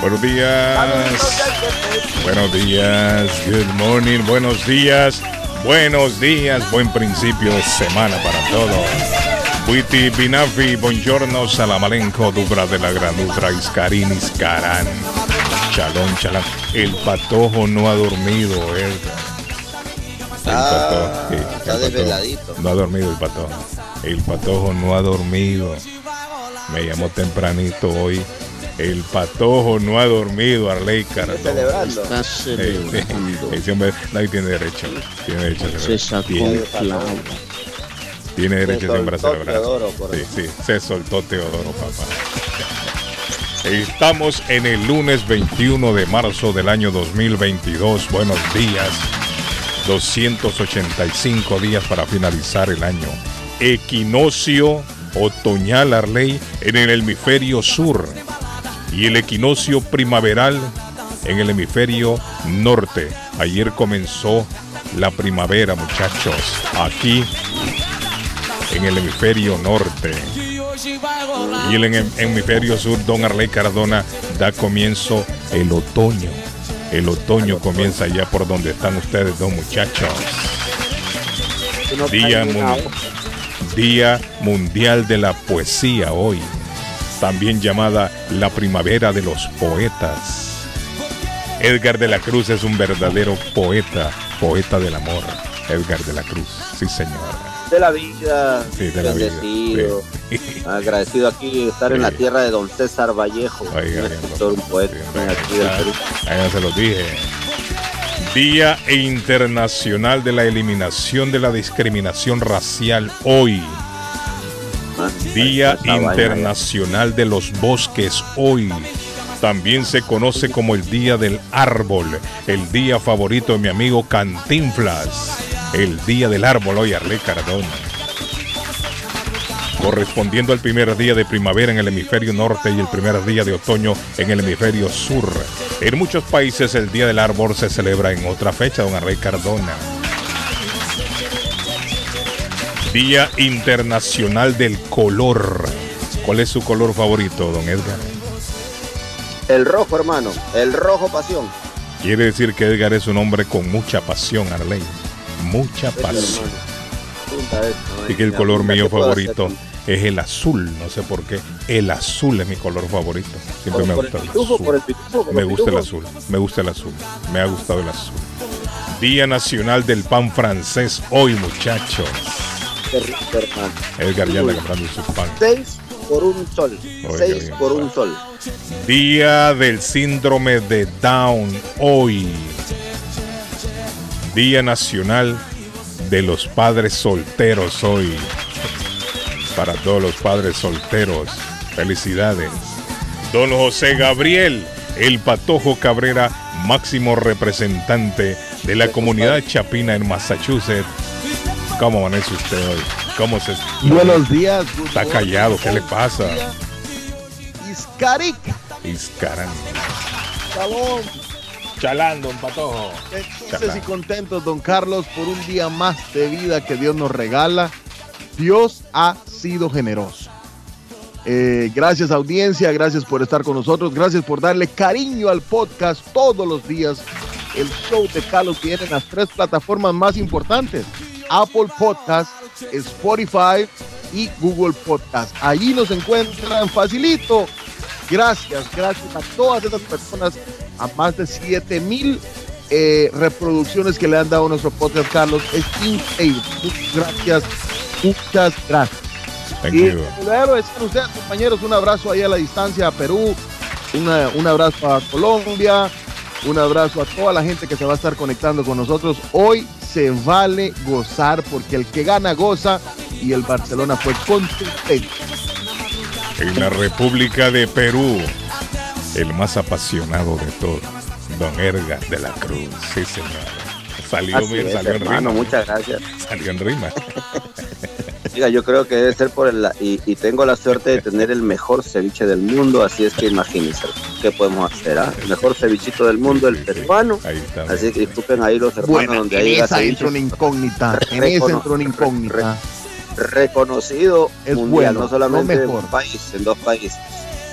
Buenos días. Buenos días. Good morning. Buenos días. Buenos días. Buen principio de semana para todos. Witi Binafi, buongiorno, salamalenco, dubra de la granudra, iscarín, iscarán. Chalón, chalán. El patojo no ha dormido, Edgar. El Ah, patojo, sí, el está desveladito. No ha dormido el patojo. El patojo no ha dormido. Me llamó tempranito hoy. El patojo no ha dormido, Arley Cardona. Celebrando. Está celebrando. Ese hombre nadie tiene derecho. Tiene derecho a Se celebrar. sacó Tiene, derecho Se siempre a celebrar. Teodoro por Sí, sí, se soltó Teodoro, papá. Estamos en el lunes 21 de marzo del año 2022. Buenos días. 285 días para finalizar el año. Equinoccio otoñal Arley en el hemisferio sur y el equinoccio primaveral en el hemisferio norte. Ayer comenzó la primavera, muchachos, aquí en el hemisferio norte. Y en el hemisferio sur, Don Arley Cardona da comienzo el otoño. El otoño comienza ya por donde están ustedes, dos muchachos. Mun- Día Mundial de la Poesía hoy, también llamada la Primavera de los Poetas. Edgar de la Cruz es un verdadero poeta, poeta del amor. Edgar de la Cruz, sí señor. de la vida, Sí, de la vida, sí. agradecido aquí estar en la tierra de don César Vallejo, Oiga, un escritor, un poeta Sí, aquí del ya- Perú. ahí ya se los dije. Día Internacional de la Eliminación de la Discriminación Racial hoy. Día Internacional de los Bosques hoy. También se conoce como el Día del Árbol, el día favorito de mi amigo Cantinflas. El Día del Árbol hoy, Arley Cardona. Correspondiendo al primer día de primavera en el hemisferio norte y el primer día de otoño en el hemisferio sur. En muchos países el Día del Árbol se celebra en otra fecha, don Arley Cardona. Día Internacional del Color. ¿Cuál es su color favorito, don Edgar? El rojo, hermano, el rojo pasión. Quiere decir que Edgar es un hombre con mucha pasión, Arley. Mucha pasión. Y que el color mío ¿qué puedo favorito es el azul. No sé por qué. El azul es mi color favorito. Siempre ¿Por, me gusta el azul. Me gusta el azul. Me gusta el azul. Me ha gustado el azul. Día Nacional del Pan Francés hoy, muchachos. Rico, hermano. Edgar ya anda comprando su pan. Seis por un sol. Seis bien, por un sol. Día del síndrome de Down hoy. Día Nacional de los Padres Solteros hoy. Para todos los padres solteros, felicidades. Don José Gabriel, el Patojo Cabrera, máximo representante de la comunidad chapina en Massachusetts. ¿Cómo amanece usted hoy? ¿Cómo se Buenos días. Está callado, ¿qué le pasa? Iscaric. Iscaran. Salón. Chalando, un patojo. Felices y contentos, don Carlos, por un día más de vida que Dios nos regala. Dios ha sido generoso. Eh, gracias audiencia, gracias por estar con nosotros, gracias por darle cariño al podcast todos los días. El show de Carlos tiene las tres plataformas más importantes, Apple Podcast, Spotify y Google Podcast. Allí nos encuentran facilito. Gracias, gracias a todas esas personas, a más de 7 mil eh, reproducciones que le han dado a nuestro podcast, Carlos. Es increíble. Muchas gracias, muchas gracias. Thank y you. luego es con ustedes, compañeros, un abrazo ahí a la distancia a Perú, una- un abrazo a Colombia, un abrazo a toda la gente que se va a estar conectando con nosotros. Hoy se vale gozar porque el que gana goza y el Barcelona fue contundente. En la República de Perú, el más apasionado de todos, Don Erga de la Cruz. Sí, señor. Salió, bien, es, salió en hermano, rima. muchas gracias. Salió en rima. Diga, yo creo que debe ser por el... Y, y tengo la suerte de tener el mejor ceviche del mundo, así es que imagínense qué podemos hacer. ah? El mejor cevichito del mundo, el peruano. Ahí está. Así que disculpen ahí los hermanos Bueno, donde en hay esa entra una incógnita, en esa entra una incógnita. reconocido Es mundial, bueno, no solamente en un país, en dos países.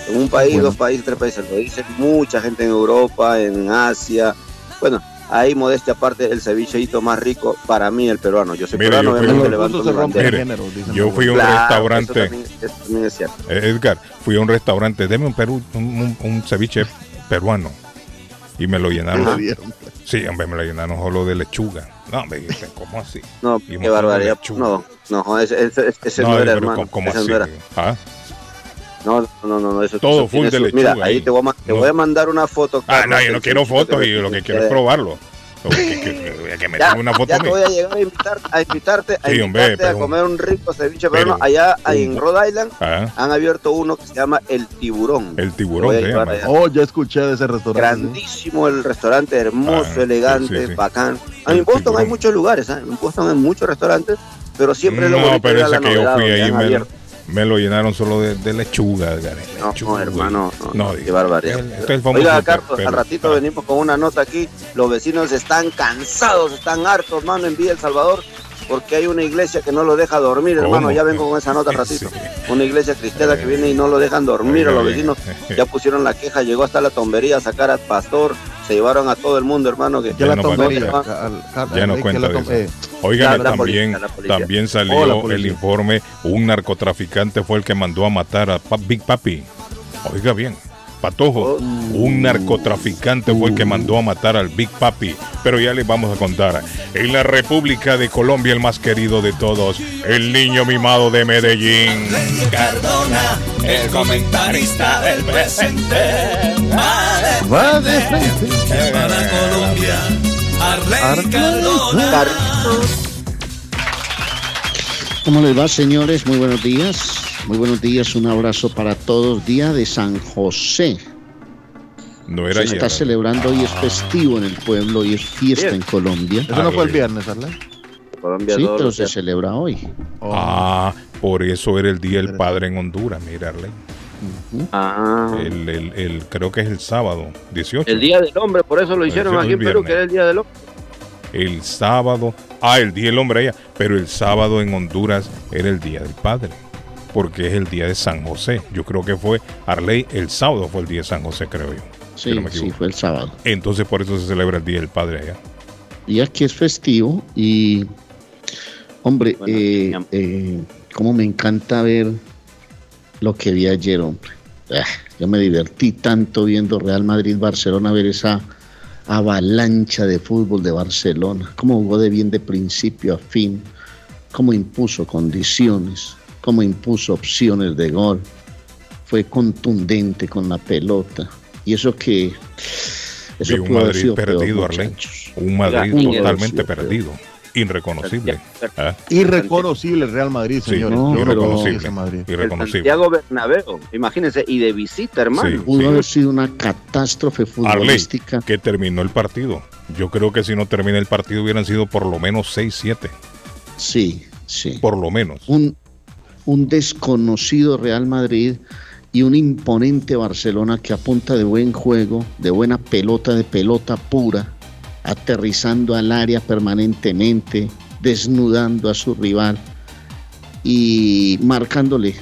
En un país, Bueno. dos países, tres países. Lo dicen mucha gente en Europa, en Asia. Bueno, ahí modestia aparte, el cevicheito más rico para mí, el peruano. Yo soy Mire, peruano, yo fui- obviamente levanto se Mire, género, yo fui a un Claro, restaurante. Eso también, eso también es cierto. Eh, Edgar, fui a un restaurante, deme un Perú, un, un- un ceviche peruano. Y me lo llenaron. Ajá. Sí, hombre, me lo llenaron solo de lechuga. No, hombre, ¿cómo así? No, Y qué barbaridad. No, no, ese, ese, ese no, No, era, hermano. ¿cómo- ¿cómo ese así? no era. Ah, No, no, no, no, eso Todo full de su- Mira, lechuga ahí ahí. te voy, a, te No. voy a mandar una foto. Ah, no, yo no quiero fotos y lo que quiero es probarlo. Lo que, que, que- que me Ya, una foto ya a te mí. voy a llegar a invitar, a invitarte, a, Sí, hombre, invitarte a pero- comer un rico ceviche pero- peruano. Allá en Rhode Island Ah, han abierto uno que se llama El Tiburón. el tiburón se. Oh, ya escuché de ese restaurante. Grandísimo el restaurante, hermoso, Ah, elegante, sí, sí. bacán. Ah, El en Boston tiburón. hay muchos lugares, ¿ah? en Boston hay muchos restaurantes, pero siempre lo No, pero que yo fui ahí me. Me lo llenaron solo de, de lechuga. Lechuga, no, hermano, no, No, qué barbaridad. el- este es Oiga, Carlos, al ratito venimos con una nota aquí. Los vecinos están cansados, están hartos, hermano, en Villa El Salvador, porque hay una iglesia que no lo deja dormir, ¿Cómo? hermano. Ya vengo con esa nota ratito. Sí. Una iglesia cristiana que viene y no lo dejan dormir a los vecinos. Ya pusieron la queja, llegó hasta la tombería a sacar al pastor, se llevaron a todo el mundo, hermano. Que Ya la no tombería. cuenta. Al- al- Ya no que cuenta de eso. La- la también, policía, la policía. también salió el informe, un narcotraficante fue el que mandó a matar a Pa- Big Papi. Oiga bien, Patojo, Oh. un narcotraficante fue el que mandó a matar al Big Papi. Pero ya les vamos a contar. En la República de Colombia, el más querido de todos, el niño mimado de Medellín. Cardona, el comentarista del presente. Va de frente. Para Colombia, Arley Cardona. ¿Cómo les va, señores? Muy buenos días. Muy buenos días. Un abrazo para todos. Día de San José. No Se era está ayer. celebrando hoy, es festivo en el pueblo y es fiesta Bien. en Colombia. Eso no fue el viernes, ¿verdad? Colombia Sí, pero los se días. celebra hoy. Oh. Ah, por eso era el Día del Padre en Honduras, mirarle. Ah. El, el- el- creo que es el sábado, 18. El Día del Hombre, por eso lo hicieron aquí en Perú, viernes. que era el Día del Hombre. El sábado, ah, el Día del Hombre allá, pero el sábado en Honduras era el Día del Padre, porque es el Día de San José. Yo creo que fue, Arley, el sábado fue el Día de San José, creo yo. Sí, no sí, fue el sábado. Entonces por eso se celebra el Día del Padre allá. Y aquí es festivo y, hombre, Bueno, eh, eh, cómo me encanta ver lo que vi ayer, hombre. Ah, yo me divertí tanto viendo Real Madrid-Barcelona, ver esa avalancha de fútbol de Barcelona, cómo jugó de bien de principio a fin, cómo impuso condiciones, cómo impuso opciones de gol, fue contundente con la pelota. Y eso que... Eso un Madrid perdido, muchachos. Un Madrid totalmente sí, perdido, irreconocible. Ah, Irreconocible el Real Madrid, Sí, señores. no, pero- reconocí irreconocible. Madrid. El Irreconocible. Santiago Bernabéu, imagínense, y de visita, hermano. Sí. Pudo haber sido una catástrofe Arley, futbolística. que terminó el partido. Yo creo que si no termina el partido hubieran sido por lo menos 6-7. Sí, sí. Por lo menos. Un, un desconocido Real Madrid y un imponente Barcelona que apunta de buen juego, de buena pelota, de pelota pura, aterrizando al área permanentemente, desnudando a su rival. y marcándole.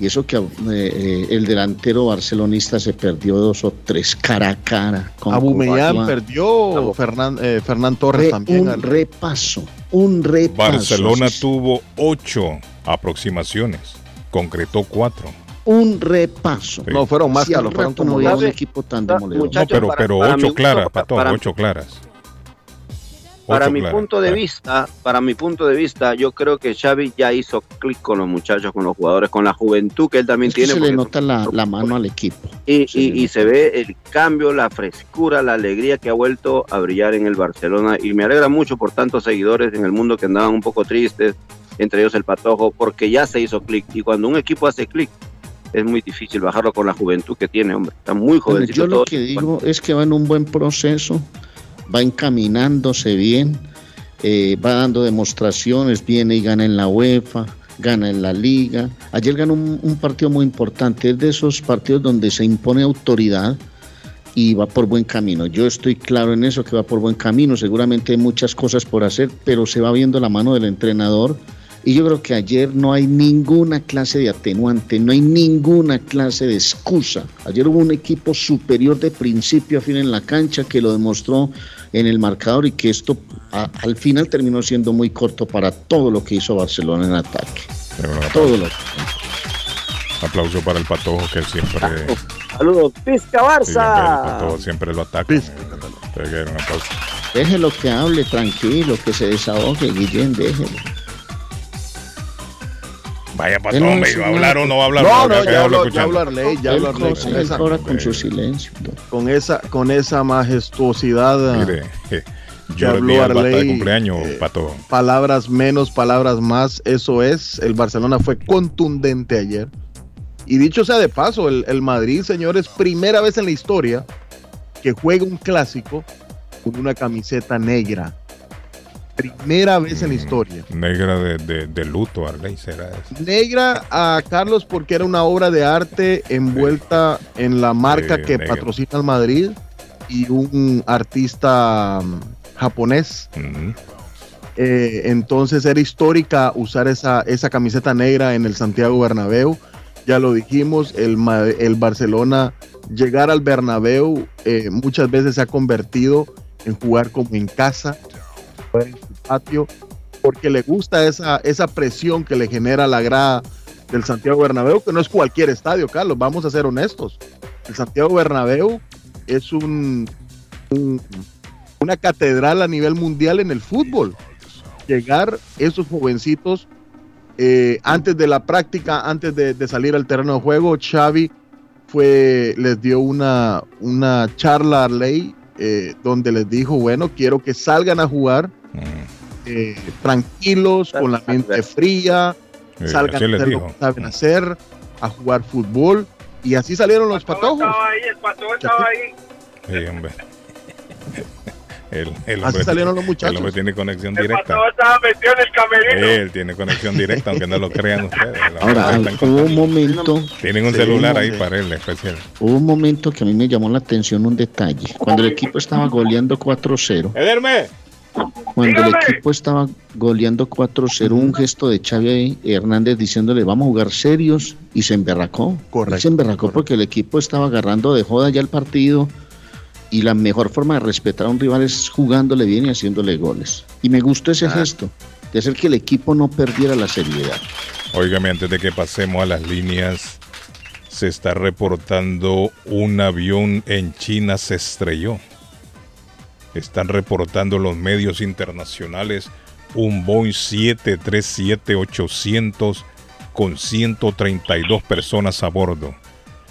Y eso que eh, eh, el delantero barcelonista se perdió dos o tres cara a cara. Con Abumellán perdió, Fernán, eh, Fernán Torres también. Un repaso, un repaso. Barcelona tuvo ocho aproximaciones, concretó cuatro. Un repaso. No, fueron más, Carlos, fueron como un equipo tan demoledor. No, pero, pero ocho claras, para todos, ocho claras. Para mi punto de vista, para mi punto de vista, yo creo que Xavi ya hizo clic con los muchachos, con los jugadores, con la juventud que él también tiene. Se le nota la, mano al equipo. Y se, y, se ve el cambio, la frescura, la alegría que ha vuelto a brillar en el Barcelona. Y me alegra mucho por tantos seguidores en el mundo que andaban un poco tristes, entre ellos el Patojo, porque ya se hizo clic. Y cuando un equipo hace clic, es muy difícil bajarlo con la juventud que tiene, hombre. Está muy jovencito. Yo lo que digo es que va en un buen proceso va encaminándose bien, eh, va dando demostraciones, viene y gana en la UEFA, gana en la liga. Ayer ganó un, partido muy importante, es de esos partidos donde se impone autoridad y va por buen camino. Yo estoy claro en eso, que va por buen camino. Seguramente hay muchas cosas por hacer, pero se va viendo la mano del entrenador y yo creo que ayer no hay ninguna clase de atenuante, no hay ninguna clase de excusa. Ayer hubo un equipo superior de principio a fin en la cancha que lo demostró en el marcador y que esto al final terminó siendo muy corto para todo lo que hizo Barcelona en ataque. Todo lo Aplauso para el Patojo que siempre. Saludos, Pizca Barça. el Patojo siempre lo ataca. Déjelo que hable tranquilo, que se desahogue, Guillén, déjelo. Vaya patrón, ¿va a hablar o no va a hablar? No, no, ya, hablo, ya hablarle, ya hablarle. Con, esa, ahora con su silencio. Con esa, con esa majestuosidad. Mire, yo le di de cumpleaños, eh, pato. Palabras menos, palabras más, eso es. El Barcelona fue contundente ayer. Y dicho sea de paso, el, el Madrid, señores, primera vez en la historia que juega un clásico con una camiseta negra primera vez en la historia. Negra de, luto, Arley, será Negra a Carlos porque era una obra de arte envuelta en la marca que patrocina al Madrid y un artista mm, japonés. Eh, entonces era histórica usar esa, esa camiseta negra en el Santiago Bernabéu. Ya lo dijimos, el, el Barcelona llegar al Bernabéu eh, muchas veces se ha convertido en jugar como en casa patio, porque le gusta esa, esa presión que le genera la grada del Santiago Bernabéu, que no es cualquier estadio, Carlos, vamos a ser honestos. El Santiago Bernabéu es un, una catedral a nivel mundial en el fútbol. Llegar esos jovencitos eh, antes de la práctica, antes de, salir al terreno de juego, Xavi fue, les dio una, una charla a ley eh, donde les dijo, bueno, quiero que salgan a jugar eh, tranquilos, con la mente fría, salgan a hacer lo que saben hacer, a jugar fútbol. Y así salieron los patojos. el patojo estaba ahí. Sí, hombre. El, el Así salieron los muchachos. El hombre tiene conexión directa. El estaba metido en el camerino. Él tiene conexión directa, aunque no lo crean ustedes. Ahora, hubo un momento. Tienen un celular ahí para él, especial. Hubo un momento que a mí me llamó la atención un detalle. Cuando el equipo estaba goleando 4-0. ¡Ederme! Cuando el equipo estaba goleando 4-0, un gesto de Xavi Hernández diciéndole vamos a jugar serios y se emberracó. Correcto. Se emberracó porque el equipo estaba agarrando de joda ya el partido y la mejor forma de respetar a un rival es jugándole bien y haciéndole goles. Y me gustó ese ah. gesto de hacer que el equipo no perdiera la seriedad. Óigame, antes de que pasemos a las líneas, se está reportando un avión en China se estrelló. Están reportando los medios internacionales un Boeing 737-800 con 132 personas a bordo.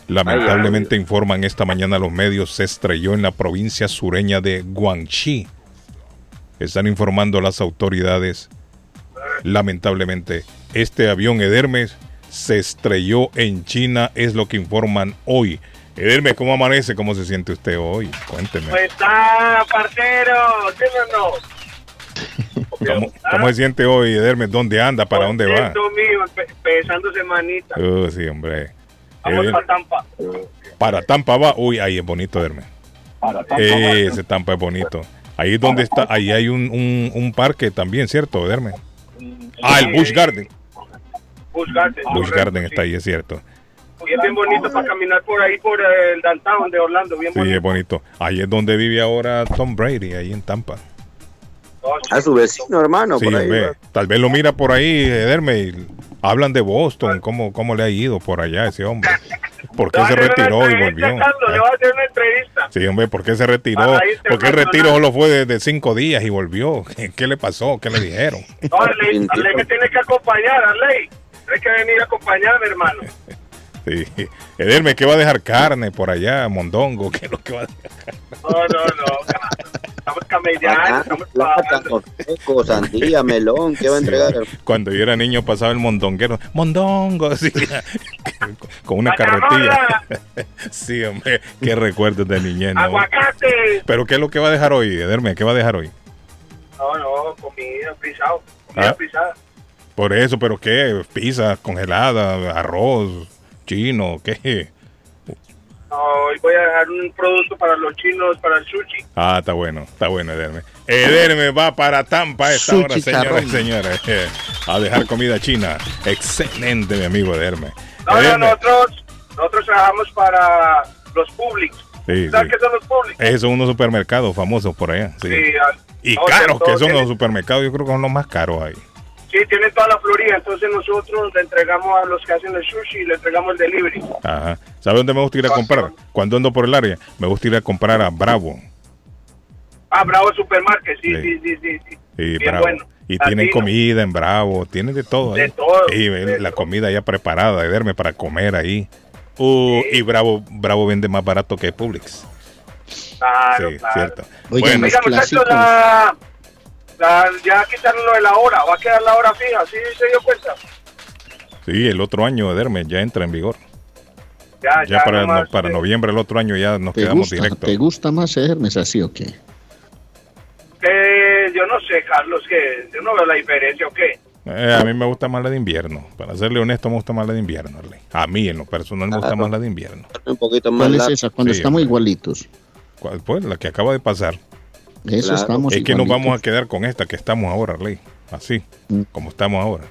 Lamentablemente informan esta mañana los medios se estrelló en la provincia sureña de Guangxi. Están informando las autoridades. Lamentablemente, este avión Edermes se estrelló en China, es lo que informan hoy. Edermes, ¿cómo amanece? ¿Cómo se siente usted hoy? Cuénteme. ¿Cómo está, parcero? ¿Cómo, ¿Cómo, se siente hoy, Edermes? ¿Dónde anda? ¿Para dónde va? mío, empezando semanita. Uh, sí, hombre. Vamos para Tampa. Para Tampa va. Uy, ahí es bonito, Edermes. Para Tampa. ese Tampa es bonito. Ahí es donde está, ahí hay un, un, un parque también, ¿cierto, Edermes? Ah, el Bush Garden. Busch Garden. Correcto, Garden está ahí, es cierto. Y es bien bonito para caminar por ahí, por el downtown de Orlando, bien Sí, bonito. es bonito. Ahí es donde vive ahora Tom Brady, ahí en Tampa. Oh. A su vecino, hermano. Sí, por ahí. ¿verdad? Tal vez lo mira por ahí, Ederme, y hablan de Boston, cómo, cómo le ha ido por allá ese hombre. ¿Por qué se retiró y volvió? Carlos, le voy a hacer una entrevista. Sí, hombre, ¿por qué se retiró? Para ¿Por qué el retiro solo fue de, de cinco días y volvió? ¿Qué, qué le pasó? ¿Qué le dijeron? No, Arley, Arley me tiene que acompañar, Arley. Tiene que venir a acompañarme, hermano. Sí. Ederme, ¿qué va a dejar carne por allá? Mondongo, ¿qué es lo que va a dejar? No, no, no. Estamos camellando, estamos trabajando. seco, sandía, melón, ¿qué va a entregar? Cuando yo era niño pasaba el mondonguero. Mondongo, sí. Con una carretilla. Sí, hombre. Qué recuerdos de niñez. ¿no? Aguacate. Pero ¿qué es lo que va a dejar hoy, Ederme? ¿Qué va a dejar hoy? No, no, comida, frisado. Comida Ah. frisada. Por eso, ¿pero qué? Pizza congelada, arroz, chino, ¿qué? No, hoy voy a dejar un producto para los chinos, para el sushi. Ah, está bueno, está bueno, Ederme. Ederme va para Tampa a esta hora, señoras y señores. eh, A dejar comida china. Excelente, mi amigo Ederme. No, no, nosotros, nosotros trabajamos para los Publix. Sí, ¿Sabes sí. qué son los Publix? Esos son unos supermercados famosos por allá. Sí. Y no, caros que son los supermercados, yo creo que son los más caros ahí. Sí, tienen toda la Florida, entonces nosotros le entregamos a los que hacen el sushi, le entregamos el delivery. Ajá. ¿Sabe dónde me gusta ir a comprar? Cuando ando por el área, me gusta ir a comprar a Bravo. Ah, Bravo Supermarket, sí, Sí. sí, sí, sí. sí. Sí, Bien Bravo. bueno. Y tienen Latino. comida en Bravo, tienen de todo. De ahí. todo, Y de la todo. comida ya preparada, de verme para comer ahí. Uh, Y Bravo Bravo vende más barato que Publix. Claro, sí, claro. cierto. Oigan, bueno, Oiga, muchachos, la, la- ya quitaron lo de la hora, va a quedar la hora fija, ¿sí se dio cuenta? sí, el otro año, Ederme, ya entra en vigor. Ya, Ya para, nomás, no- para eh, noviembre el otro año ya nos ¿Te quedamos directos. ¿Te gusta más Hermes así o qué? eh, yo no sé, Carlos, que yo no veo la diferencia, ¿o qué? Eh, a mí me gusta más la de invierno. Para serle honesto, me gusta más la de invierno. Arley. A mí, en lo personal, me gusta Claro. más la de invierno. Un poquito más ¿Cuál es esa? Cuando Sí, estamos hombre. igualitos. ¿Cuál? Pues la que acaba de pasar. Eso Claro. estamos es que nos vamos a quedar con esta que estamos ahora, Arley. Así, Mm. como estamos ahora.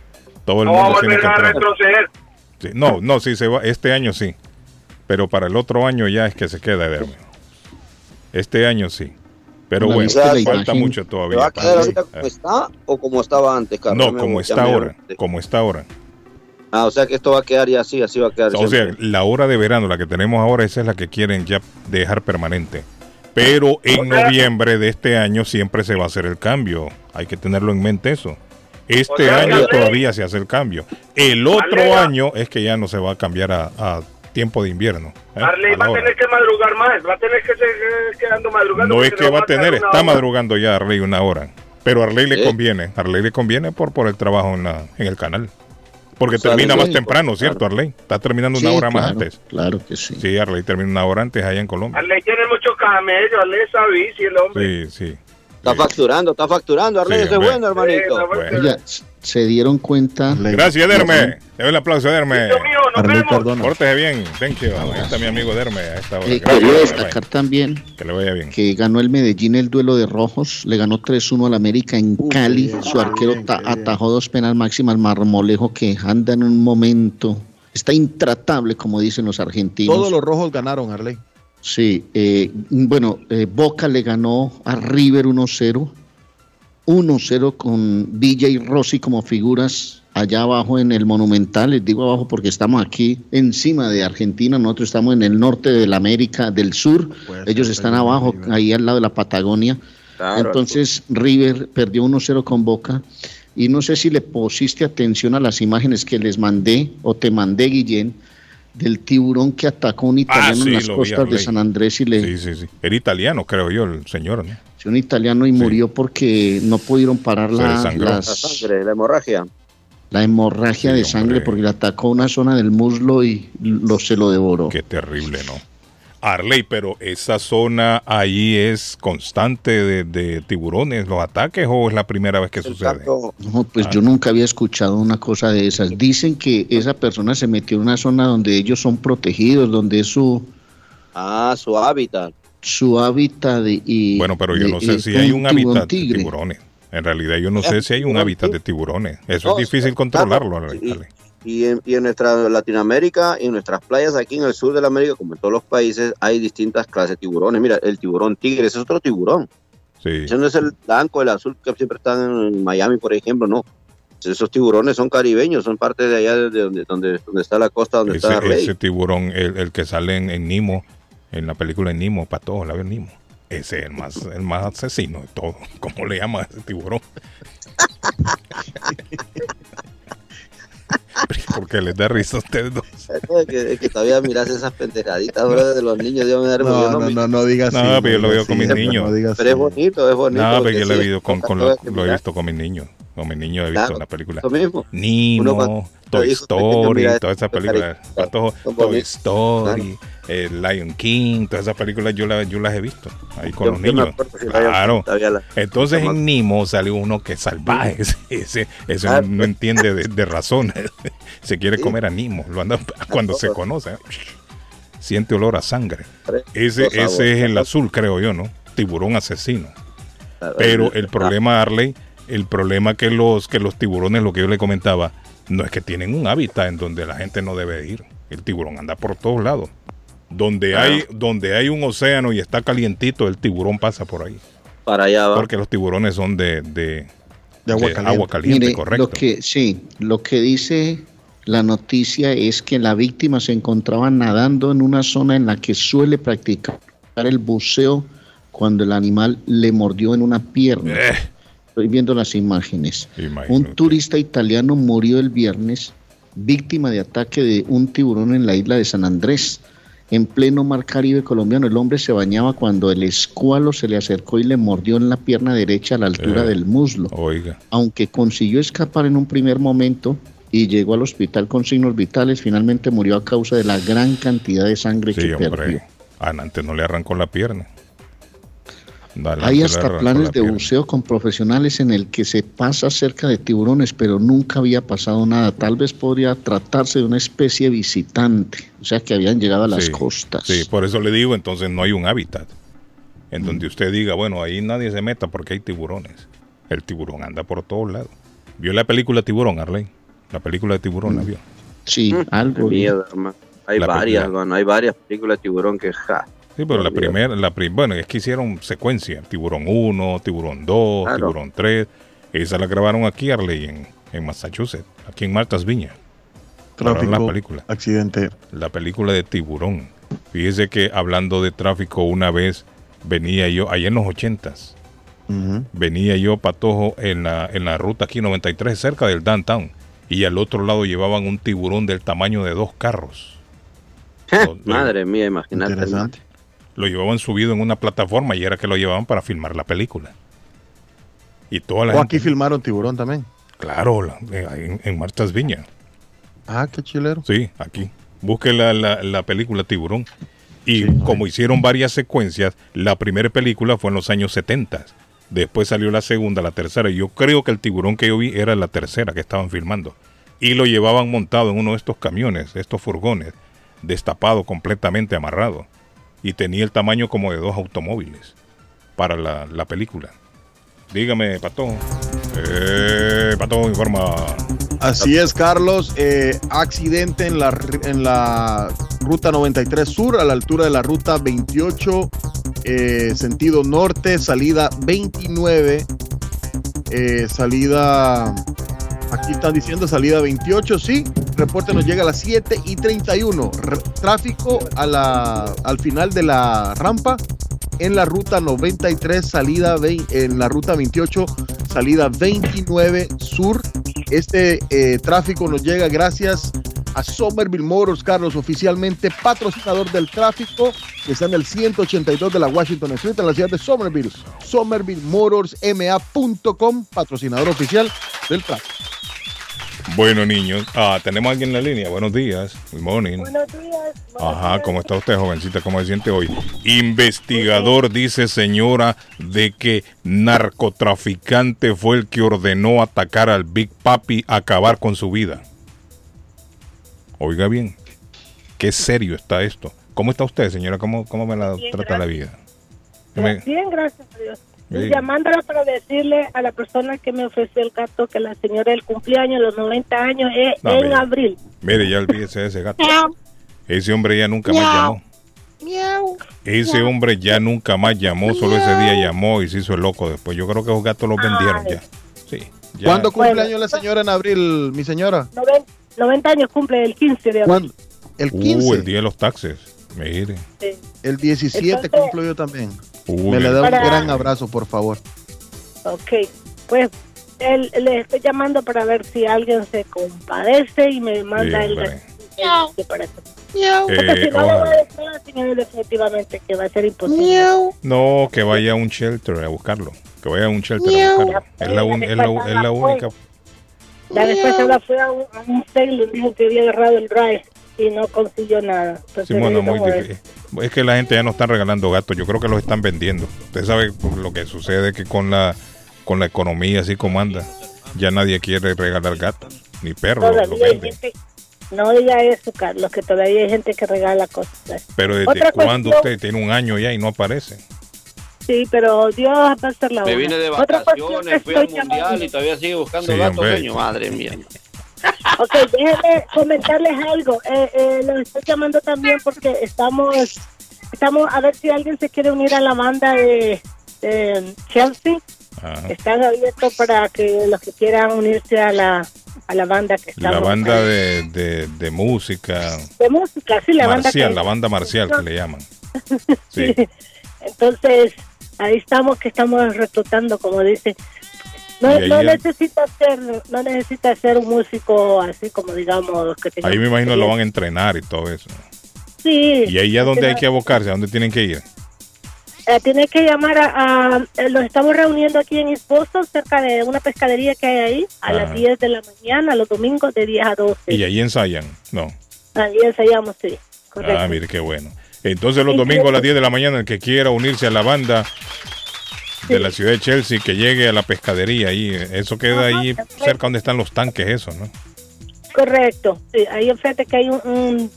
Todo el No mundo tiene volver que a entrar. retroceder. Sí, no, no, sí se va. Este año sí. Pero para el otro año ya es que se queda. Este año sí. Pero bueno, falta imagen. mucho ¿Se todavía. va a quedar ahorita como está o como estaba antes, Carlos? No, como está ahora. Como está ahora. Ah, o sea que esto va a quedar ya así, así va a quedar. O sea, la hora de verano, la que tenemos ahora, esa es la que quieren ya dejar permanente. Pero en noviembre de este año siempre se va a hacer el cambio. Hay que tenerlo en mente eso. Este O sea, año todavía se hace el cambio. El otro Arley- año es que ya no se va a cambiar a, a tiempo de invierno. ¿eh? Arley A va a tener que madrugar más, va a tener que seguir quedando madrugando. No es que va a tener, está hora. madrugando ya Arley una hora. Pero a Arley le conviene. A Arley le conviene por, por el trabajo en, la, en el canal. Porque O sea, termina más sí, temprano, claro. ¿cierto, Arley? Está terminando una Sí, hora más claro, antes. Claro que sí. Sí, Arley termina una hora antes allá en Colombia. Arley tiene mucho camello, Arley es bici, el hombre. Sí, sí. Está sí. facturando, está facturando, Arley, Sí, eso es bueno, hermanito. Sí, s- se dieron cuenta. Gracias, Derme. Le doy el aplauso, Derme. Dios mío, nos Arley vemos. Pórtese bien. Thank you. Ahí está mi amigo Derme a esta hora. Eh, Gracias, quería Derme. destacar también Que le vaya bien. que ganó el Medellín el duelo de rojos, le ganó 3-1 al América en Cali, bien, su arquero bien. atajó dos penal máximas, Marmolejo que anda en un momento, está intratable como dicen los argentinos. Todos los rojos ganaron, Arley. Sí, eh, bueno, eh, Boca le ganó a River 1-0, 1-0 con Villa y Rossi como figuras allá abajo en el Monumental, les digo abajo porque estamos aquí encima de Argentina, nosotros estamos en el norte de la América del Sur, Pues, ellos están abajo, River. ahí al lado de la Patagonia. Claro, Entonces River perdió 1-0 con Boca y no sé si le pusiste atención a las imágenes que les mandé o te mandé, Guillén, del tiburón que atacó a un italiano Ah, sí, en las vi, costas de. San Andrés y le Sí, sí, sí. Era italiano, creo yo, el señor. ¿no? sí, un italiano y Sí. murió porque no pudieron parar la, sangre, la hemorragia. la hemorragia Sí, de sangre porque le atacó una zona del muslo y lo, se lo devoró. Qué terrible, ¿no? Arley, pero esa zona ahí es constante de, de tiburones, los ataques, o es la primera vez que El sucede? No, pues Ah. yo nunca había escuchado una cosa de esas. Dicen que esa persona se metió en una zona donde ellos son protegidos, donde es su, Ah, su hábitat. su hábitat de- y Bueno, pero yo de- no sé si hay un hábitat de tiburones. En realidad yo no sé si hay un hábitat de tiburones. Eso No, es difícil sí, controlarlo, claro, Arley. Y- en, y en nuestra Latinoamérica y en nuestras playas aquí en el sur de la América, como en todos los países, hay distintas clases de tiburones. Mira, el tiburón tigre, ese es otro tiburón. Sí. Ese no es el blanco, el azul que siempre están en Miami, por ejemplo, no. Esos tiburones son caribeños, son parte de allá de donde, donde, donde está la costa, donde está Ese, Rey. ese tiburón, el, el que sale en, en Nimo, en la película de Nimo, para todos, la Nimo. Ese es el más, el más asesino de todo. ¿Cómo le llama a ese tiburón? Porque les da risa a ustedes dos. Es que, es que todavía miras esas pendejaditas, bro, de los niños. Dios me da No, no no, no, no digas No, pero yo lo veo con mis niños. No Pero es bonito, es bonito. No, porque yo lo he visto con, lo, he visto con mis niños. Con mis niños he visto Claro, la película. Lo mismo. Toy Story, todas esas películas. Patojo, Toy. Story, eh, Lion King, todas esas películas yo, las yo las he visto ahí con Yo- los niños. la Claro. la- Entonces la- en Nimo salió uno que es salvaje. Ese, ese, Ah, no entiende de, de razones. Se quiere Sí. comer a Nimo. Lo anda cuando se conoce. ¿eh? Siente olor a sangre. Ese, ese es el azul, creo yo, ¿no? Tiburón asesino. Pero el- el problema, Arley, el problema que los, que los tiburones, lo que yo le comentaba, no es que tienen un hábitat en donde la gente no debe ir. El tiburón anda por todos lados. Donde Claro. hay, donde hay un océano y está calientito, el tiburón pasa por ahí. Para allá va. Porque los tiburones son de, de, De agua de caliente. agua caliente, Mire, correcto. lo que sí, lo que dice la noticia es que la víctima se encontraba nadando en una zona en la que suele practicar el buceo cuando el animal le mordió en una pierna. Eh, Estoy viendo las imágenes. imagínate. Un turista italiano murió el viernes víctima de ataque de un tiburón en la isla de San Andrés. En pleno mar Caribe colombiano, el hombre se bañaba cuando el escualo se le acercó y le mordió en la pierna derecha a la altura Eh. del muslo. Oiga, Aunque consiguió escapar en un primer momento y llegó al hospital con signos vitales, finalmente murió a causa de la gran cantidad de sangre sí, que perdió. hombre. Antes no le arrancó la pierna. Hay hasta planes la de buceo con profesionales en el que se pasa cerca de tiburones, pero nunca había pasado nada. Tal vez podría tratarse de una especie visitante, o sea que habían llegado a las Sí, costas. Sí, por eso le digo, entonces no hay un hábitat en donde usted diga, bueno, ahí nadie se meta porque hay tiburones. El tiburón anda por todos lados. ¿Vio la película Tiburón, Arley? La película de Tiburón la vio. Sí, Mm, algo. Miedo, hermano. Hay La varias, hermano. Hay varias películas de tiburón que ja. Sí, pero la primera, la prim- bueno, es que hicieron secuencia. Tiburón 1, Tiburón 2, Claro. Tiburón 3. Esa la grabaron aquí, Arley, en, en Massachusetts, aquí en Martha's Viña. Grabaron la Tráfico, película. accidente. la película de Tiburón. Fíjese que hablando de tráfico, una vez venía yo, allá en los ochentas, Ujú. venía yo patojo en la, en la ruta aquí 93, cerca del downtown, y al otro lado llevaban un tiburón del tamaño de dos carros. Lo- Madre mía, imagínate. Interesante. Lo llevaban subido en una plataforma y era que lo llevaban para filmar la película. Y toda la O gente- aquí filmaron tiburón también. claro, la- en, en Martha's Viña. Ah, qué chilero. Sí, aquí. Busque la, la- la película Tiburón. Y Sí, como hicieron varias secuencias, la primera película fue en los años 70. Después salió la segunda, la tercera. y Yo creo que el tiburón que yo vi era la tercera que estaban filmando. Y lo llevaban montado en uno de estos camiones, estos furgones, destapado completamente amarrado. Y tenía el tamaño como de dos automóviles para la, la película. Dígame, Patón. Eh, Patón, informa. Así es, Carlos. Eh, accidente en la, en la ruta 93 sur, a la altura de la ruta 28, eh, sentido norte, salida 29, eh, salida. Aquí están diciendo salida 28, sí. Reporte nos llega a las 7 y 31. R- tráfico a la, al final de la rampa en la ruta 93, salida en la ruta 28, salida 29 sur. Este eh, tráfico nos llega gracias a Somerville Motors, Carlos, oficialmente patrocinador del tráfico, que está en el 182 de la Washington Street, en la ciudad de Somerville. Somerville Motors MA.com, patrocinador oficial del tráfico. Bueno, niños, ah, tenemos a alguien en la línea. Buenos días. Good morning. Buenos días. buenos Ajá, días. ¿cómo está usted, jovencita? ¿Cómo se siente hoy? Investigador dice, señora, de que narcotraficante fue el que ordenó atacar al Big Papi, acabar con su vida. Oiga bien, qué serio está esto. ¿Cómo está usted, señora? ¿Cómo, cómo me la Bien, trata la vida? ¿Qué me- Bien, gracias a Dios. Sí. Llamándola para decirle a la persona que me ofreció el gato que la señora del cumpleaños, los 90 años, es No, en mira. abril. Mire, ya olvídese de ese gato. Ese hombre ya nunca más llamó. Ese hombre ya nunca más llamó, solo ese día llamó y se hizo el loco después. Yo creo que esos gatos los vendieron ya. Sí. ya. ¿Cuándo cumple Bueno. años la señora en abril, mi señora? 90, 90 años cumple el 15 de abril. ¿Cuándo? El 15. Uh, el día de los taxes. Mire. Sí. El 17 Entonces- cumplo yo también. Uy, Me le da un Para- gran abrazo, por favor. Ok, pues él, le estoy llamando para ver si alguien se compadece y me manda Sí, el para eso. Porque Eh, si no, le voy ojalá. a decir a la señora definitivamente que va a ser imposible. No, que vaya a un shelter a buscarlo. Que vaya a un shelter a buscarlo. Es la, un- es la, es la única. La vez pasada fue a un, a un sale y dijo que había agarrado el drive y no consiguió nada. Entonces, Sí, bueno, muy. Es que la gente ya no está regalando gatos. Yo creo que los están vendiendo. Usted sabe lo que sucede que con la con la economía así como anda, ya nadie quiere regalar gatos ni perros. No diga eso, Carlos, que todavía hay gente que regala cosas. Pero desde Otra cuándo cuestión- usted tiene un año ya y no aparece. Sí, pero Dios va a hacer la Me vine de Otra cuestión que vacaciones, fui al estoy mundial llamando. y todavía sigue buscando Sí, gatos. Madre mía. Ok, déjenme comentarles algo. Eh, eh, los estoy llamando también porque estamos, estamos a ver si alguien se quiere unir a la banda de, de Chelsea. Ajá. Están abiertos para que los que quieran unirse a la, a la banda que estamos. La banda de, de, de música de música, sí, la banda marcial, la banda marcial que le llaman. Sí. Entonces, ahí estamos que estamos reclutando, como dice. No, ahí no necesita ser, no necesita ser un músico así como digamos que Ahí me imagino lo van a entrenar y todo eso. Sí. Y ahí ya donde hay que abocarse, a dónde tienen que ir. Eh, tiene que llamar a, a- eh, los estamos reuniendo aquí en East Boston, cerca de una pescadería que hay ahí, a Ah. las 10 de la mañana, los domingos de 10 a 12. Y ahí ensayan. No. Ahí ensayamos, sí. Correcto. Ah, mire qué bueno. Entonces los domingos a las 10 de la mañana, el que quiera unirse a la banda de la ciudad de Chelsea, que llegue a la pescadería ahí. Eso queda ahí cerca donde están los tanques, eso, ¿no? Correcto. Sí, ahí enfrente que hay un, un-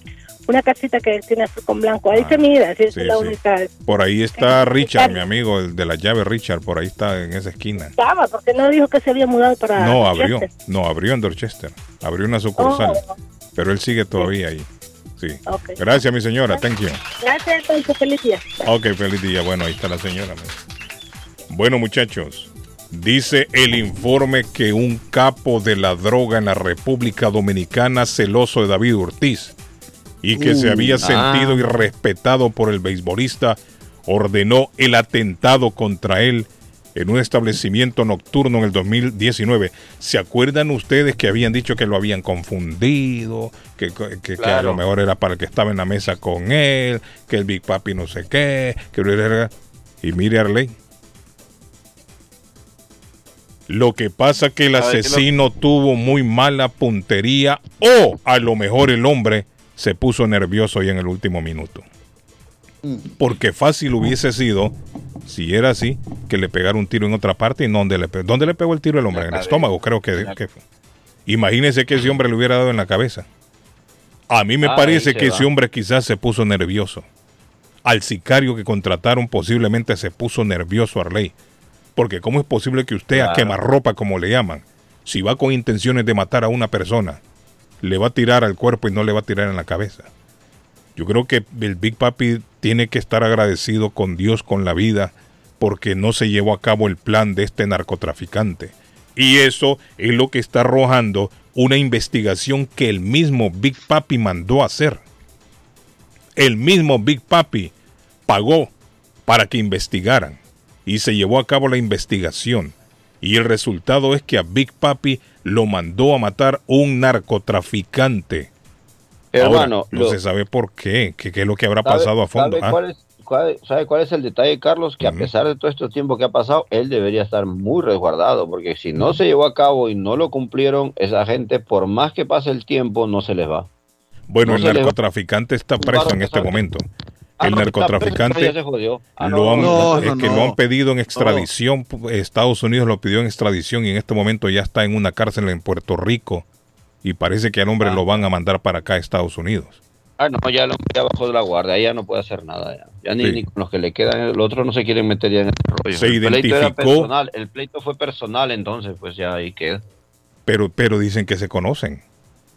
una casita que tiene azul con blanco. Ahí se mira, sí, Ah, es la única. Por ahí está Richard, mi amigo, el de la llave Richard, por ahí está en esa esquina. Estaba, porque no dijo que se había mudado para. No, abrió, Dorchester. no, abrió en Dorchester. Abrió una sucursal. Oh. Pero él sigue todavía ahí. Sí. Gracias, mi señora. Thank you. Gracias, entonces, feliz día. Ok, feliz día. Bueno, ahí está la señora. ¿No? Bueno, muchachos, dice el informe que un capo de la droga en la República Dominicana, celoso de David Ortiz, y que se Uh, había sentido ah. irrespetado por el beisbolista, ordenó el atentado contra él en un establecimiento nocturno en el 2019. ¿Se acuerdan ustedes que habían dicho que lo habían confundido, que, que- que a lo mejor era para el que estaba en la mesa con él, que el Big Papi no sé qué, que... Y mire Arley. Lo que pasa que el A ver, ¿qué lo- asesino tuvo muy mala puntería o a lo mejor el hombre se puso nervioso y en el último minuto. Porque fácil hubiese sido, si era así, que le pegara un tiro en otra parte y no donde le pegó. ¿Dónde le pegó el tiro el hombre? En el estómago, creo que, que fue. Imagínese que ese hombre le hubiera dado en la cabeza. A mí me parece que va. ese hombre quizás se puso nervioso. Al sicario que contrataron posiblemente se puso nervioso Arley. Porque ¿cómo es posible que usted a Claro. quemarropa, como le llaman, si va con intenciones de matar a una persona, le va a tirar al cuerpo y no le va a tirar en la cabeza? Yo creo que el Big Papi tiene que estar agradecido con Dios, con la vida, porque no se llevó a cabo el plan de este narcotraficante. Y eso es lo que está arrojando una investigación que el mismo Big Papi mandó a hacer. El mismo Big Papi pagó para que investigaran y se llevó a cabo la investigación. Y el resultado es que a Big Papi lo mandó a matar un narcotraficante. Hermano, Ahora, no lo- se sabe por qué, qué, es lo que habrá ¿Sabe- pasado a fondo. ¿Sabe, ah. cuál es, cuál- sabe cuál es el detalle, Carlos? Que a pesar de todo este tiempo que ha pasado, él debería estar muy resguardado, porque si no se llevó a cabo y no lo cumplieron, esa gente, por más que pase el tiempo, no se les va. Bueno, no el narcotraficante está preso en este momento. Ah, el no, narcotraficante ya se jodió. Ah, lo han, no, es que lo han pedido en extradición. Estados Unidos lo pidió en extradición y en este momento ya está en una cárcel en Puerto Rico. Y parece que al hombre lo van a mandar para acá a Estados Unidos. Ah, no, ya hombre ya bajó de la guardia, ahí ya no puede hacer nada. Ya. Ya ni, ni con los que le quedan, los otros no se quieren meter ya en ese rollo. Se el pleito era identificó- personal, el pleito fue personal, entonces pues ya ahí queda. pero, pero dicen que se conocen.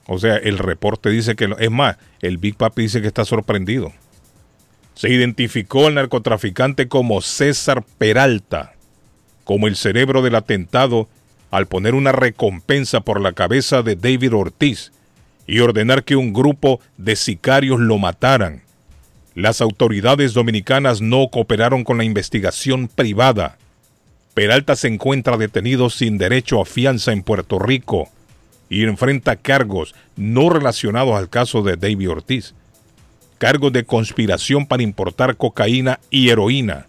O sea, el reporte dice que... lo- es más, el Big Papi dice que está sorprendido. Se identificó al narcotraficante como César Peralta, como el cerebro del atentado, al poner una recompensa por la cabeza de David Ortiz y ordenar que un grupo de sicarios lo mataran. Las autoridades dominicanas no cooperaron con la investigación privada. Peralta se encuentra detenido sin derecho a fianza en Puerto Rico y enfrenta cargos no relacionados al caso de David Ortiz. Cargos de conspiración para importar cocaína y heroína.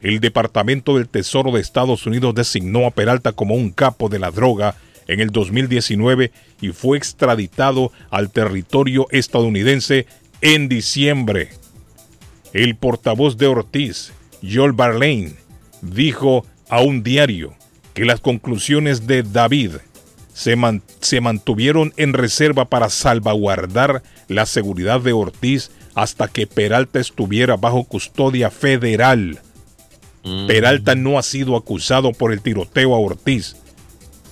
El Departamento del Tesoro de Estados Unidos designó a Peralta como un capo de la droga en el 2019 y fue extraditado al territorio estadounidense en diciembre. El portavoz de Ortiz, Joel Barlane, dijo a un diario que las conclusiones de David se, man- se mantuvieron en reserva para salvaguardar la seguridad de Ortiz hasta que Peralta estuviera bajo custodia federal. Peralta no ha sido acusado por el tiroteo a Ortiz.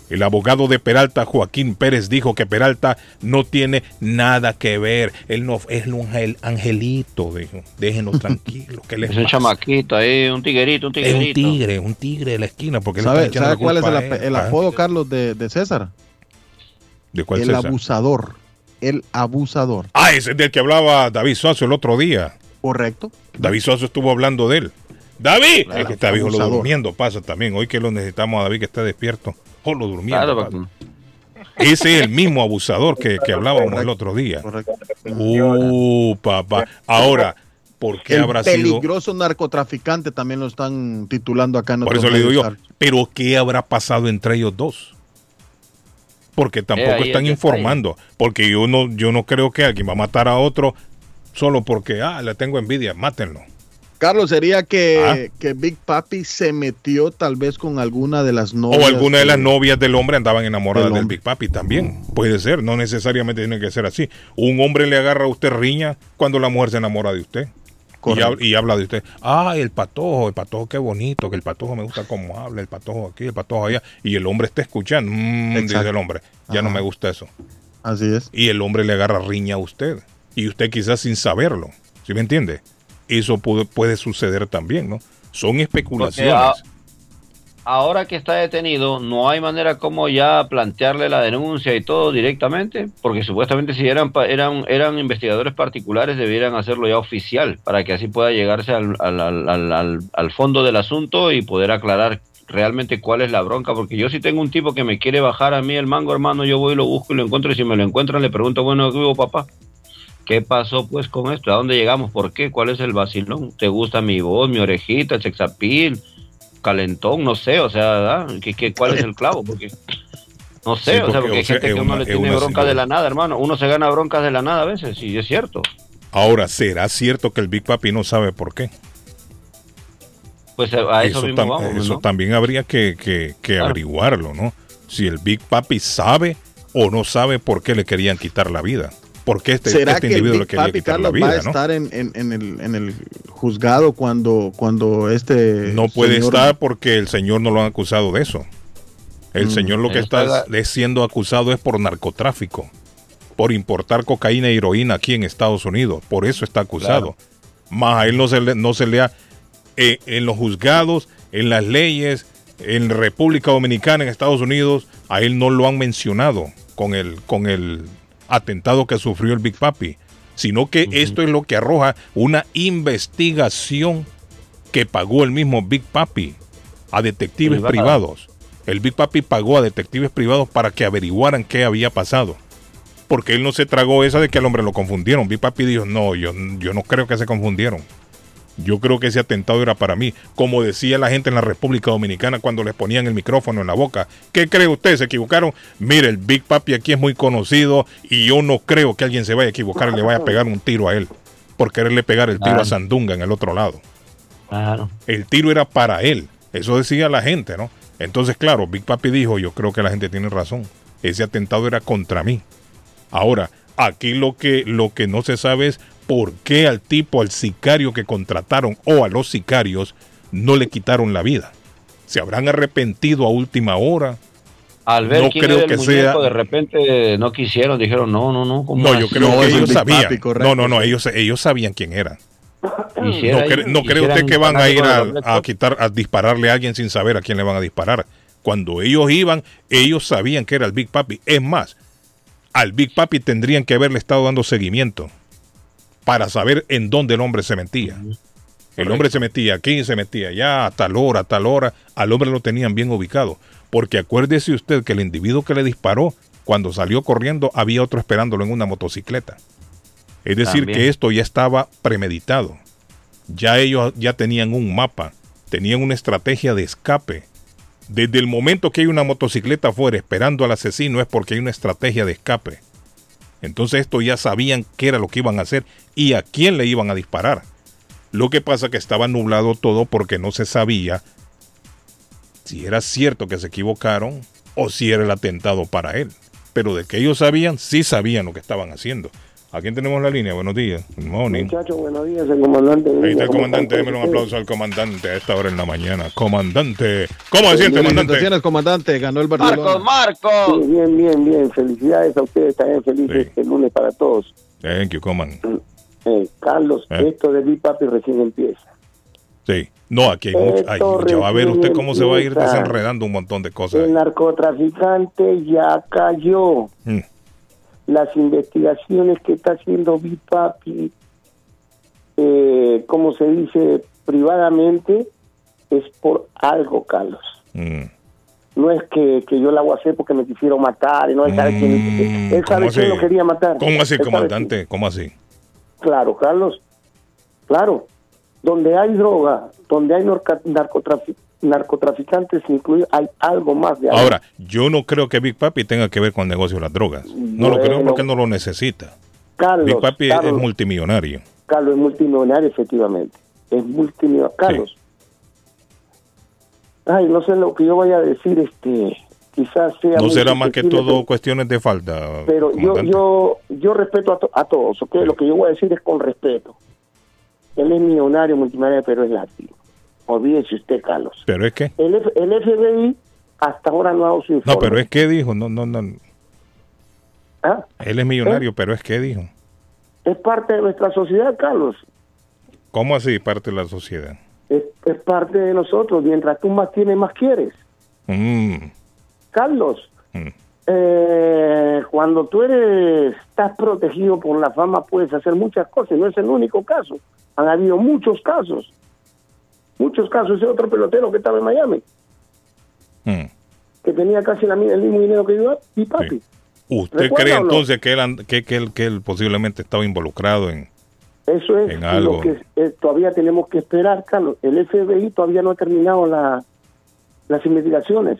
El abogado de Peralta, Joaquín Pérez, dijo que Peralta no tiene nada que ver. Él no es un angel- angelito, dijo. Déjenos tranquilos. ¿qué les Es un chamaquito ahí, un tiguerito, un Es un tiguerito. tigre, un tigre de la esquina. Porque ¿Sabe, sabe la cuál es el, él? Ah, apodo, Carlos, de, de César? ¿De cuál el César? abusador. El abusador. Ah, ese es del que hablaba David Suazo el otro día. Correcto. David Suazo estuvo hablando de él. David, es que está viejo lo durmiendo pasa también. Hoy que lo necesitamos a David que está despierto. Durmiendo. Claro. Ese es el mismo abusador que, que hablábamos el otro día. Uh, papá. Ahora, ¿por qué el habrá sido? peligroso narcotraficante también lo están titulando acá en Por eso le digo yo, pero ¿qué habrá pasado entre ellos dos? Porque tampoco Eh, están informando. Porque yo no, yo no creo que alguien va a matar a otro solo porque, ah, le tengo envidia, mátenlo. Carlos, sería que, Ah. que Big Papi se metió tal vez con alguna de las novias. O alguna de las novias del hombre andaban enamoradas del. Big Papi también. Puede ser, no necesariamente tiene que ser así. Un hombre le agarra a usted riña cuando la mujer se enamora de usted. Y, hab- y habla de usted. Ah, el patojo, el patojo qué bonito, que el patojo me gusta cómo habla, el patojo aquí, el patojo allá. Y el hombre está escuchando. Mm, dice el hombre, ya no me gusta eso. Así es. Y el hombre le agarra riña a usted. Y usted quizás sin saberlo. ¿Sí me entiende? Eso puede, suceder también, ¿no? Son especulaciones. ah, Ahora que está detenido, no hay manera como ya plantearle la denuncia y todo directamente, porque supuestamente si eran eran eran investigadores particulares debieran hacerlo ya oficial para que así pueda llegarse al, al- al- al fondo del asunto y poder aclarar realmente cuál es la bronca, porque yo si tengo un tipo que me quiere bajar a mí el mango, hermano, yo voy y lo busco y lo encuentro y si me lo encuentran le pregunto, bueno, ¿qué hubo, papá? ¿Qué pasó pues con esto? ¿A dónde llegamos? ¿Por qué? ¿Cuál es el vacilón? ¿Te gusta mi voz, mi orejita, el sexapil, calentón? No sé, o sea. ¿Qué, qué, cuál es el clavo? Porque no sé, Sí, o sea, porque, hay o sea, gente que uno una- le es tiene bronca de la nada, hermano. Uno se gana broncas de la nada a veces, sí, es cierto. Ahora, ¿será cierto que el Big Papi no sabe por qué? Pues a eso, mismo tam- vamos, eso ¿no? también habría que, que- que Claro. averiguarlo, ¿no? Si el Big Papi sabe o no sabe por qué le querían quitar la vida. ¿Por qué este, ¿Será este que individuo le Big quería Papi quitar la Carlos va a vida, no? estar en, en- en el, en el juzgado cuando, cuando este No puede señor- estar porque el señor no lo han acusado de eso. El Mm, señor lo que está está es siendo acusado es por narcotráfico, por importar cocaína y heroína aquí en Estados Unidos. Por eso está acusado. Más a él no se le, no se le ha, eh, en los juzgados, en las leyes, en República Dominicana, en Estados Unidos, a él no lo han mencionado con el, con el atentado que sufrió el Big Papi, sino que esto es lo que arroja una investigación que pagó el mismo Big Papi a detectives privados. El Big Papi pagó a detectives privados para que averiguaran qué había pasado. Porque él no se tragó esa de que al hombre lo confundieron. Big Papi dijo, no, yo, yo no creo que se confundieron. Yo creo que ese atentado era para mí. Como decía la gente en la República Dominicana cuando les ponían el micrófono en la boca. ¿Qué cree usted? ¿Se equivocaron? Mire, el Big Papi aquí es muy conocido y yo no creo que alguien se vaya a equivocar y le vaya a pegar un tiro a él. Por quererle pegar el tiro a Sandunga en el otro lado. Claro. El tiro era para él. Eso decía la gente, ¿no? Entonces, claro, Big Papi dijo, yo creo que la gente tiene razón. Ese atentado era contra mí. Ahora, aquí lo que, lo que no se sabe es ¿por qué al tipo, al sicario que contrataron o a los sicarios no le quitaron la vida? ¿Se habrán arrepentido a última hora? Al ver No quién creo era el que muñeco, sea- de repente no quisieron, dijeron, no, no, no. ¿cómo No, yo así? creo No, que ellos sabían. Papi, no, no, no, ellos, ellos sabían quién era. Quisiera No, cre- no cree usted que van a ir a, a quitar, a dispararle a alguien sin saber a quién le van a disparar. Cuando ellos iban, ellos sabían que era el Big Papi. Es más, al Big Papi tendrían que haberle estado dando seguimiento para saber en dónde el hombre se metía. El hombre se metía aquí, se metía allá, a tal hora, a tal hora. Al hombre lo tenían bien ubicado. Porque acuérdese usted que el individuo que le disparó, cuando salió corriendo, había otro esperándolo en una motocicleta. Es decir, También. que esto ya estaba premeditado. Ya ellos ya tenían un mapa, tenían una estrategia de escape. Desde el momento que hay una motocicleta afuera esperando al asesino es porque hay una estrategia de escape. Entonces esto ya sabían qué era lo que iban a hacer y a quién le iban a disparar. Lo que pasa que estaba nublado todo porque no se sabía si era cierto que se equivocaron o si era el atentado para él. Pero de que ellos sabían, sí sabían lo que estaban haciendo. ¿A quién tenemos la línea? Buenos días. Good morning. Muchachos, buenos días, el comandante. Ahí está el ¿Cómo comandante, démelo un aplauso al comandante a esta hora en la mañana. Comandante, ¿cómo se siente, comandante? Felicitaciones, comandante. Ganó el Marcos, Barcelona. Marcos. Sí, bien, bien, bien. Felicidades a ustedes también. Feliz Sí. este lunes para todos. Thank you, coman. Eh, Carlos, Eh. esto de Big Papi recién empieza. Sí. No, aquí hay mucho. ay, ya va a ver usted cómo se va a ir desenredando un montón de cosas. El narcotraficante ya cayó. Mm. Las investigaciones que está haciendo Big Papi, eh, como se dice privadamente, es por algo, Carlos. Mm. No es que, que yo la voy a hacer porque me quisieron matar, y no él sabe Mm, quién, él sabe ¿cómo quién así? lo quería matar. ¿Cómo así, Él sabe comandante? ¿Cómo así? quién. Claro, Carlos. Claro. Donde hay droga, donde hay narcotrafi- narcotraficantes incluidos, hay algo más de algo. Ahora, yo no creo que Big Papi tenga que ver con el negocio de las drogas. No lo creo porque no lo necesita. Carlos, Big Papi es- Carlos, es multimillonario. Carlos es multimillonario, efectivamente. Es multimillonario. Carlos. Ay, no sé lo que yo vaya a decir, este, quizás sea. No será más que todo cuestiones de falta. Pero yo, comandante. yo, yo respeto a, to- a todos, ¿ok? Lo que yo voy a decir es con respeto. Él es millonario, multimillonario, pero es latino. Olvídese usted, Carlos. Pero es que. El, F- el FBI hasta ahora no ha dado su informe. No, pero es que dijo. No, no, no. ¿Ah? Él es millonario, pero es que dijo. Es parte de nuestra sociedad, Carlos. ¿Cómo así parte de la sociedad? Es, es parte de nosotros. Mientras tú más tienes, más quieres. Mm, Carlos, mm. eh, cuando tú eres, estás protegido por la fama, puedes hacer muchas cosas. y No es el único caso. Han habido muchos casos. Muchos casos. Ese otro pelotero que estaba en Miami, Mm. que tenía casi la, el mismo dinero que yo y papi. ¿Usted ¿Recuerda cree no? entonces que él, que, que él, que él posiblemente estaba involucrado en... Eso es En algo. lo que eh, todavía tenemos que esperar, Carlos. El FBI todavía no ha terminado la, las investigaciones.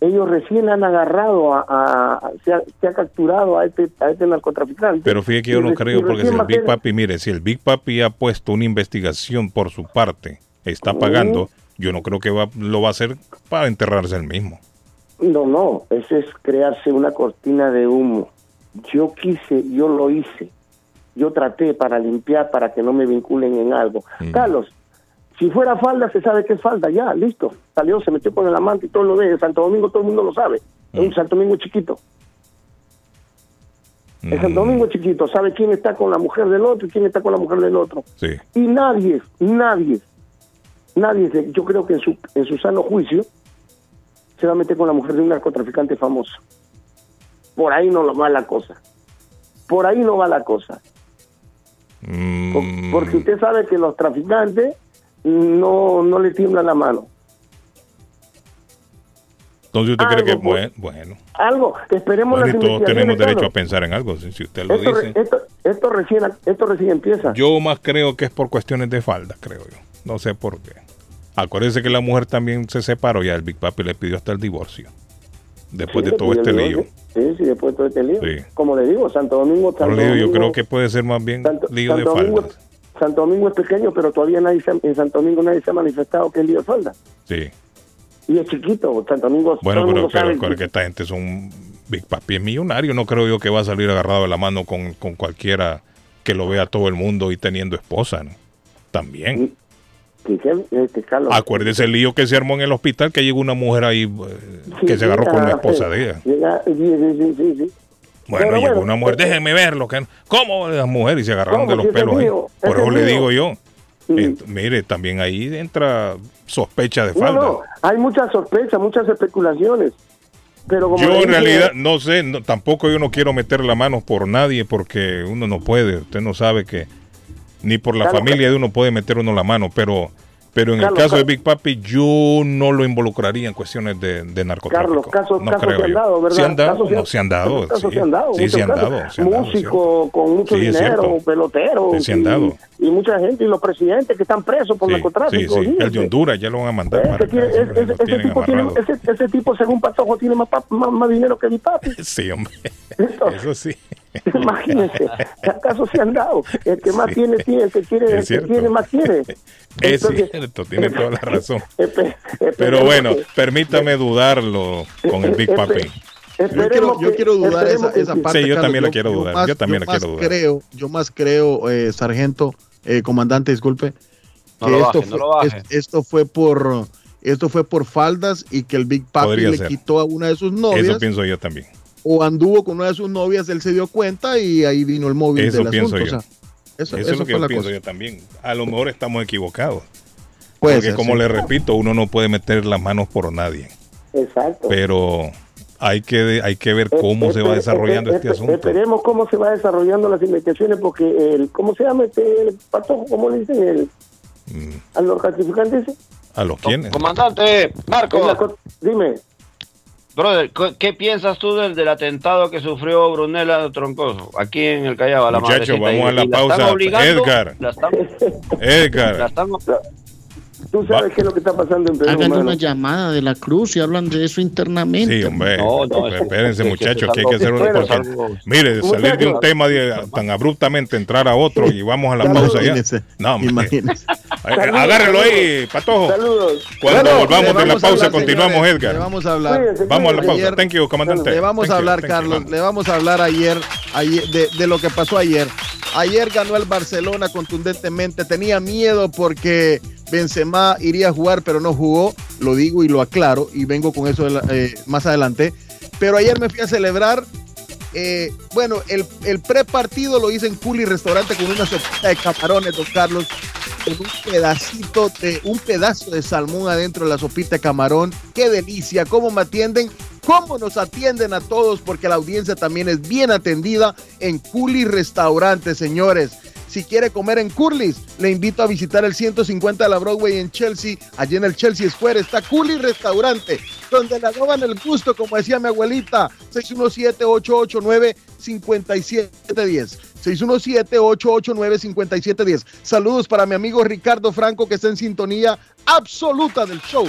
Ellos recién han agarrado, a, a- se, ha, se ha capturado a este, a este narcotraficante. Pero fíjate que yo Y no creo, porque si el Big Papi, mire, si el Big Papi ha puesto una investigación por su parte, está pagando, yo no creo que va, lo va a hacer para enterrarse él mismo. No, no, eso es crearse una cortina de humo. Yo quise, yo lo hice. Yo traté para limpiar, para que no me vinculen en algo. Mm. Carlos, si fuera falda, se sabe que es falda, ya, listo. Salió, se metió con el amante y todo lo de Santo Domingo, todo el mundo lo sabe. Es Mm. un Santo Domingo chiquito. El Santo Mm, Domingo chiquito sabe quién está con la mujer del otro y quién está con la mujer del otro. Sí. Y nadie, nadie, nadie, se- yo creo que en su, en su sano juicio, se va a meter con la mujer de un narcotraficante famoso. Por ahí no va la cosa. Por ahí no va la cosa. Mm, Porque usted sabe que los traficantes no, no le tiemblan la mano. Entonces usted cree que, pues. bueno, Algo, esperemos bueno, las y todos tenemos derecho a pensar en algo, si usted lo Esto, dice. esto, esto recién, esto recién empieza. Yo más creo que es por cuestiones de falda, creo yo. No sé por qué. Acuérdese que la mujer también se separó ya, el Big Papi le pidió hasta el divorcio. Después Sí, de todo este lío. Sí, sí, después de todo este lío. Sí. Como le digo, Santo Domingo... Lío, yo Domingo- creo que puede ser más bien Santo, lío de Domingo, faldas. Santo Domingo es pequeño, pero todavía nadie se- en Santo Domingo nadie se ha manifestado que es lío de falda. Sí. Y es chiquito, Santo Domingo... Bueno, pero, pero que esta gente son Big Papi es millonario. No creo yo que va a salir agarrado de la mano con, con cualquiera que lo vea todo el mundo y teniendo esposa, ¿no? También. Carlos, Acuérdese el lío que se armó en el hospital, que llegó una mujer ahí eh, sí, que se agarró con la esposa eh, de ella. llega- sí, sí. Bueno, Pero llegó bueno, una mujer, eh, déjenme verlo. Que, ¿Cómo la mujer? Y se agarraron de los pelos ahí. mío, Por eso es le digo yo. Mire, también ahí entra sospecha de No, falta. no, hay muchas sospechas, muchas especulaciones. Pero como Yo en realidad no sé, no- tampoco yo no quiero meter la mano por nadie porque uno no puede, usted no sabe que ni por la Carlos, familia de uno puede meter uno la mano, pero pero en Carlos, el caso de. Big Papi yo no lo involucraría en cuestiones de, de narcotráfico. Carlos, casos, no casos creo se han dado, ¿verdad? Se han dado, Casos no, se han dado, casos sí. se han dado, Sí, se han casos. dado, se han dado, Músicos con mucho Sí, dinero, cierto. peloteros. Sí, se han dado. Y, mucha gente, y los presidentes que están presos por sí, narcotráfico. sí. El de. Honduras ya lo van a mandar acá, tiene- ese- tipo tiene, ese, ese tipo, según Patojo, tiene más, más, más dinero que mi papi. Sí, hombre. Eso sí. Imagínense, ¿acaso se han dado? El que más Sí. tiene, tiene, el que quiere, el que tiene, más quiere. Es Entonces, cierto, tiene toda la razón. Pero bueno, permítame dudarlo con el Big Papi. Yo quiero, yo quiero dudar esa, esa parte. Sí, yo Carlos. también la quiero dudar, yo también la más quiero dudar. Creo, yo más creo, eh, sargento, eh, comandante, disculpe, No que esto, baje, fue, es- esto fue por esto fue por faldas y que el Big Papi Podría le ser. quitó a una de sus Eso novias pienso yo también. O anduvo con una de sus novias, él se dio cuenta y ahí vino el móvil Eso del pienso asunto. yo. o sea, eso, Eso, eso es lo que fue yo la pienso cosa. yo también. A lo mejor estamos equivocados. Puede porque ser, como sí. le repito, uno no puede meter las manos por nadie. Exacto. Pero hay que, hay que ver cómo se va desarrollando este asunto. Esperemos cómo se va desarrollando las investigaciones, porque el, ¿cómo se llama este el patojo? ¿Cómo le dicen? El, Mm, a los gratificantes. ¿A los quiénes? Comandante, Marco, co- Dime. Brother, ¿qué- ¿qué piensas tú del, del atentado que sufrió Brunella Troncoso aquí en el Callao? la Muchachos, vamos a la están pausa. obligando- Edgar. La están, la Edgar, están- Tú sabes qué es lo que está pasando en Perú, Hagan una llamada de la cruz y hablan de eso internamente. sí, hombre. No, no, es- Espérense, es muchachos, que hay que hacer una. Porque, mire, salir de un tema de- tan abruptamente, entrar a otro y vamos a la pausa ya. Imagínense, No, imagínense. Agárrelo ahí, Patojo. Saludos. Cuando Bueno, volvamos de la pausa, hablar, continuamos, señores, Edgar. Le vamos a hablar. Cuídense, Vamos a la pausa. Ayer- Thank you, comandante. Le vamos Thank a hablar, you, Carlos, le vamos a hablar ayer, ayer de, de lo que pasó ayer. Ayer ganó el Barcelona contundentemente. Tenía miedo porque Benzema iría a jugar, pero no jugó. Lo digo y lo aclaro y vengo con eso eh, más adelante. Pero ayer me fui a celebrar. eh, bueno, el, el pre-partido lo hice en Culi Restaurante con una sopita de camarones, don Carlos, con un pedacito de, un pedazo de salmón adentro de la sopita de camarón. Qué delicia, cómo me atienden, cómo nos atienden a todos, porque la audiencia también es bien atendida en Culi Restaurante, señores. Si quiere comer en Curly's, le invito a visitar el 150 de la Broadway en Chelsea. Allí en el Chelsea Square está Curly Restaurante, donde le roban el gusto, como decía mi abuelita. 617-889-5710. 617-889-5710. Saludos para mi amigo Ricardo Franco, que está en sintonía absoluta del show.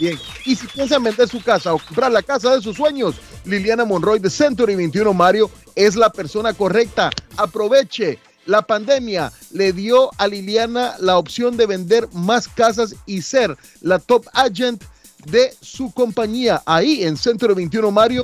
Bien. Y si piensan vender su casa o comprar la casa de sus sueños, Liliana Monroy de Century 21 Mario es la persona correcta. Aproveche. La pandemia le dio a Liliana la opción de vender más casas y ser la top agent de su compañía ahí en Centro 21 Mario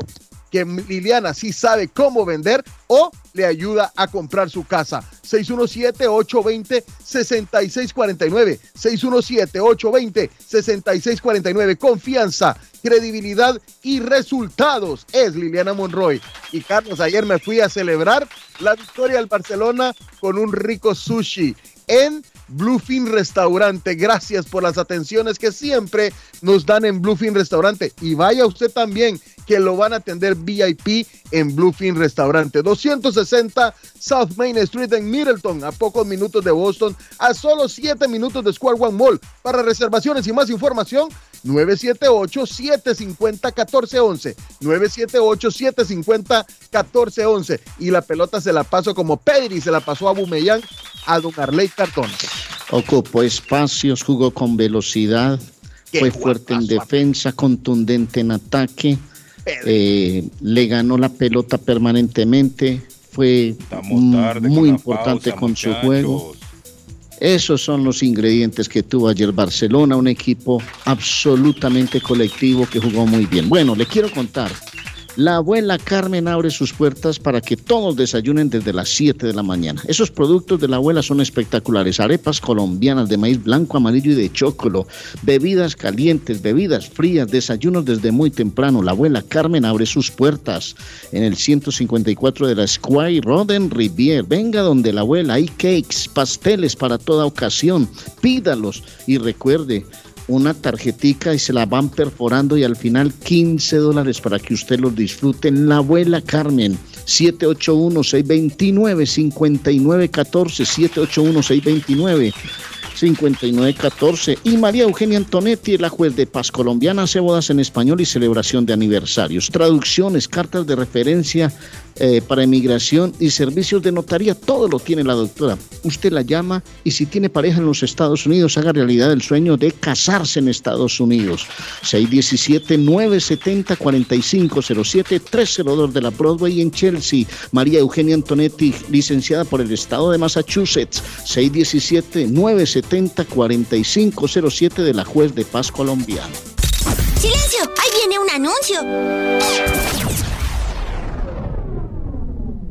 Liliana sí sabe cómo vender o le ayuda a comprar su casa. 617-820-6649. 617-820-6649. Confianza, credibilidad y resultados es Liliana Monroy. Y Carlos, ayer me fui a celebrar la victoria del Barcelona con un rico sushi en Bluefin Restaurante. Gracias por las atenciones que siempre nos dan en Bluefin Restaurante. Y vaya usted también que lo van a atender VIP en Bluefin Restaurante. 260 South Main Street en Middleton, a pocos minutos de Boston, a solo 7 minutos de Square One Mall. Para reservaciones y más información, 978-750-1411. 978-750-1411. Y la pelota se la pasó como Pedri se la pasó a Bumellán a Don Arley Cartón. Ocupó espacios, jugó con velocidad, Qué fue fuerte en defensa, contundente en ataque. Eh, le ganó la pelota permanentemente, fue tarde muy importante pausa, con su juego. Esos son los ingredientes que tuvo ayer Barcelona, un equipo absolutamente colectivo que jugó muy bien. Bueno, le quiero contar La abuela Carmen abre sus puertas para que todos desayunen desde las 7 de la mañana. Esos productos de la abuela son espectaculares. Arepas colombianas de maíz blanco, amarillo y de chocolo. Bebidas calientes, bebidas frías, desayunos desde muy temprano. La abuela Carmen abre sus puertas en el 154 de la Square Road en Rivier. Venga donde la abuela. Hay cakes, pasteles para toda ocasión. Pídalos y recuerde, una tarjetica y se la van perforando y al final 15 dólares para que usted los disfrute. La abuela Carmen, 781-629-5914, 781-629. 5914 y María Eugenia Antonetti, la juez de paz colombiana, hace bodas en español y celebración de aniversarios, traducciones, cartas de referencia eh, para emigración y servicios de notaría, todo lo tiene la doctora. Usted la llama y si tiene pareja en los Estados Unidos, haga realidad el sueño de casarse en Estados Unidos. 617-970-4507, 302 de la Broadway en Chelsea. María Eugenia Antonetti, licenciada por el Estado de Massachusetts. 617-970-4507 de la juez de paz colombiana. ¡Silencio! ¡Ahí viene un anuncio!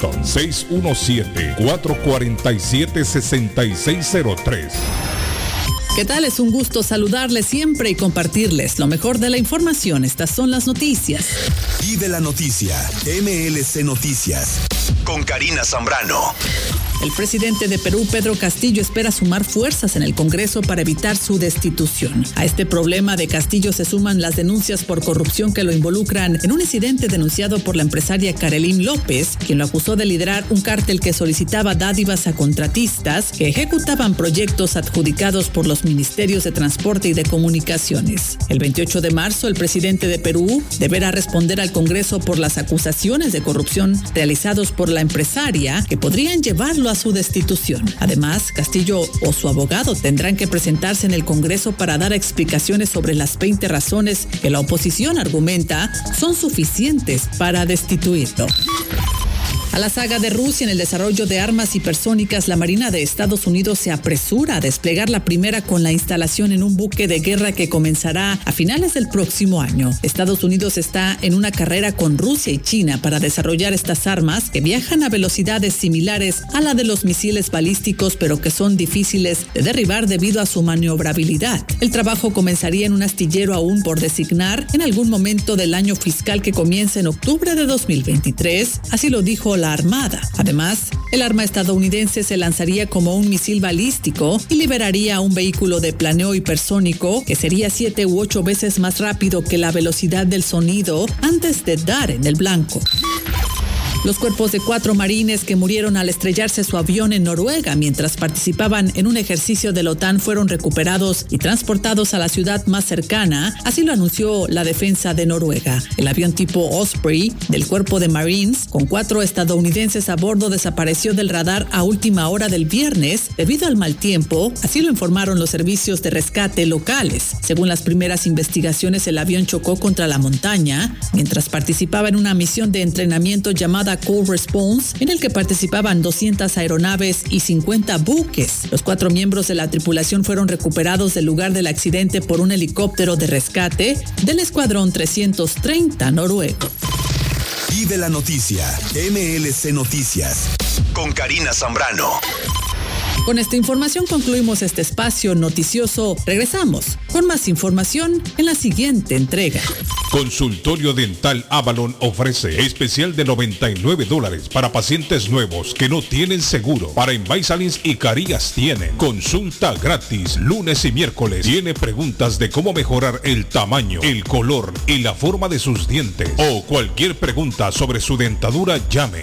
617-447-6603. ¿Qué tal? Es un gusto saludarles siempre y compartirles lo mejor de la información. Estas son las noticias. Y de la noticia, MLC Noticias, con Karina Zambrano. El presidente de Perú, Pedro Castillo, espera sumar fuerzas en el Congreso para evitar su destitución. A este problema de Castillo se suman las denuncias por corrupción que lo involucran en un incidente denunciado por la empresaria Karelín López, quien lo acusó de liderar un cártel que solicitaba dádivas a contratistas que ejecutaban proyectos adjudicados por los ministerios de Transporte y de Comunicaciones. El 28 de marzo, el presidente de Perú deberá responder al Congreso por las acusaciones de corrupción realizados por la empresaria que podrían llevarlo a su destitución. Además, Castillo o su abogado tendrán que presentarse en el Congreso para dar explicaciones sobre las 20 razones que la oposición argumenta son suficientes para destituirlo. A la saga de Rusia en el desarrollo de armas hipersónicas, la Marina de Estados Unidos se apresura a desplegar la primera con la instalación en un buque de guerra que comenzará a finales del próximo año. Estados Unidos está en una carrera con Rusia y China para desarrollar estas armas que viajan a velocidades similares a la de los misiles balísticos, pero que son difíciles de derribar debido a su maniobrabilidad. El trabajo comenzaría en un astillero aún por designar en algún momento del año fiscal que comienza en octubre de 2023, así lo dijo la Armada. Además, el arma estadounidense se lanzaría como un misil balístico y liberaría un vehículo de planeo hipersónico que sería siete u ocho veces más rápido que la velocidad del sonido antes de dar en el blanco. Los cuerpos de cuatro marines que murieron al estrellarse su avión en Noruega mientras participaban en un ejercicio de la OTAN fueron recuperados y transportados a la ciudad más cercana, así lo anunció la defensa de Noruega. El avión tipo Osprey del cuerpo de Marines, con cuatro estadounidenses a bordo, desapareció del radar a última hora del viernes debido al mal tiempo, así lo informaron los servicios de rescate locales. Según las primeras investigaciones, el avión chocó contra la montaña mientras participaba en una misión de entrenamiento llamada Cold Response, en el que participaban 200 aeronaves y 50 buques. Los cuatro miembros de la tripulación fueron recuperados del lugar del accidente por un helicóptero de rescate del Escuadrón 330 noruego. De la noticia, MLC Noticias, con Karina Zambrano. Con esta información concluimos este espacio noticioso. Regresamos con más información en la siguiente entrega. Consultorio Dental Avalon ofrece especial de 99 dólares para pacientes nuevos que no tienen seguro. Para Invisalins y Carías tienen consulta gratis lunes y miércoles. Tiene preguntas de cómo mejorar el tamaño, el color y la forma de sus dientes. O cualquier pregunta sobre su dentadura, llame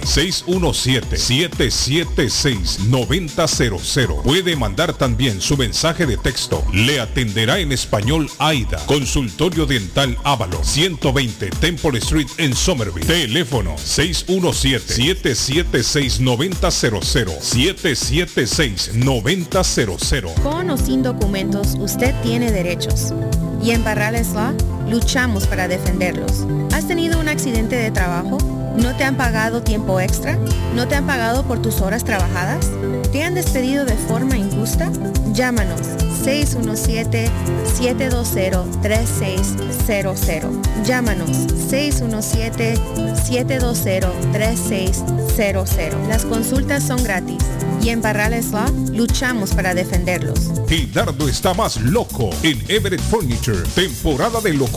617-776-9000. Puede mandar también su mensaje de texto. Le atenderá en Español AIDA. Consultorio Dental Ávalo, 120 Temple Street en Somerville. Teléfono 617-776-9000. 776-9000. Con o sin documentos, usted tiene derechos. Y en Barrales Law luchamos para defenderlos. ¿Has tenido un accidente de trabajo? ¿No te han pagado tiempo extra? ¿No te han pagado por tus horas trabajadas? ¿Te han despedido de forma injusta? Llámanos 617-720-3600. Llámanos 617-720-3600. Las consultas son gratis y en Barrales Law luchamos para defenderlos. Gildardo está más loco en Everett Furniture. Temporada de locura.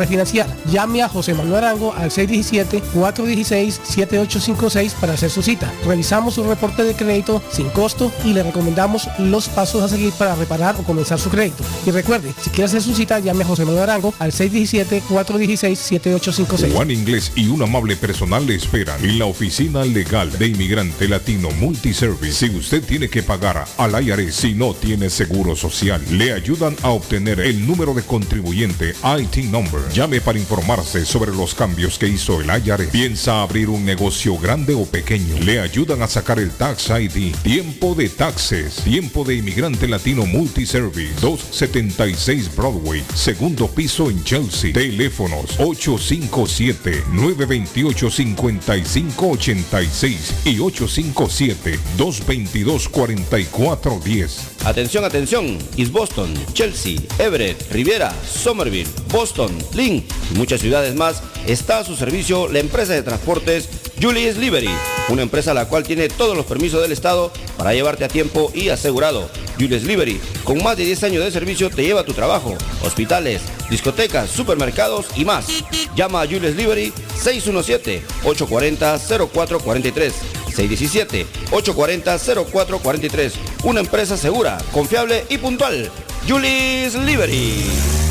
refinanciar. Llame a José Manuel Arango al 617-416-7856 para hacer su cita. Revisamos su reporte de crédito sin costo y le recomendamos los pasos a seguir para reparar o comenzar su crédito. Y recuerde, si quiere hacer su cita, llame a José Manuel Arango al 617-416-7856. Juan Inglés y un amable personal le esperan en la oficina legal de inmigrante latino Multiservice. Si usted tiene que pagar al IRS si no tiene seguro social, le ayudan a obtener el número de contribuyente IT number. Llame para informarse sobre los cambios que hizo el IRS. Piensa abrir un negocio grande o pequeño. Le ayudan a sacar el Tax ID. Tiempo de taxes. Tiempo de inmigrante latino Multiservice. 276 Broadway. Segundo piso en Chelsea. Teléfonos 857-928-5586 y 857-222-4410. Atención, atención. East Boston, Chelsea, Everett, Riviera, Somerville, Boston, Lynn y muchas ciudades más está a su servicio la empresa de transportes Julius Liberty, una empresa la cual tiene todos los permisos del Estado para llevarte a tiempo y asegurado. Julius Liberty, con más de 10 años de servicio, te lleva a tu trabajo, hospitales, discotecas, supermercados y más. Llama a Julius Liberty 617-840-0443. 617-840-0443. Una empresa segura, confiable y puntual. Julius Liberty.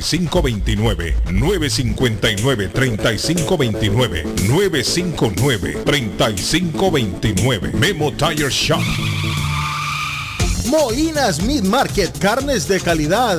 3529 959 3529 959 3529 Memo Tire Shop. Moinas Meat Market, carnes de calidad,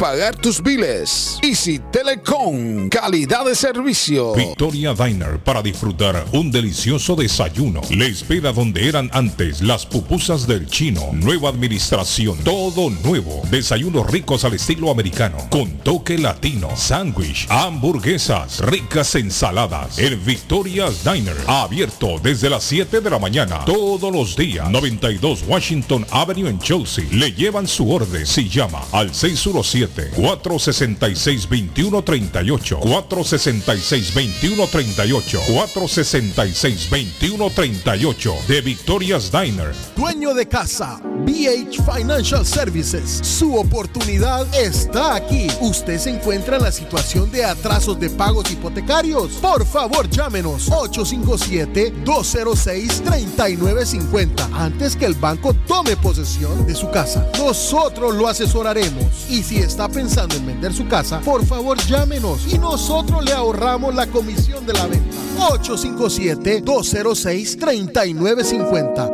pagar tus biles. Easy Telecom, calidad de servicio. Victoria Diner para disfrutar un delicioso desayuno. Le espera donde eran antes las pupusas del chino. Nueva administración, todo nuevo. Desayunos ricos al estilo americano, con toque latino. Sándwich, hamburguesas, ricas ensaladas. El Victoria Diner, abierto desde las 7 de la mañana, todos los días. 92 Washington Avenue en Chelsea. Le llevan su orden si llama al 617 466-2138 466-2138 466-2138 de Victoria's Diner. Dueño de casa, BH Financial Services. Su oportunidad está aquí. Usted se encuentra en la situación de atrasos de pagos hipotecarios. Por favor, llámenos 857-206-3950 antes que el banco tome posesión de su casa. Nosotros lo asesoraremos. Y si está pensando en vender su casa, por favor llámenos y nosotros le ahorramos la comisión de la venta. 857-206-3950.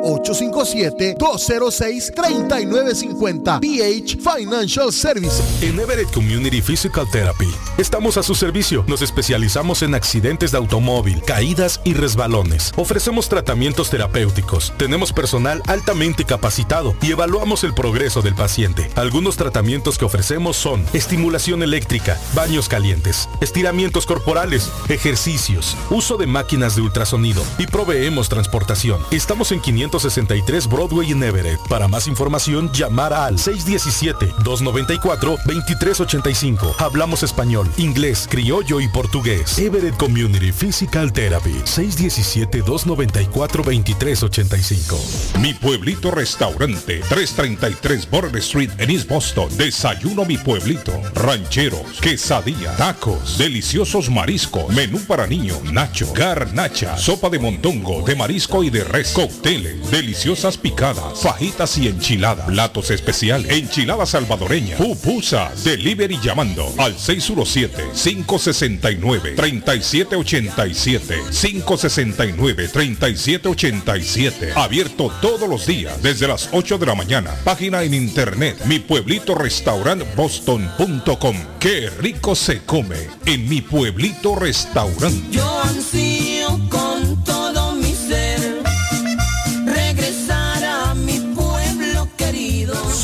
857-206-3950. BH Financial Services. En Everett Community Physical Therapy estamos a su servicio. Nos especializamos en accidentes de automóvil, caídas y resbalones. Ofrecemos tratamientos terapéuticos. Tenemos personal altamente capacitado y evaluamos el progreso del paciente. Algunos tratamientos que ofrecemos son estimulación eléctrica, baños calientes, estiramientos corporales, ejercicios, uso de máquinas de ultrasonido y proveemos transportación. Estamos en 563 Broadway en Everett. Para más información, llamar al 617-294-2385. Hablamos español, inglés, criollo y portugués. Everett Community Physical Therapy. 617-294-2385. Mi pueblito restaurante, 333 Border Street en East Boston. Desayuno mi pueblito. Rancheros, quesadilla, tacos, deliciosos mariscos, menú para niños, nacho, garnacha, sopa de montongo, de marisco y de res, cócteles, deliciosas picadas, fajitas y enchiladas, platos especiales, enchiladas salvadoreñas, pupusas, delivery llamando al 617-569-3787, 569-3787, abierto todos los días desde las 8 de la mañana, página en internet, mi pueblito restaurant boston.com. Qué rico se come en mi pueblito restaurante.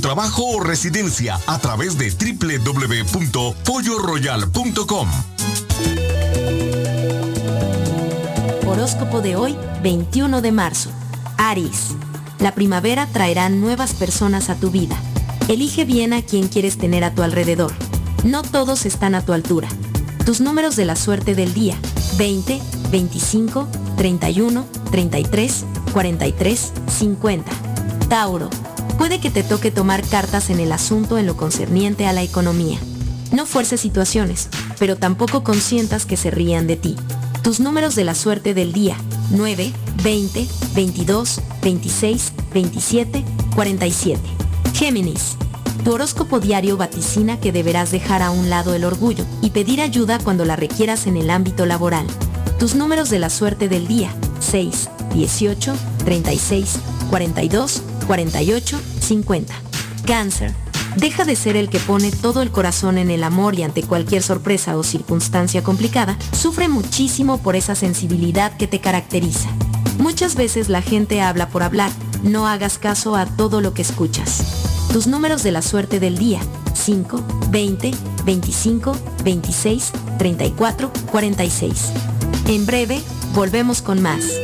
trabajo o residencia a través de www.polloroyal.com. Horóscopo de hoy, 21 de marzo. Aries. La primavera traerá nuevas personas a tu vida. Elige bien a quien quieres tener a tu alrededor. No todos están a tu altura. Tus números de la suerte del día. 20, 25, 31, 33, 43, 50. Tauro. Puede que te toque tomar cartas en el asunto en lo concerniente a la economía. No fuerces situaciones, pero tampoco consientas que se rían de ti. Tus números de la suerte del día. 9, 20, 22, 26, 27, 47. Géminis. Tu horóscopo diario vaticina que deberás dejar a un lado el orgullo y pedir ayuda cuando la requieras en el ámbito laboral. Tus números de la suerte del día. 6, 18, 36, 42, 48, 50. Cáncer. Deja de ser el que pone todo el corazón en el amor y ante cualquier sorpresa o circunstancia complicada, sufre muchísimo por esa sensibilidad que te caracteriza. Muchas veces la gente habla por hablar, no hagas caso a todo lo que escuchas. Tus números de la suerte del día, 5, 20, 25, 26, 34, 46. En breve, volvemos con más.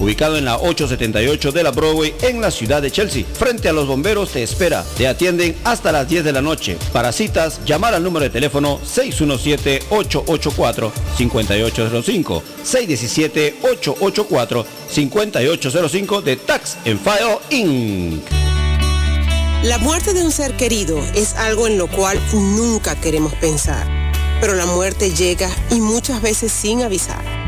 ubicado en la 878 de la Broadway en la ciudad de Chelsea. Frente a los bomberos te espera. Te atienden hasta las 10 de la noche. Para citas, llamar al número de teléfono 617-884-5805. 617-884-5805 de Tax en File Inc. La muerte de un ser querido es algo en lo cual nunca queremos pensar. Pero la muerte llega y muchas veces sin avisar.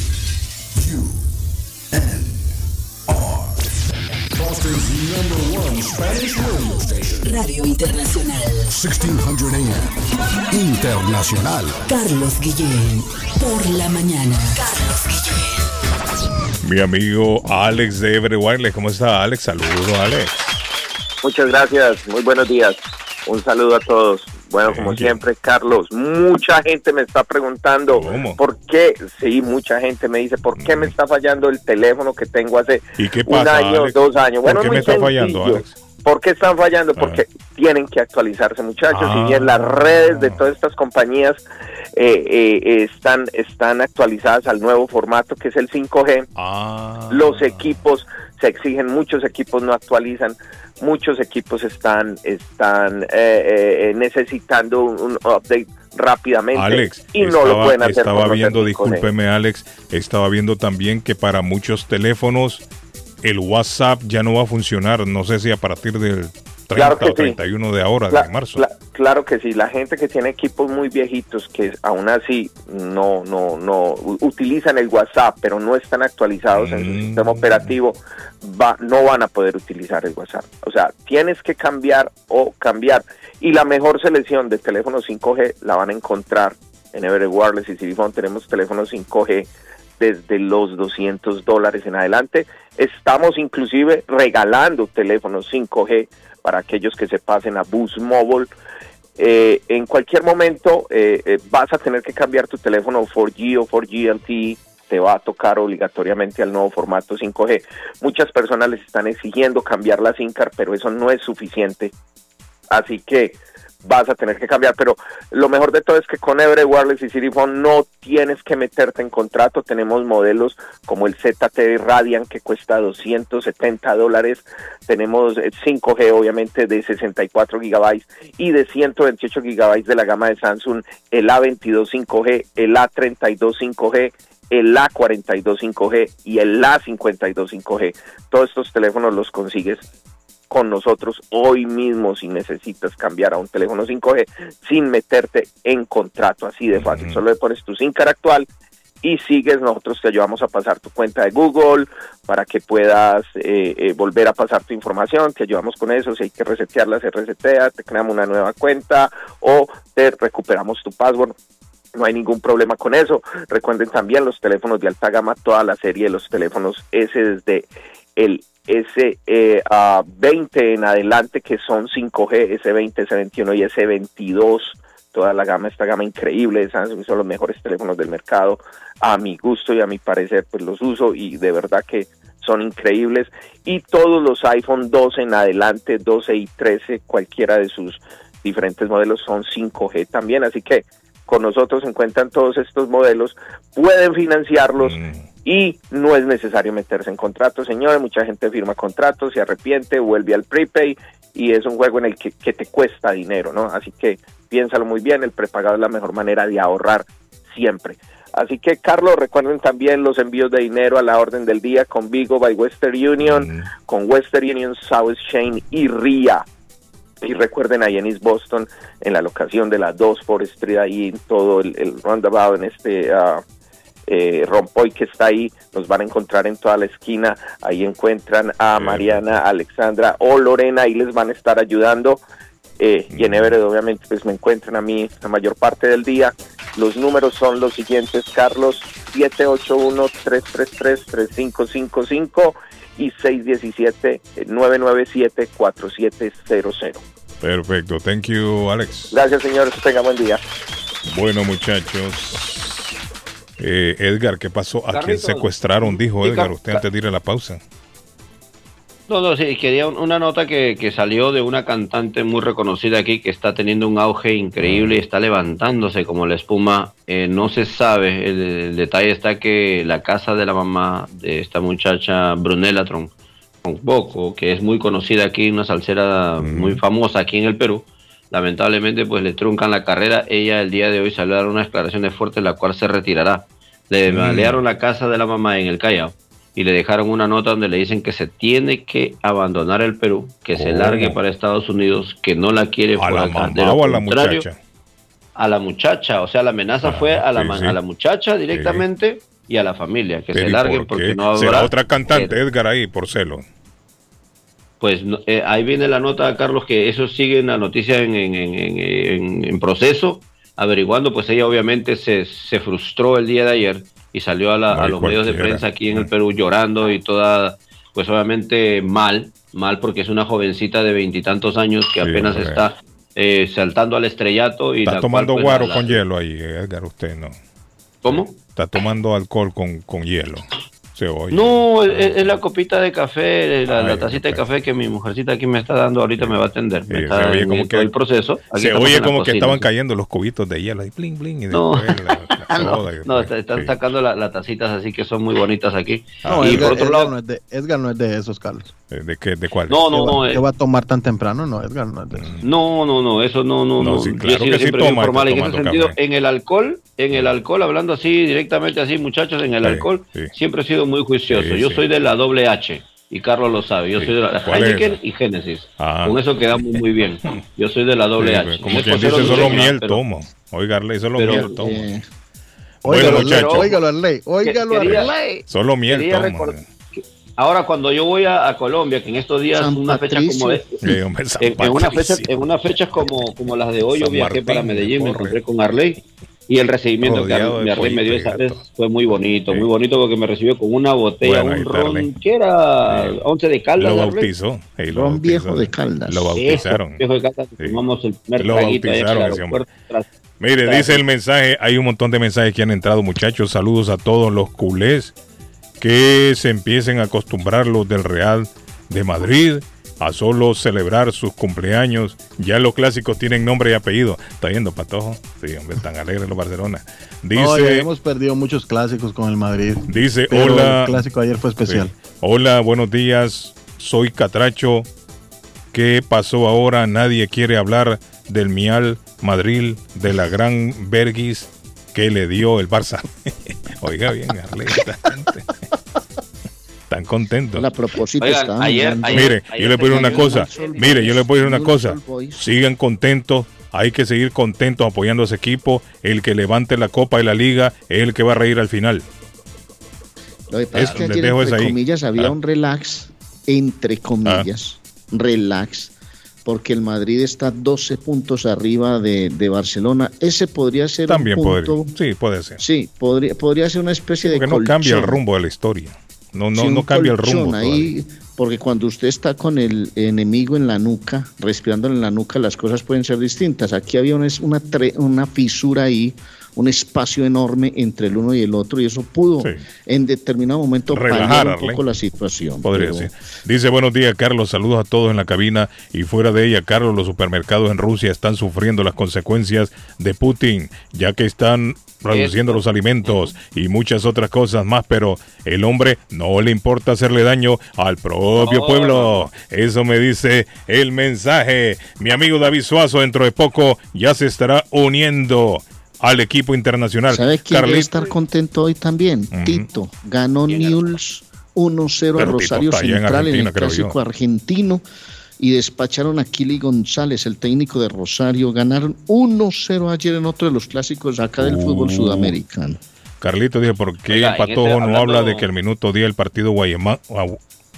Boston's number one Spanish radio station. Radio Internacional. 1600 AM. Internacional. Carlos Guillén. Por la mañana. Carlos Guillén. Mi amigo Alex de Ebre Wireless. ¿Cómo está Alex? Saludos, Alex. Muchas gracias, muy buenos días. Un saludo a todos. Bueno, como siempre, Carlos, mucha gente me está preguntando por qué, sí, mucha gente me dice, ¿por qué me está fallando el teléfono que tengo hace ¿Y qué un año, Alex? dos años? ¿Por Bueno, qué muy me está fallando. Alex? ¿Por qué están fallando? Porque tienen que actualizarse, muchachos. Ah. Si bien las redes de todas estas compañías eh, eh, están, están actualizadas al nuevo formato que es el 5G, Ah. los equipos se exigen, muchos equipos no actualizan, muchos equipos están, están eh, eh, eh, necesitando un, un update rápidamente Alex, y no lo pueden hacer. estaba viendo, 5G. discúlpeme Alex, estaba viendo también que para muchos teléfonos el WhatsApp ya no va a funcionar, no sé si a partir del 30 Claro que o sí. 31 de ahora, de marzo. cla- claro que sí, la gente que tiene equipos muy viejitos que aún así no no no utilizan el WhatsApp, pero no están actualizados en su Mm. sistema operativo, va, no van a poder utilizar el WhatsApp. O sea, tienes que cambiar o cambiar. Y la mejor selección de teléfonos 5G la van a encontrar en Everett Wireless y City Tenemos teléfonos 5G desde los 200 dólares en adelante. Estamos inclusive regalando teléfonos 5G para aquellos que se pasen a Boost Mobile. Eh, en cualquier momento eh, eh, vas a tener que cambiar tu teléfono 4G o 4G LTE te va a tocar obligatoriamente al nuevo formato 5G. Muchas personas les están exigiendo cambiar la SIM card, pero eso no es suficiente. Así que vas a tener que cambiar, pero lo mejor de todo es que con Everett Wireless y Cityphone no tienes que meterte en contrato. Tenemos modelos como el ZT Radiant que cuesta 270 dólares. Tenemos eh, 5G obviamente de 64 gigabytes y de 128 gigabytes de la gama de Samsung, el A22 5G, el A32 5G, el A42 5G y el A52 5G. Todos estos teléfonos los consigues con nosotros hoy mismo si necesitas cambiar a un teléfono 5G sin meterte en contrato así de fácil. Solo le pones tu SIM actual y sigues, nosotros te ayudamos a pasar tu cuenta de Google para que puedas eh, eh, volver a pasar tu información, te ayudamos con eso, si hay que resetearla, se resetea, te creamos una nueva cuenta o te recuperamos tu password. No hay ningún problema con eso. Recuerden también los teléfonos de alta gama, toda la serie de los teléfonos S desde el S20 en adelante que son 5G, S20, S21 y S22 toda la gama, esta gama increíble de Samsung son los mejores teléfonos del mercado. A mi gusto y a mi parecer, pues los uso y de verdad que son increíbles. Y todos los iPhone 12 en adelante, 12 y 13, cualquiera de sus diferentes modelos son 5G también. Así que con nosotros encuentran todos estos modelos, pueden financiarlos y no es necesario meterse en contratos, señores. Mucha gente firma contratos, se arrepiente, vuelve al prepay y es un juego en el que, que te cuesta dinero, ¿no? Así que piénsalo muy bien, el prepagado es la mejor manera de ahorrar siempre. Así que, Carlos, recuerden también los envíos de dinero a la orden del día con Vigo by Western Union, con Western Union, South Chain y RIA. Y recuerden ahí en East Boston, en la locación de la 2 Forest Street, ahí en todo el, el roundabout, en este ah, eh, rompoy que está ahí, nos van a encontrar en toda la esquina. Ahí encuentran a Mariana, Alexandra o Lorena, ahí les van a estar ayudando. Eh, y en Everett, obviamente, pues me encuentran a mí la mayor parte del día. Los números son los siguientes, Carlos, 781-333-3555 y 617-997-4700. Perfecto, thank you Alex. Gracias, señores, que tengan buen día. Bueno muchachos, Eh, Edgar, ¿qué pasó? ¿A quién secuestraron? Dijo Edgar, usted antes de ir a la pausa. No, no, sí, quería un- una nota que, que salió de una cantante muy reconocida aquí que está teniendo un auge increíble y está levantándose como la espuma. Eh, no se sabe, el, el detalle está que la casa de la mamá de esta muchacha Brunella Tron, Boco, que es muy conocida aquí, una salsera muy famosa aquí en el Perú, lamentablemente pues le truncan la carrera. Ella el día de hoy salió a dar unas declaraciones fuertes, la cual se retirará. Le Mm. balearon la casa de la mamá en el Callao y le dejaron una nota donde le dicen que se tiene que abandonar el Perú, que se largue para Estados Unidos, que no la quiere ¿A por la acá. mamá De lo o a la muchacha? A la muchacha, o sea, la amenaza fue a la, sí, ma- sí. a la muchacha directamente y a la familia, que Pero se ¿y largue por porque no habrá... ¿Será otra cantante, Edgar, ahí, por celo? Pues eh, ahí viene la nota, Carlos, que eso sigue en la noticia en, en- en- en- en- en proceso, averiguando, pues ella obviamente se, se frustró el día de ayer y salió a, la- No, a y los medios de prensa aquí en el Perú llorando y toda, pues obviamente mal, mal porque es una jovencita de veintitantos años que Sí, apenas hombre. está eh, saltando al estrellato y Está tomando cual, pues, guaro la- con hielo ahí, Edgar, usted no. ¿Cómo? Está tomando alcohol con, con hielo. Se oye. No, es, es la copita de café, la, la Ay, tacita de café que mi mujercita aquí me está dando, ahorita me va a atender. Me Sí, está se oye como el- que- el proceso. Aquí Se oye como que estaban cayendo los cubitos de hielo ahí, bling, bling, y No. después la, la Ah, no, y están sí. sacando la- las tacitas así que son muy bonitas aquí. No, y Edgar, por otro Edgar lado, no es de, Edgar no es de esos, Carlos. ¿De qué? ¿De cuál? No, no, ¿Qué va- no, ¿Qué eh. va a tomar tan temprano? No, Edgar no es de eso. no, no, no, eso no, no, No, sí, claro que sí siempre toma, en ese tomando sentido. café. En el alcohol, en el alcohol, hablando así directamente así, muchachos, en el Sí, alcohol, sí. siempre he sido muy juicioso. Sí, yo sí. soy de la doble H. Y Carlos lo sabe, yo Sí. soy de la ¿Cuál es Heineken y Génesis. Ah. Con eso quedamos muy bien. Yo soy de la doble Sí, H. como No es quien dice, solo miel pero- tomo. Oigarle, solo pero, miel tomo. Eh, Bueno, muchachos. óigalo al ley, óigalo al quería- ley. Solo miel tomo. recordar- Ahora, cuando yo voy a, a Colombia, que en estos días, San una fecha como de, Sí, hombre, San en, en una fecha, en una fechas como, como las de hoy, yo San viajé Martín, para Medellín, me encontré con Arley y el recibimiento que de mi Arley me dio esa vez fue muy bonito, Sí. muy bonito porque me recibió con una botella, Bueno, un ron, que era Sí. 11 de caldas. Lo bautizó. lo Ron bautizó. viejo de Caldas. Lo bautizaron. Eso, viejo de caldas, Sí. tomamos el primer Lo bautizaron tras- Mire, tras- dice el mensaje, hay un montón de mensajes que han entrado, muchachos. Saludos a todos los culés que se empiecen a acostumbrar los del Real de Madrid a solo celebrar sus cumpleaños. Ya los clásicos tienen nombre y apellido. ¿Está viendo, Patojo? Sí, hombre, están alegres los Barcelona. Dice, hemos perdido muchos clásicos con el Madrid. dice, Pero hola. El clásico ayer fue especial. Sí. Hola, buenos días. Soy Catracho. ¿Qué pasó ahora? Nadie quiere hablar del Mial Madrid, de la gran Bergis que le dio el Barça. Oiga bien, Arley, esta gente. Están contentos. A propósito, Oigan, ayer- ayer- Mire, yo le puedo decir una cosa. Mire, yo le puedo decir una cosa. Sigan contentos. Hay que seguir contentos apoyando a ese equipo. El que levante la copa y la liga es el que va a reír al final. Lo que pasa Eso, es que ayer, dejo entre ahí. comillas, había Ah. un relax, entre comillas, relax, porque el Madrid está 12 puntos arriba de, de Barcelona. Ese podría ser También un podría. punto. Sí, puede ser. Sí, podría, podría ser una especie de Porque no cambia el colchón. rumbo de la historia. No, no, Sí, no cambia el rumbo. ahí, porque cuando usted está con el enemigo en la nuca, respirando en la nuca, las cosas pueden ser distintas. Aquí había una, una, una fisura ahí, un espacio enorme entre el uno y el otro, y eso pudo Sí. en determinado momento Relajar, un poco la situación. Podría pero- ser. Dice buenos días, Carlos. Saludos a todos en la cabina. Y fuera de ella, Carlos, los supermercados en Rusia están sufriendo las consecuencias de Putin, ya que están reduciendo los alimentos y muchas otras cosas más. Pero el hombre no le importa hacerle daño al propio No, pueblo. Eso me dice el mensaje. Mi amigo David Suazo, dentro de poco, ya se estará uniendo al equipo internacional. ¿Sabe quién debe Carlit- estar contento hoy también? Tito. Ganó Newell's 1-0 a Rosario en Central en, el clásico yo. argentino y despacharon a Kili González, el técnico de Rosario. Ganaron 1-0 ayer en otro de los clásicos acá del fútbol Uh. sudamericano. Carlito dice, ¿por qué Oiga, Patojo este, no habla de que el minuto 10 el partido Guayama,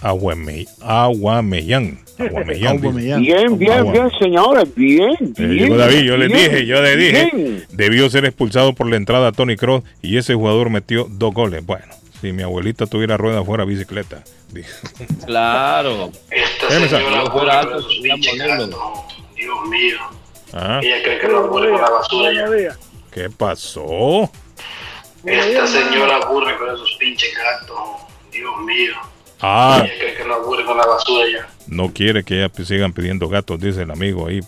Aguame- Aguamellán? Aguamellán. Bien, bien, Agua. bien, señores, bien, Eh, bien. digo, David, yo le dije, yo le dije, bien. debió ser expulsado por la entrada a Tony Cross y ese jugador metió dos goles. Bueno, si mi abuelita tuviera rueda fuera bicicleta. dijo. Claro. Déjeme Si saber. yo fuera alto, sería modelo. Dios mío. Ah, Ella cree que no aburre con la basura ya. ¿Qué pasó? Esta señora aburre con esos pinches gatos. Dios mío. Ah, que no con la basura ya. no quiere que ella p- sigan pidiendo gatos, dice el amigo ahí,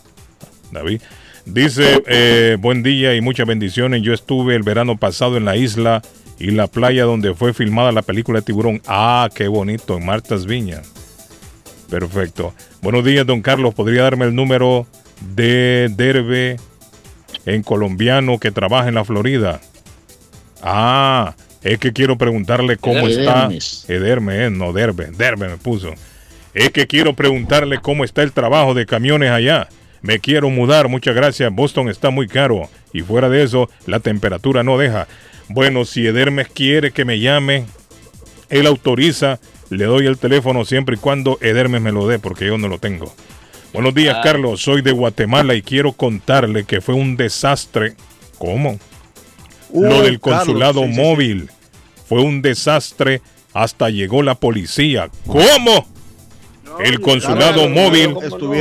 David. Dice, eh, buen día y muchas bendiciones. Yo estuve el verano pasado en la isla y la playa donde fue filmada la película de Tiburón. Ah, qué bonito, en Martas Viña. Perfecto. Buenos días, don Carlos. ¿Podría darme el número de Derbe en colombiano que trabaja en la Florida. Ah, es que quiero preguntarle cómo Edermes. está. Ederme, eh, no Derbe. Derbe me puso. Es que quiero preguntarle cómo está el trabajo de camiones allá. Me quiero mudar, muchas gracias. Boston está muy caro. Y fuera de eso, la temperatura no deja. Bueno, si Edermes quiere que me llame, él autoriza, le doy el teléfono siempre y cuando Edermes me lo dé, porque yo no lo tengo. Buenos días, Ah. Carlos. Soy de Guatemala y quiero contarle que fue un desastre. ¿Cómo? lo del Carlos, consulado sí, sí. Fue un desastre. Hasta llegó la policía. ¿Cómo? el consulado móvil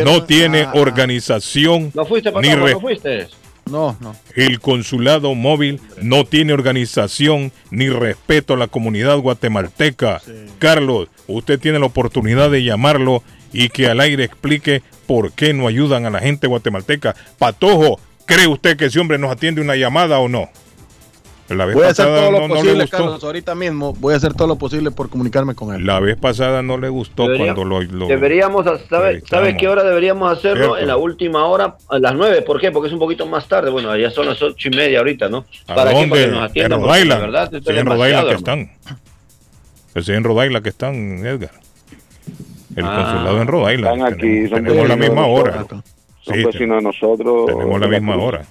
no tiene ah, organización ¿No fuiste, ni Patojo? re- ¿No fuiste? No, no. el consulado móvil no tiene organización ni respeto a la comunidad guatemalteca. Carlos, usted tiene la oportunidad de llamarlo y que al aire explique por qué no ayudan a la gente guatemalteca. Patojo, ¿cree usted que ese hombre nos atiende una llamada o no? La vez Voy a hacer todo lo no, posible. Carlos. Ahorita mismo voy a hacer todo lo posible por comunicarme con él. La vez pasada no le gustó Debería- cuando lo, lo- Deberíamos, ¿sabe. ¿sabe qué hora deberíamos hacerlo? Cierto. En la última hora, a las nueve. ¿Por qué? Porque es un poquito más tarde. Bueno, ya son las ocho y media ahorita, ¿no? ¿A ¿Para qué? dónde? Para que nos En atiendan. Verdad, Sí, es en Rhode demasiado, Island que hermano. están. Sí, en Rhode Island que están, Edgar. El Ah. consulado en Rhode Island. Están aquí, tenemos son tenemos la misma hora. Son Sí, vecinos de nosotros. tenemos la misma Cruz. hora.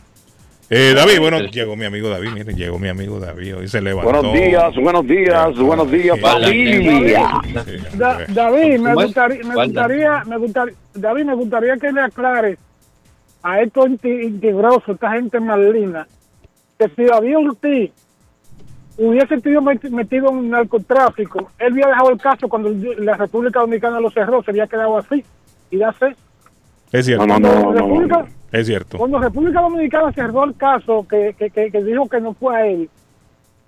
Eh, David, bueno, llegó mi amigo David, miren, llegó mi amigo David, hoy se levantó. Buenos días, buenos días, buenos días, familia. Da- David, me gustaría, me ¿Cuál, gustaría, me gustaría, David, me gustaría que le aclares a estos inti- integrosos, esta gente malina, que si David Ortiz hubiese sido met- metido en narcotráfico, él había dejado el caso cuando la República Dominicana lo cerró, se había quedado así. Y ya sé, Es cierto. No, no, no, República, Es cierto. cuando República Dominicana cerró el caso que, que, que, que dijo que no fue a él,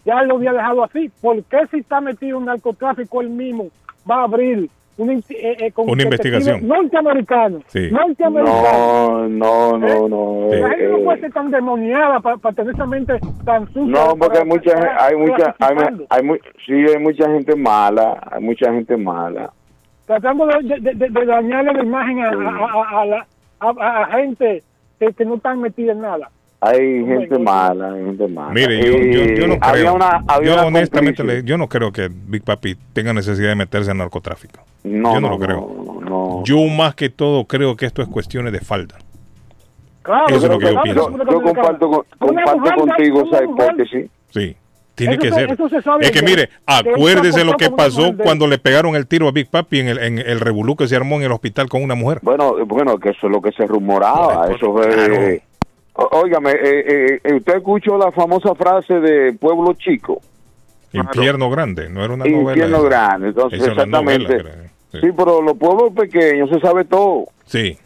ya lo había dejado así. ¿Por qué si está metido en narcotráfico él mismo va a abrir una, in- eh, eh, con Una investigación. Norteamericano. Sí. Norteamericano. No, no, no, no. La eh, gente no eh, puede ser tan demoniada para tener esa mente tan sucia. No, porque hay mucha, hay mucha, hay, hay mu- sí, hay mucha gente mala, hay mucha gente mala. Tratando de, de, de- de dañarle la imagen a, a, a- a la- a- a gente que, que no están metida en nada. Hay gente mala, hay gente mala. Mire, yo, yo, yo no había creo. una- había yo una honestamente, le- yo no creo que Big Papi tenga necesidad de meterse en narcotráfico. No, yo no, no, lo creo. no, no. Yo más que todo creo que esto es cuestiones de falda. Claro, Eso es lo que yo claro, pienso. Yo comparto, con- comparto contigo esa hipótesis. Sí. Tiene Eso que se- ser. eso se sabe Es que que- mire, acuérdese lo que pasó cuando le pegaron el tiro a Big Papi en el, en el revolú que se armó en el hospital con una mujer. Bueno, bueno, que eso es lo que se rumoraba. Eso fue. claro. Óigame, eh, eh, eh, usted escuchó la famosa frase de Pueblo Chico. Infierno grande, no era una novela. Infierno esa. grande. Entonces, novela, exactamente. sí, pero los pueblos pequeños se sabe todo. Sí.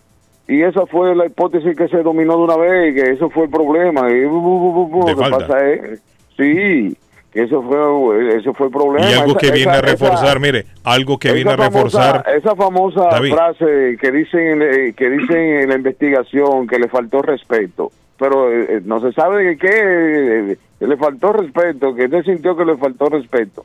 Y esa fue la hipótesis que se dominó de una vez, que eso fue el problema. Y, bu, bu, bu, bu, De lo que pasa es, sí, eso fue, eso fue el problema. Y algo Esa- que viene esa- a reforzar, esa- mire, algo que viene a famosa- reforzar. esa famosa David. frase que dicen eh, que dicen en la investigación que le faltó respeto pero eh, eh, no se sabe de qué eh, le faltó respeto que él sintió que le faltó respeto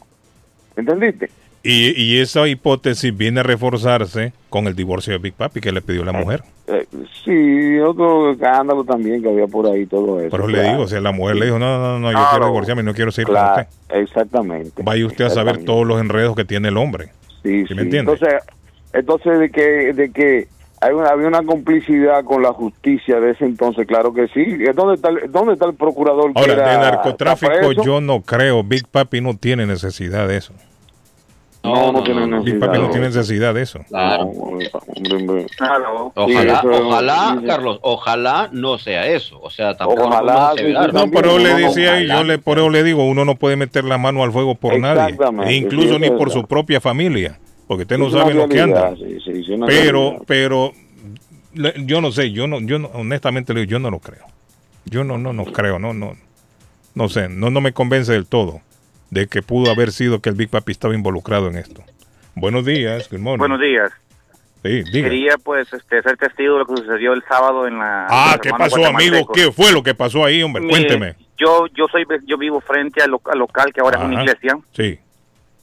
¿entendiste? Y, y esa hipótesis viene a reforzarse con el divorcio de Big Papi que le pidió la mujer. Eh, sí otro escándalo también que había por ahí todo eso Pero le digo, o sea, la mujer le dijo, no, no, no, yo Claro. quiero divorciarme, no quiero seguir Claro, con usted. exactamente Vaya usted a saber todos los enredos que tiene el hombre. Sí, ¿Sí me sí. entiende? Entonces, entonces de que de que hay una, había una complicidad con la justicia de ese entonces, claro que sí. ¿Dónde está el, dónde está el procurador que Ahora, era- de narcotráfico yo no creo. Big Papi no tiene necesidad de eso. No, no, tiene Big necesidad. Papi no tiene necesidad de eso. Claro. Ojalá, ojalá. Carlos, ojalá no sea eso. O sea, tampoco Ojalá, No, pero le decía y yo le, por eso le digo, uno no puede meter la mano al fuego por nadie, Exactamente, e incluso sí, ni por su propia familia, porque usted no sabe lo que anda. Pero, realidad. pero yo no sé, yo no, yo no, honestamente le digo, yo no lo creo. Yo no, no, no creo, no, no, no sé, no, no me convence del todo de que pudo haber sido que el Big Papi estaba involucrado en esto. Buenos días, good morning. Buenos días. Sí, diga. Quería pues este, ser testigo de lo que sucedió el sábado en la... Ah, ¿qué pasó, amigo? ¿Qué fue lo que pasó ahí, hombre? Cuénteme. Yo yo soy yo vivo frente al, lo- al local que ahora es una Ajá. iglesia Sí,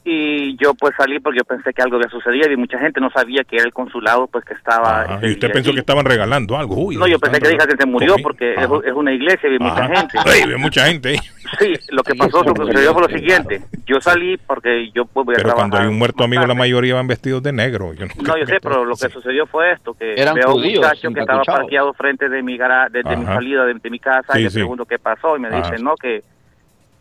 y yo pues salí porque yo pensé que algo había sucedido y mucha gente no sabía que era el consulado pues que estaba Ajá, ese y usted pensó allí. que estaban regalando algo. Uy, no yo pensé que dije que se murió porque es, Ajá. es una iglesia y mucha gente Ay, ve mucha gente ahí. sí lo que pasó lo que sucedió fue lo siguiente yo salí porque yo pues voy a Pero trabajar cuando hay un muerto amigo, la mayoría van vestidos de negro. Yo no no, yo sé, pero lo que sucedió fue esto, que Eran veo a un judíos, muchacho que estaba parqueado frente de mi gara, de, de mi salida de, de mi casa Sí, y le sí. pregunto qué pasó y me Ajá. dice, no, que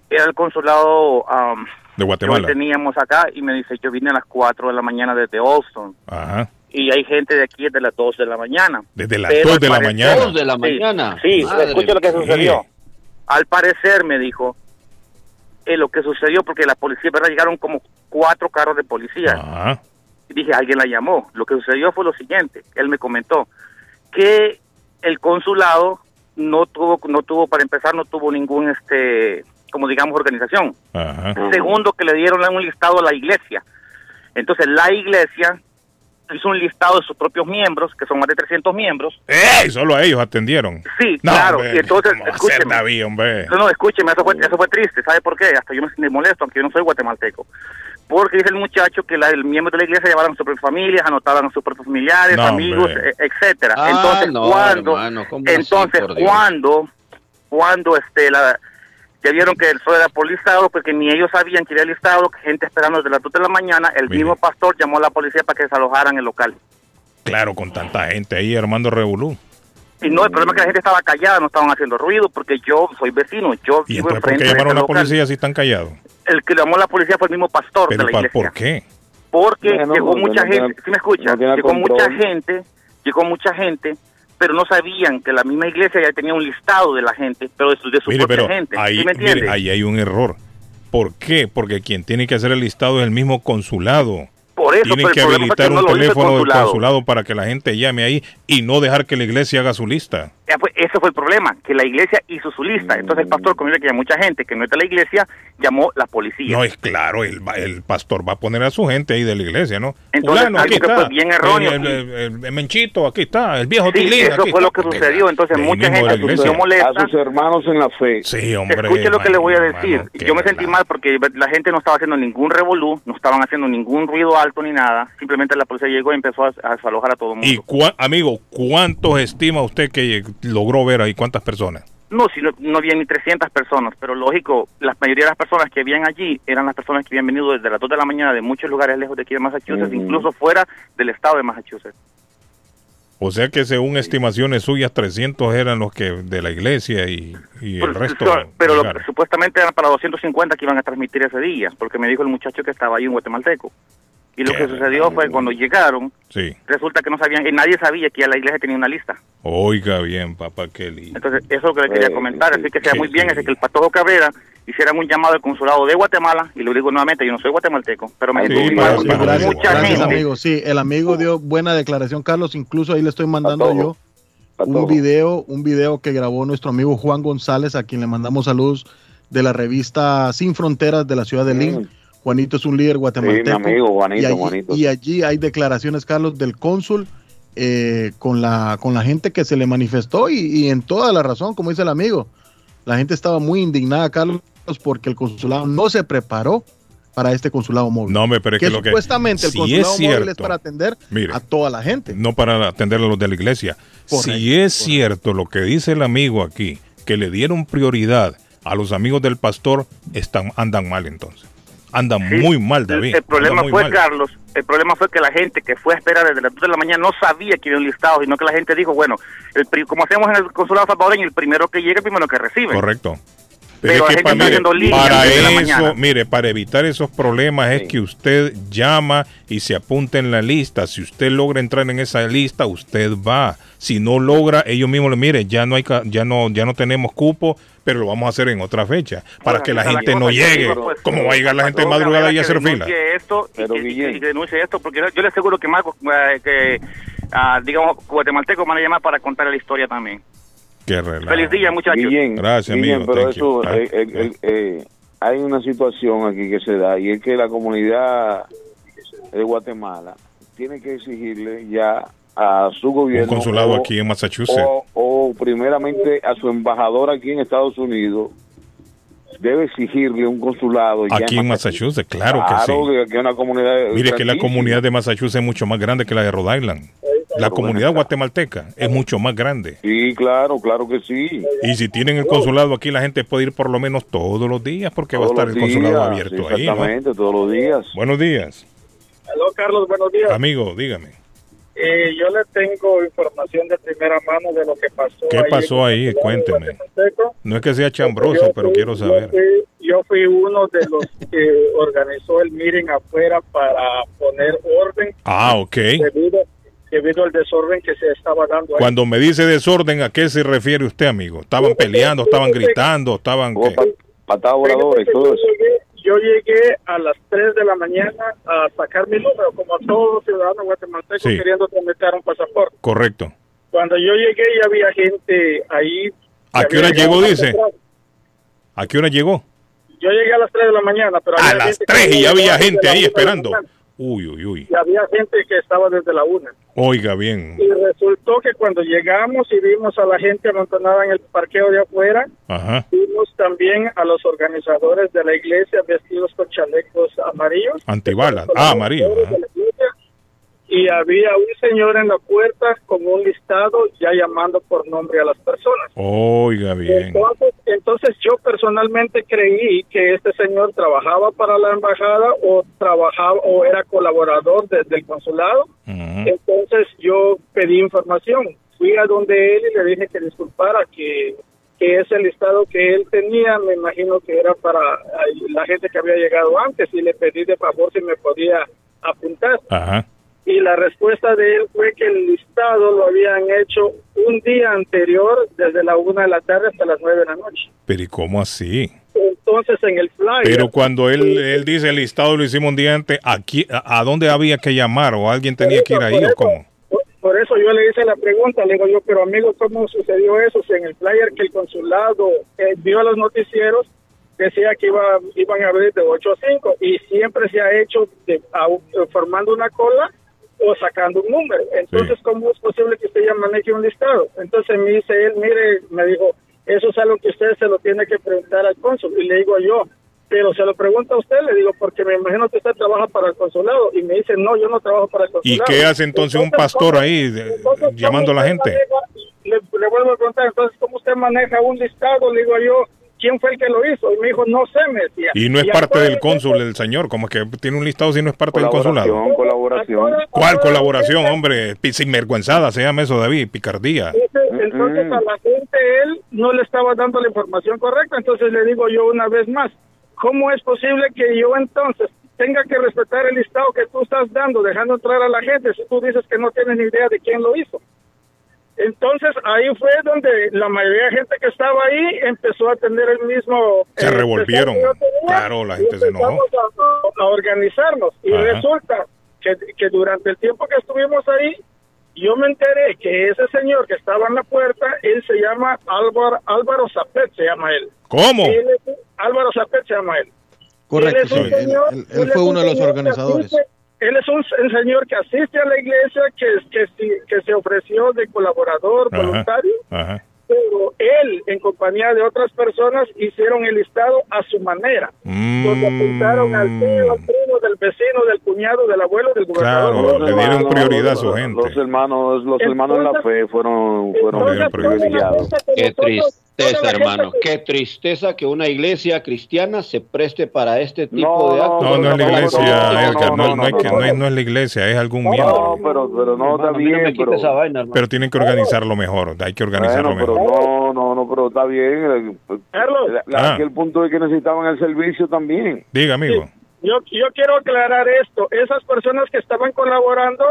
era el consulado um, De Guatemala. hoy teníamos acá y me dice, yo vine a las 4 de la mañana desde Austin Ajá. y hay gente de aquí desde las 2 de la mañana. Desde las Pero 2 al de la mañana. Dos de la Sí, mañana. Sí, Madre escucha lo que sucedió. Al parecer me dijo eh, lo que sucedió porque la policía, ¿verdad? Llegaron como cuatro carros de policía. Ajá. Y dije, alguien la llamó. Lo que sucedió fue lo siguiente. Él me comentó que el consulado no tuvo, no tuvo, para empezar, no tuvo ningún, este, como digamos, organización. Ajá. Segundo, que le dieron un listado a la iglesia. Entonces, la iglesia hizo un listado de sus propios miembros, que son más de 300 miembros. ¡Ey! Solo a ellos atendieron. Sí, No, claro. hombre, y entonces, ¿cómo va a ser, escúcheme. David, hombre? No, no, escúcheme, eso fue, eso fue triste. ¿Sabe por qué? Hasta yo me molesto, aunque yo no soy guatemalteco. Porque dice el muchacho que la, el miembro de la iglesia llevaban a sus propias familias, anotaban a sus propios familiares, No, amigos, hombre. e- etcétera. Ah, entonces, no, cuando, hermano, ¿cómo así, entonces, cuando, cuando este, la, ya vieron que eso era por listado, porque ni ellos sabían que era listado, que gente esperando desde las 2 de la mañana, el mismo pastor llamó a la policía para que desalojaran el local. Claro, con tanta gente ahí armando revolú. Y no, el problema es que la gente estaba callada, no estaban haciendo ruido, porque yo soy vecino, yo ¿Y vivo entonces por enfrente qué llamaron a la local. policía si están callados? El que llamó a la policía fue el mismo pastor ¿Pero de la pa- iglesia. por qué? Porque llegó mucha gente, ¿sí me escucha? llegó control. mucha gente, llegó mucha gente, pero no sabían que la misma iglesia ya tenía un listado de la gente, pero de su, de su Mire, propia pero gente. ahí, ¿Sí me entiende? mire, ahí hay un error. ¿Por qué? Porque quien tiene que hacer el listado es el mismo consulado. Por eso, Tienen que habilitar que no un teléfono del consulado para que la gente llame ahí y no dejar que la iglesia haga su lista. Pues, ese fue el problema, que la iglesia hizo su lista. Entonces el pastor, como que ya mucha gente que no es de la iglesia, llamó la policía. No, es claro, el, va- el pastor va a poner a su gente ahí de la iglesia, ¿no? Entonces, Fulano, algo aquí que está. fue bien erróneo. El, el- el- el Menchito, aquí está. El viejo Sí, Tilín, eso aquí fue está. lo que sucedió. Entonces De mucha gente se molesta. A sus hermanos en la fe. Sí, hombre. Escuche lo que le voy a decir. Yo me sentí mal porque la gente no estaba haciendo ningún revolú, no estaban haciendo ningún ruido alto ni nada. Simplemente la policía llegó y empezó a, a desalojar a todo el mundo. Y, cua- amigo, ¿cuántos estima usted que logró ver ahí? ¿Cuántas personas? No, si no, no había ni 300 personas, pero lógico, la mayoría de las personas que habían allí eran las personas que habían venido desde las 2 de la mañana de muchos lugares lejos de aquí de Massachusetts, incluso fuera del estado de Massachusetts. O sea que según estimaciones suyas, 300 eran los que de la iglesia y, y el Pero- resto. pero lo- supuestamente eran para 250 que iban a transmitir ese día, porque me dijo el muchacho que estaba ahí en guatemalteco. Y lo que sucedió fue cuando llegaron, Sí. resulta que no sabían, y nadie sabía que ya la iglesia tenía una lista. Oiga bien, papá Kelly. Entonces, eso es lo que le quería Eh, comentar. Así que sea muy bien, es que el Patojo Cabrera hicieran un llamado al consulado de Guatemala, y lo digo nuevamente, yo no soy guatemalteco, pero me Sí, sí, gracias, mucha gracias, gente. amigo. Sí, el amigo dio buena declaración, Carlos. Incluso ahí le estoy mandando yo un video, un video que grabó nuestro amigo Juan González, a quien le mandamos saludos de la revista Sin Fronteras de la ciudad de Lynn. Juanito es un líder guatemalteco. Sí, mi amigo, Juanito, y allí, Juanito. y allí hay declaraciones, Carlos, del cónsul eh, con, la, con la gente que se le manifestó y, y en toda la razón, como dice el amigo. La gente estaba muy indignada, Carlos, porque el consulado no se preparó para este consulado móvil. No, pero es que, que, lo que. supuestamente el si consulado es móvil es para atender mire, a toda la gente. no para atender a los de la iglesia. Correcto, si es cierto lo que dice el amigo aquí, que le dieron prioridad a los amigos del pastor, están andan mal entonces. Andan Sí, muy mal, David. El problema fue, mal. Carlos, el problema fue que la gente que fue a esperar desde las 2 de la mañana no sabía que había un listado, sino que la gente dijo, bueno, el, pri- como hacemos en el consulado salvadoreño, el primero que llega, el primero que recibe. Correcto. Pero Pero es que mire, para eso, mire, para evitar esos problemas es que usted llama y se apunta en la lista. Si usted logra entrar en esa lista, usted va. Si no logra, ellos mismos le mire, ya no hay ca- ya no ya no tenemos cupo, pero lo vamos a hacer en otra fecha para que la gente la no llegue. digo, pues, ¿Cómo va a llegar la gente de madrugada y a hacer fila? denuncie esto y que, y que- y que denuncie esto, porque yo le aseguro que más, eh, que, ah, digamos, guatemaltecos van a llamar para contar la historia también. Qué relajo. Feliz día, muchachos. Guillén, Gracias, Guillén, amigo, pero thank you. eso, Ah, eh, eh, eh, eh, hay una situación aquí que se da y es que la comunidad de Guatemala tiene que exigirle ya a su Un gobierno consulado o- aquí en Massachusetts. o, o primeramente a su embajador aquí en Estados Unidos debe exigirle un consulado. ya Aquí en Massachusetts, claro que sí. que aquí una comunidad. Mire que la comunidad de Massachusetts es mucho más grande que la de Rhode Island. La comunidad guatemalteca es mucho más grande. Sí, claro, claro que sí. Y si tienen el consulado aquí, la gente puede ir por lo menos todos los días porque va a estar el consulado días, abierto sí, ahí. ¿no? Exactamente, todos los días. Buenos días. Aló, Carlos, buenos días. Amigo, dígame. Eh, yo le tengo información de primera mano de lo que pasó. ¿Qué ahí pasó ahí? Cuénteme. No es que sea chambroso, Yo pero fui- quiero yo saber. fui- Yo fui uno de los que organizó el meeting afuera para poner orden Ah, ok. debido, debido al desorden que se estaba dando ahí. Cuando me dice desorden, ¿a qué se refiere usted, amigo? ¿Estaban peleando, estaban gritando, estaban... qué? Patadas voladoras y todo yo eso. llegué, yo llegué a las 3 de la mañana a sacar mi número, como todos ciudadanos guatemaltecos Sí. queriendo tramitar un pasaporte. Correcto. Cuando yo llegué ya había gente ahí. ¿A qué hora llegó, dice? ¿A qué hora llegó? Yo llegué a las 3 de la mañana, pero A había las gente que 3 y ya había gente ahí esperando. Uy, uy, uy. Y había gente que estaba desde la 1. Oiga bien. Y resultó que cuando llegamos y vimos a la gente amontonada en el parqueo de afuera, Ajá. vimos también a los organizadores de la iglesia vestidos con chalecos amarillos. Antibalas. Ah, amarillo. ajá. Y había un señor en la puerta con un listado ya llamando por nombre a las personas. Oiga bien. Entonces, entonces yo personalmente creí que este señor trabajaba para la embajada o trabajaba o era colaborador desde el consulado. Entonces yo pedí información. Fui a donde él y le dije que disculpara que, que ese listado que él tenía, me imagino que era para la gente que había llegado antes y le pedí de favor si me podía apuntar. Ajá. Y la respuesta de él fue que el listado lo habían hecho un día anterior, desde la una de la tarde hasta las nueve de la noche. Pero ¿y cómo así? Entonces en el flyer... Pero cuando él, él dice el listado lo hicimos un día antes, ¿aquí, a, a dónde había que llamar? ¿O alguien tenía que ir ahí o cómo? Por- Por eso yo le hice la pregunta, le digo yo, pero amigo, ¿cómo sucedió eso? Si en el flyer que el consulado eh, vio a los noticieros, decía que iba, iban a abrir de 8 a 5 y siempre se ha hecho de- a- formando una cola o sacando un número. Entonces, ¿cómo es posible que usted ya maneje un listado? Entonces me dice él, mire, me dijo, eso es algo que usted se lo tiene que preguntar al cónsul. Y le digo yo, pero se lo pregunta a usted, le digo, porque me imagino que usted trabaja para el consulado. Y me dice, no, yo no trabajo para el ¿Y consulado. qué hace entonces un pastor ahí de- llamando a la gente? Le, le vuelvo a preguntar, entonces, ¿cómo usted maneja un listado? Le digo yo, ¿quién fue el que lo hizo? Y me dijo, no sé, me decía. Y no es Y parte del cónsul, el señor, como que tiene un listado si no es parte del consulado. Colaboración, ¿Cuál colaboración, hombre? Sinvergüenzada se llama eso, David, picardía. Entonces, entonces a la gente él no le estaba dando la información correcta. Entonces le digo yo una vez más, ¿cómo es posible que yo entonces tenga que respetar el listado que tú estás dando, dejando entrar a la gente si tú dices que no tienes ni idea de quién lo hizo? Entonces ahí fue donde la mayoría de gente que estaba ahí empezó a tener el mismo... Se eh, revolvieron. Claro, la y gente se enojó. empezamos A, a organizarnos y Ajá. resulta que, que durante el tiempo que estuvimos ahí yo me enteré que ese señor que estaba en la puerta, él se llama Álvaro, Álvaro Zapet, se llama él. ¿Cómo? Él es- Álvaro Zapet se llama él. Correcto, Él sí, él- señor- él- él es fue un uno de los que organizadores. asiste- él es un, un señor que asiste a la iglesia, que, que, que se ofreció de colaborador Ajá. voluntario, Ajá. pero él, en compañía de otras personas, hicieron el listado a su manera. Mm. Donde apuntaron al tío, al primo, del vecino, del cuñado, del abuelo, del gobernador. Claro, le dieron hermanos, prioridad a su gente. Los hermanos, los hermanos en la fe fueron, fueron privilegiados. Qué tristeza, hermano. Qué tristeza que una iglesia cristiana se preste para este tipo de actos. No, no es la iglesia, no, Edgar. No, es no, que- no, no es- no es la iglesia, es algún miembro. No, pero, pero no está bien, pero, esa vaina, hermano. Pero tienen que organizarlo mejor. Hay que organizarlo bueno, mejor. no, no, no, pero está bien. eh, La- la- Ah. El punto es que necesitaban el servicio también. Diga, amigo. Yo, yo quiero aclarar esto. Esas personas que estaban colaborando,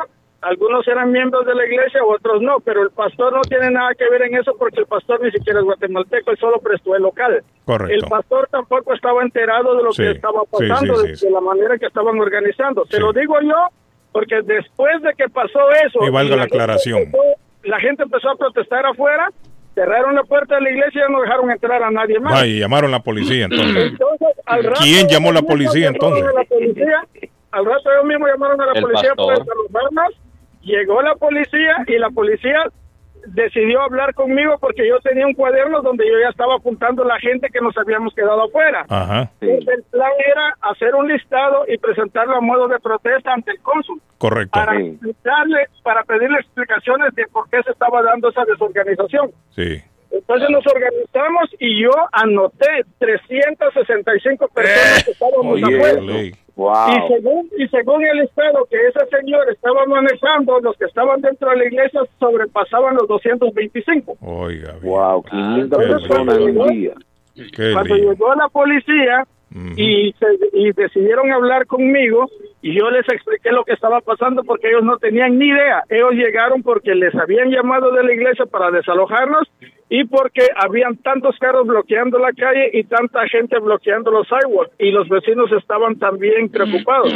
algunos eran miembros de la iglesia, otros no, pero el pastor no tiene nada que ver en eso porque el pastor ni siquiera es guatemalteco, él solo prestó el local. Correcto. El pastor tampoco estaba enterado de lo Sí, que estaba pasando, sí, de, sí, sí. de la manera que estaban organizando. Sí. lo digo yo porque después de que pasó eso... Y valga la gente aclaración. empezó- la gente empezó a protestar afuera, cerraron la puerta de la iglesia y no dejaron entrar a nadie más. Va, y llamaron a la policía entonces. Entonces, al rato ¿Quién llamó a la policía, entonces? la policía, al rato ellos mismos llamaron a la El policía para pastor. Llegó la policía y la policía decidió hablar conmigo porque yo tenía un cuaderno donde yo ya estaba apuntando la gente que nos habíamos quedado afuera. Ajá. Entonces, el plan era hacer un listado y presentarlo a modo de protesta ante el cónsul Correcto. para explicarle, para pedirle explicaciones de por qué se estaba dando esa desorganización. Sí. Entonces nos organizamos y yo anoté 365 personas que estábamos Oye, afuera. Wow. Y según, y según el estado que ese señor estaba manejando, los que estaban dentro de la iglesia sobrepasaban los 225. Oiga, Wow, 500 Entonces, personas en cuando un día. Qué Cuando llegó la policía y, se- y decidieron hablar conmigo y yo les expliqué lo que estaba pasando porque ellos no tenían ni idea. Ellos llegaron porque les habían llamado de la iglesia para desalojarnos y porque habían tantos carros bloqueando la calle y tanta gente bloqueando los sidewalks y los vecinos estaban también preocupados.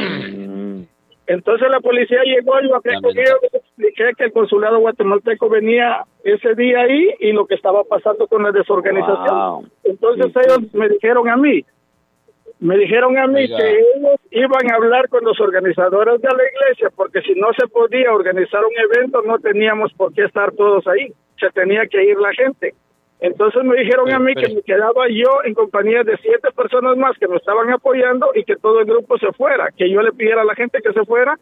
Entonces la policía llegó, yo hablé con ellos, les expliqué que el consulado guatemalteco venía ese día ahí y lo que estaba pasando con la desorganización. Wow. Entonces ellos me dijeron a mí, me dijeron a mí Oiga. que ellos iban a hablar con los organizadores de la iglesia porque si no se podía organizar un evento no teníamos por qué estar todos ahí, se tenía que ir la gente. Entonces me dijeron a mí que me quedaba yo en compañía de siete personas más que me estaban apoyando y que todo el grupo se fuera, que yo le pidiera a la gente que se fuera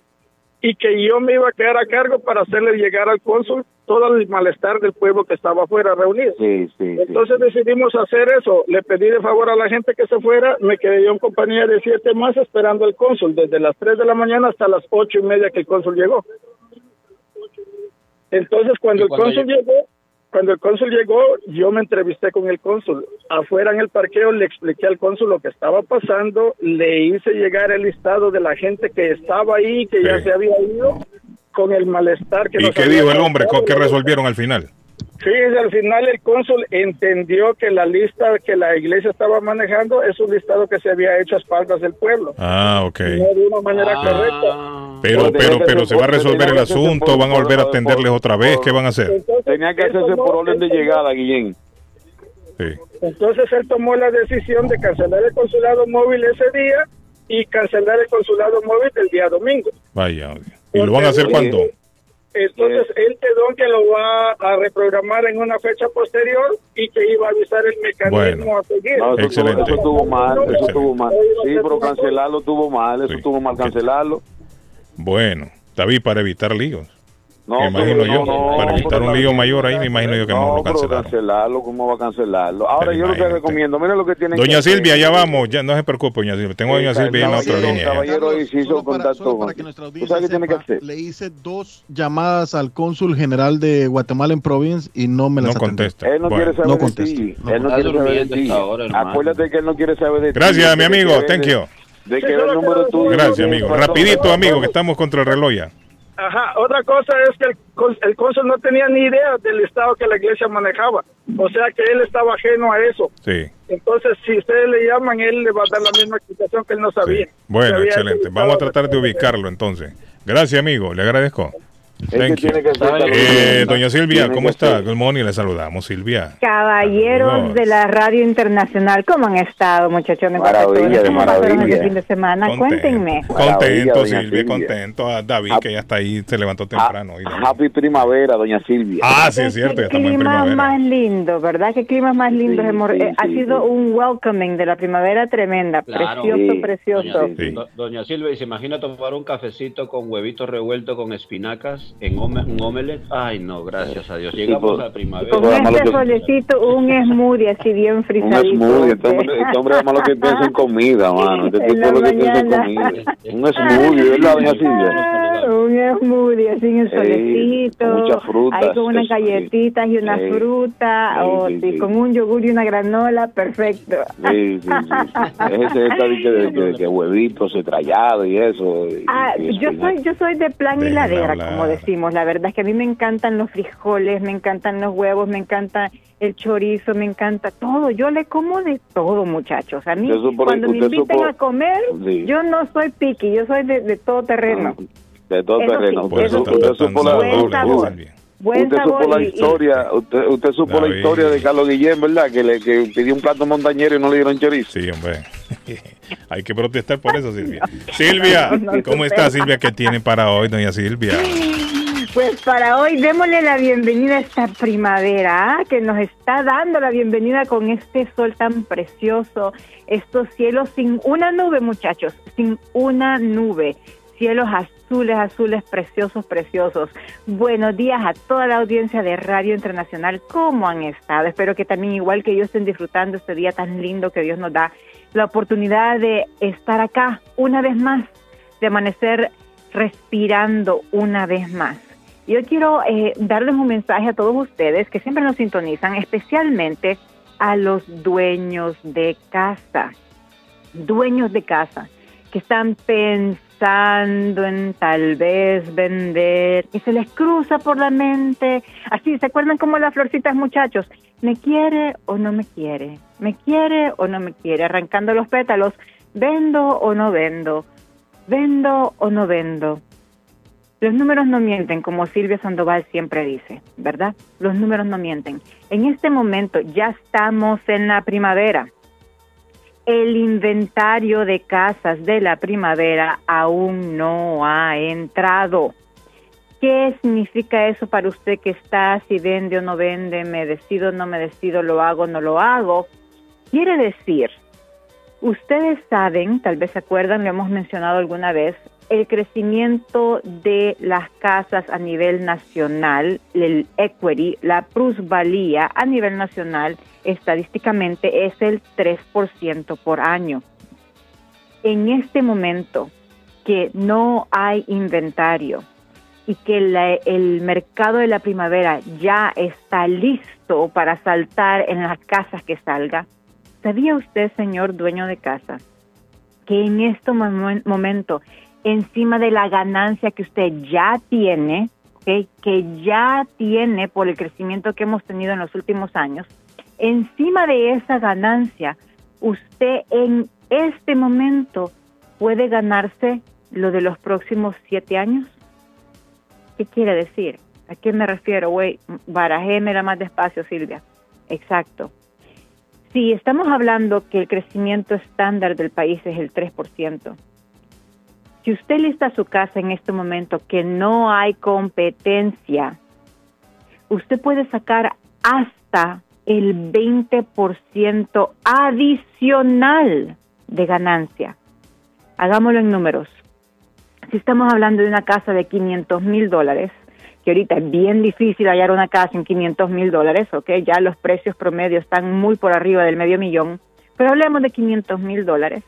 y que yo me iba a quedar a cargo para hacerle llegar al cónsul todo el malestar del pueblo que estaba afuera reunido. Sí, sí, sí. Entonces decidimos hacer eso. Le pedí de favor a la gente que se fuera. Me quedé yo en compañía de siete más esperando al cónsul desde las 3 de la mañana hasta las ocho y media que el cónsul llegó. Entonces cuando ¿Y el cónsul llegó, cuando el cónsul llegó, yo me entrevisté con el cónsul. Afuera en el parqueo le expliqué al cónsul lo que estaba pasando, le hice llegar el listado de la gente que estaba ahí, que ya se había ido, con el malestar que ¿Y nos qué había dijo el hombre? ¿Qué resolvieron al final? Sí, al final el cónsul entendió que la lista que la iglesia estaba manejando es un listado que se había hecho a espaldas del pueblo, Ah, ok. no de una manera correcta. Pero, pero, pero se va a resolver el asunto, van a volver a atenderles otra vez, ¿qué van a hacer? Tenía que hacerse por orden de llegada, Guillén. Entonces él tomó la decisión de cancelar el consulado móvil ese día y cancelar el consulado móvil el día domingo. Vaya. ¿Y lo van a hacer cuándo? Entonces él quedó que lo va a reprogramar en una fecha posterior y que iba a avisar el mecanismo a seguir. No, eso, Excelente. Estuvo, eso estuvo mal, eso Excelente. estuvo mal. Sí, pero cancelarlo estuvo mal, eso estuvo mal cancelarlo. Bueno, David, para evitar líos. No, me imagino yo. no, para evitar un lío mayor ahí, me imagino yo que no, lo cancelaron. cancelarlo, ¿cómo va a cancelarlo? Ahora yo lo que recomiendo, miren lo que tienen que Doña hacer. Silvia, ya vamos, ya no se preocupe, doña Silvia. Tengo a doña Silvia en la otra línea. caballero, hizo contacto para que nuestra ¿Tú audiencia sabes qué tiene que sepa, hacer? le hice dos llamadas al cónsul general de Guatemala en Province y no me las No contesta. Él no Bueno. quiere saber No de ti. No Él no quiere saber de ti. Acuérdate que él no quiere saber de ti. Gracias, mi Tiene amigo. Thank you. De que el número tuyo. Gracias, amigo. Rapidito, amigo, que estamos contra el reloj ya. Ajá, otra cosa es que el, el cónsul no tenía ni idea del estado que la iglesia manejaba, o sea que él estaba ajeno a eso. Sí. Entonces, si ustedes le llaman, él le va a dar la misma explicación que él no sabía. Bueno, Sabía excelente. Vamos a tratar de ubicarlo entonces. Gracias, amigo. Le agradezco. Que Thank you. tiene que Eh, doña Silvia, ¿cómo está? Good morning, le saludamos, Silvia. Caballeros de la radio internacional, ¿cómo han estado, muchachones? Maravilla, ¿Cómo pasaron maravilla. el fin de semana? Contento. Cuéntenme. Contento, doña Silvia, Silvia. contento. A David, que ya está ahí, se levantó temprano. Happy primavera, doña Silvia. Ah, sí, es cierto, ya estamos en clima primavera. más lindo, ¿verdad? Qué clima más lindo. Sí, sí, eh, ha sí, sido sí. un welcoming de la primavera tremenda. Claro. Precioso, Sí. precioso. Doña, Do- doña Silvia, ¿y se imagina tomar un cafecito con huevitos revueltos con espinacas en un omelette? Ay, no, gracias a Dios. Llegamos pues, a primavera. Con este solecito, un smoothie así bien Un frisadito. smoothie, este hombre, este hombre es malo que piensa en comida, mano. Este tipo es lo que piensa en comida. Un smoothie, ¿verdad, doña Silvia? Un smoothie así en el solecito, con muchas frutas, ahí con unas galletitas y una fruta, o sí, sí, sí. con un yogur y una granola, perfecto. Sí, sí, sí. Ese está de de, huevitos estrellado y eso. y- Ah, y yo soy yo soy de plan hiladera, hablar. como decimos. La verdad es que a mí me encantan los frijoles, me encantan los huevos, me encanta el chorizo, me encanta todo. Yo le como de todo, muchachos. A mí, cuando me supo- a comer, Sí. yo no soy piqui, yo soy de, de todo terreno. De todo Eso sí, terreno. Por eso Usted, supo la, buen usted- sabor. Supo la y- y- historia, usted, usted supo la historia de Carlos Guillén, ¿verdad? Que le que pidió un plato montañero y no le dieron chorizo. Sí, hombre. Hay que protestar por eso, Silvia. Silvia, No, no ¿cómo está Silvia? ¿Qué tiene para hoy, doña Silvia? Pues para hoy démosle la bienvenida a esta primavera ¿ah? que nos está dando la bienvenida con este sol tan precioso, estos cielos sin una nube muchachos, sin una nube, cielos azules, azules preciosos, preciosos. Buenos días a toda la audiencia de Radio Internacional, ¿cómo han estado? Espero que también igual que yo estén disfrutando este día tan lindo que Dios nos da, la oportunidad de estar acá una vez más, de amanecer respirando una vez más. Yo quiero eh, darles un mensaje a todos ustedes que siempre nos sintonizan, especialmente a los dueños de casa, dueños de casa que están pensando en tal vez vender y se les cruza por la mente, así, ¿se acuerdan como las florcitas muchachos? ¿Me quiere o no me quiere? ¿Me quiere o no me quiere? Arrancando los pétalos, ¿vendo o no vendo? ¿Vendo o no vendo? Los números no mienten, como Silvia Sandoval siempre dice, ¿verdad? Los números no mienten. En este momento ya estamos en la primavera. El inventario de casas de la primavera aún no ha entrado. ¿Qué significa eso para usted que está, si vende o no vende, me decido o no me decido, lo hago o no lo hago? Quiere decir, ustedes saben, tal vez se acuerdan, lo hemos mencionado alguna vez, el crecimiento de las casas a nivel nacional, el equity, la plusvalía a nivel nacional, estadísticamente es el 3% por año. En este momento que no hay inventario y que el mercado de la primavera ya está listo para saltar en las casas que salga, ¿sabía usted, señor dueño de casa, que en este momento encima de la ganancia que usted ya tiene, que ya tiene por el crecimiento que hemos tenido en los últimos años, encima de esa ganancia, usted en este momento puede ganarse lo de los próximos siete años. ¿Qué quiere decir? ¿A qué me refiero? Güey, barajémela más despacio, Silvia. Exacto. Si estamos hablando que el crecimiento estándar del país es el 3%, si usted lista su casa en este momento que no hay competencia, usted puede sacar hasta el 20% adicional de ganancia. Hagámoslo en números. Si estamos hablando de una casa de 500 mil dólares, que ahorita es bien difícil hallar una casa en 500 mil dólares, ¿ok? Ya los precios promedios están muy por arriba del medio millón, pero hablemos de 500 mil dólares.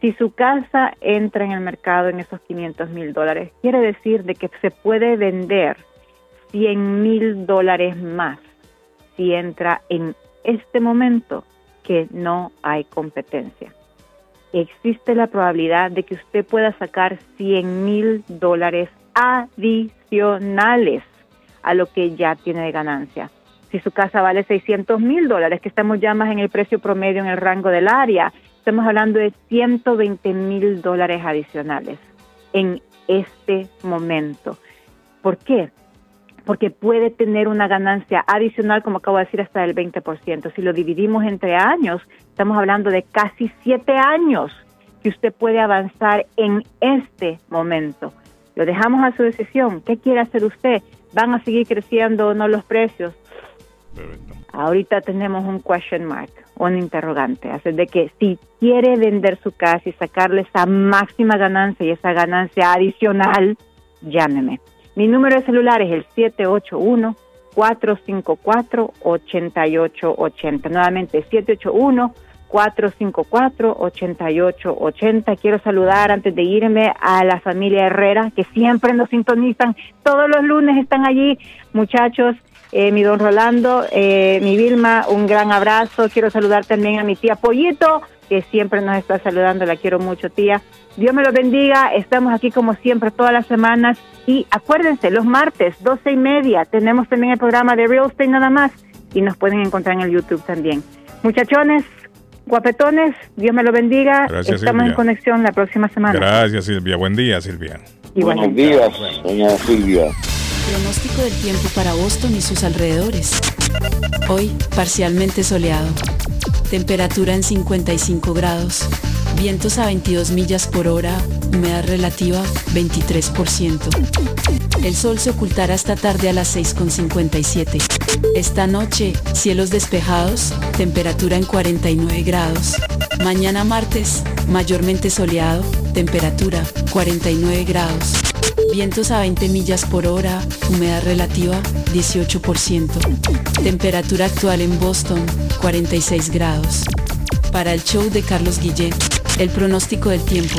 Si su casa entra en el mercado en esos 500 mil dólares, quiere decir de que se puede vender 100 mil dólares más si entra en este momento que no hay competencia. Existe la probabilidad de que usted pueda sacar 100 mil dólares adicionales a lo que ya tiene de ganancia. Si su casa vale 600 mil dólares, que estamos ya más en el precio promedio en el rango del área, estamos hablando de 120 mil dólares adicionales en este momento. ¿Por qué? Porque puede tener una ganancia adicional, como acabo de decir, hasta del 20%. Si lo dividimos entre años, estamos hablando de casi siete años que usted puede avanzar en este momento. Lo dejamos a su decisión. ¿Qué quiere hacer usted? ¿Van a seguir creciendo o no los precios? Ahorita tenemos un question mark un interrogante. Así de que si quiere vender su casa y sacarle esa máxima ganancia y esa ganancia adicional, llámeme. Mi número de celular es el 781 454 8880. Nuevamente 781 454 8880. Quiero saludar antes de irme a la familia Herrera que siempre nos sintonizan. Todos los lunes están allí, muchachos eh, mi don Rolando, eh, mi Vilma, un gran abrazo. Quiero saludar también a mi tía Pollito, que siempre nos está saludando, la quiero mucho, tía. Dios me lo bendiga, estamos aquí como siempre todas las semanas y acuérdense, los martes, doce y media, tenemos también el programa de Real Estate nada más y nos pueden encontrar en el YouTube también. Muchachones, guapetones, Dios me lo bendiga. Estamos en conexión la próxima semana. Gracias, Silvia. Buen día, Silvia. Buenos días, doña Silvia. Pronóstico del tiempo para Boston y sus alrededores. Hoy, parcialmente soleado. Temperatura en 55 grados. Vientos a 22 millas por hora. Humedad relativa 23%. El sol se ocultará esta tarde a las 6.57. Esta noche, cielos despejados, temperatura en 49 grados. Mañana martes, mayormente soleado, temperatura 49 grados. Vientos a 20 millas por hora, humedad relativa 18%. Temperatura actual en Boston 46 grados. Para el show de Carlos Guillén, el pronóstico del tiempo.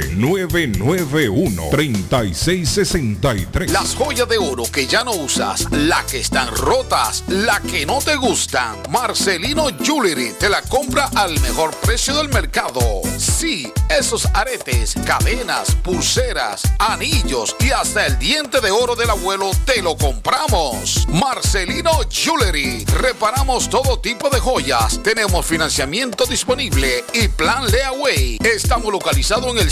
991-3663. Las joyas de oro que ya no usas, la que están rotas, la que no te gustan. Marcelino Jewelry te la compra al mejor precio del mercado. Sí, esos aretes, cadenas, pulseras, anillos y hasta el diente de oro del abuelo te lo compramos. Marcelino Jewelry. Reparamos todo tipo de joyas. Tenemos financiamiento disponible y plan Leaway. Estamos localizados en el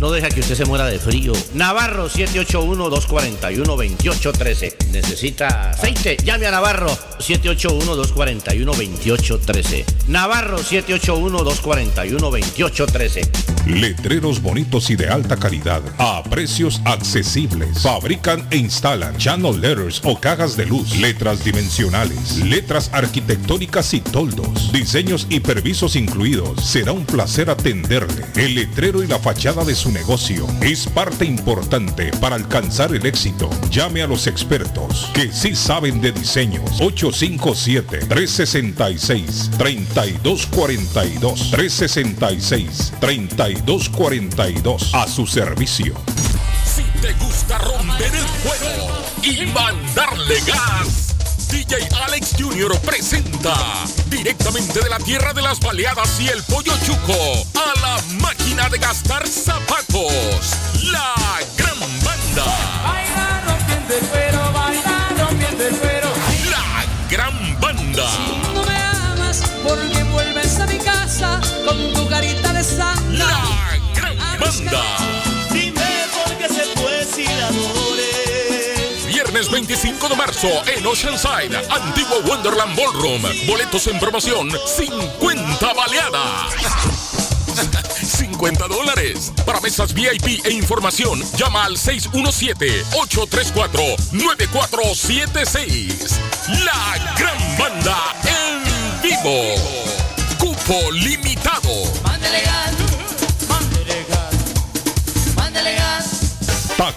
no deja que usted se muera de frío. Navarro 781-241-2813. Necesita aceite. Llame a Navarro 781-241-2813. Navarro 781-241-2813. Letreros bonitos y de alta calidad a precios accesibles. Fabrican e instalan channel letters o cajas de luz, letras dimensionales, letras arquitectónicas y toldos, diseños y permisos incluidos. Será un placer atenderle. El letrero y la fachada de su negocio es parte importante para alcanzar el éxito. Llame a los expertos que sí saben de diseños. 857-366-3242. 366-3242. A su servicio. Si te gusta romper el juego y mandarle gas. DJ Alex Jr. presenta directamente de la tierra de las baleadas y el pollo chuco a la máquina de gastar zapatos, la gran banda. Baila rompiendo el cuero, baila rompiendo el cuero. La gran banda. No me amas porque vuelves a mi casa con tu carita de santa. La gran banda. Viernes 25 de marzo en Oceanside, Antiguo Wonderland Ballroom. Boletos en promoción, 50 baleadas. 50 dólares. Para mesas VIP e información, llama al 617-834-9476. La gran banda en vivo. Cupo limitado. Mándele gas, mándele gas, mándele gas.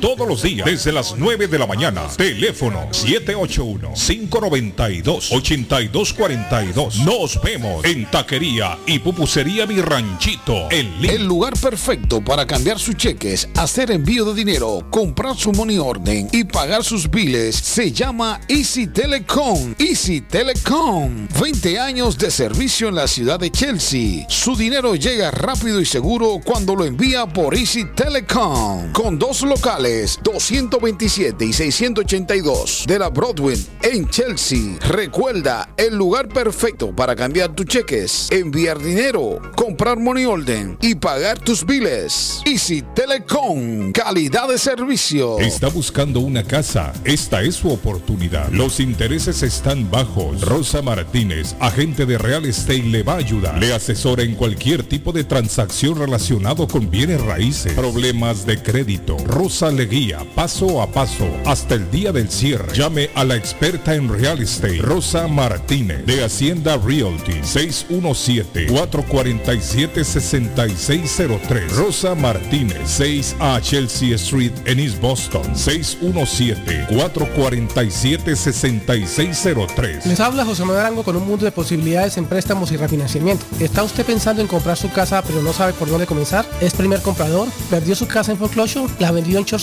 todos los días desde las 9 de la mañana. Teléfono 781-592-8242. Nos vemos en Taquería y Pupusería Mi Ranchito. El lugar perfecto para cambiar sus cheques, hacer envío de dinero, comprar su money orden y pagar sus biles se llama Easy Telecom. Easy Telecom. 20 años de servicio en la ciudad de Chelsea. Su dinero llega rápido y seguro cuando lo envía por Easy Telecom. Con dos locales, 227 y 682 de la Broadway en Chelsea. Recuerda, el lugar perfecto para cambiar tus cheques, enviar dinero, comprar money order y pagar tus biles. Easy Telecom. Calidad de servicio. Está buscando una casa. Esta es su oportunidad. Los intereses están bajos. Rosa Martínez, agente de Real Estate, le va a ayudar. Le asesora en cualquier tipo de transacción relacionado con bienes raíces, problemas de crédito. Rosa le guía paso a paso hasta el día del cierre. Llame a la experta en Real Estate, Rosa Martínez, de Hacienda Realty, 617-447-6603. Rosa Martínez, 6 a Chelsea Street en East Boston, 617-447-6603. Les habla José Manuel Arango con un mundo de posibilidades en préstamos y refinanciamiento. ¿Está usted pensando en comprar su casa pero no sabe por dónde comenzar? ¿Es primer comprador? ¿Perdió su casa en foreclosure? ¿La vendió en short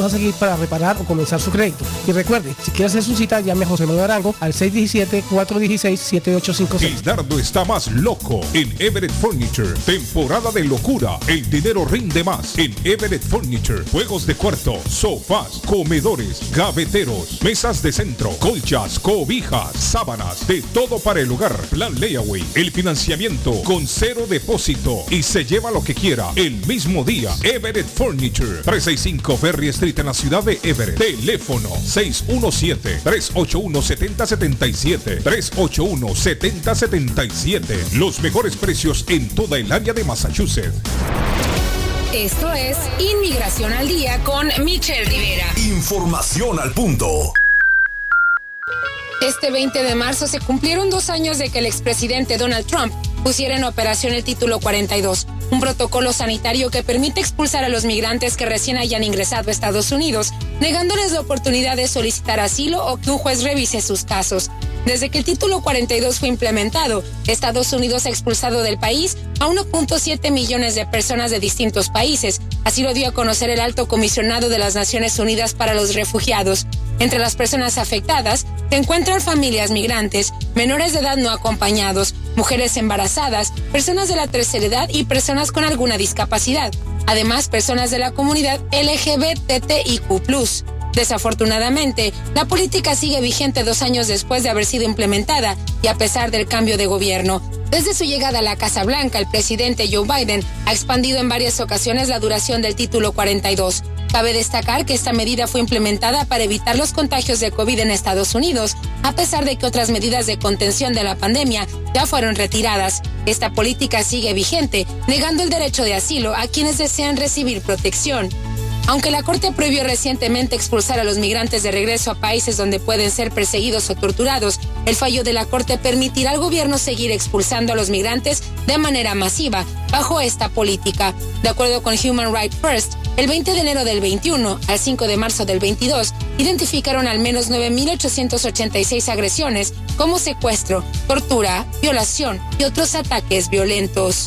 a seguir para reparar o comenzar su crédito. Y recuerde, si quiere hacer su cita, llame a José Manuel Arango al 617-416-7856. El dardo está más loco en Everett Furniture. Temporada de locura. El dinero rinde más en Everett Furniture. Juegos de cuarto, sofás, comedores, gaveteros, mesas de centro, colchas, cobijas, sábanas, de todo para el hogar. Plan Layaway. El financiamiento con cero depósito y se lleva lo que quiera el mismo día. Everett Furniture. 365 Ferry Street en la ciudad de Everett. Teléfono 617-381-7077. 381-7077. Los mejores precios en toda el área de Massachusetts. Esto es Inmigración al Día con Michelle Rivera. Información al punto. Este 20 de marzo se cumplieron dos años de que el expresidente Donald Trump pusiera en operación el título 42, un protocolo sanitario que permite expulsar a los migrantes que recién hayan ingresado a Estados Unidos, negándoles la oportunidad de solicitar asilo o que un juez revise sus casos. Desde que el título 42 fue implementado, Estados Unidos ha expulsado del país a 1.7 millones de personas de distintos países. Así lo dio a conocer el alto comisionado de las Naciones Unidas para los Refugiados. Entre las personas afectadas se encuentran familias migrantes, menores de edad no acompañados, mujeres embarazadas, personas de la tercera edad y personas con alguna discapacidad. Además, personas de la comunidad LGBTIQ. Desafortunadamente, la política sigue vigente dos años después de haber sido implementada y a pesar del cambio de gobierno. Desde su llegada a la Casa Blanca, el presidente Joe Biden ha expandido en varias ocasiones la duración del título 42. Cabe destacar que esta medida fue implementada para evitar los contagios de COVID en Estados Unidos, a pesar de que otras medidas de contención de la pandemia ya fueron retiradas. Esta política sigue vigente, negando el derecho de asilo a quienes desean recibir protección. Aunque la Corte prohibió recientemente expulsar a los migrantes de regreso a países donde pueden ser perseguidos o torturados, el fallo de la Corte permitirá al gobierno seguir expulsando a los migrantes de manera masiva bajo esta política. De acuerdo con Human Rights First, el 20 de enero del 21 al 5 de marzo del 22, identificaron al menos 9.886 agresiones como secuestro, tortura, violación y otros ataques violentos.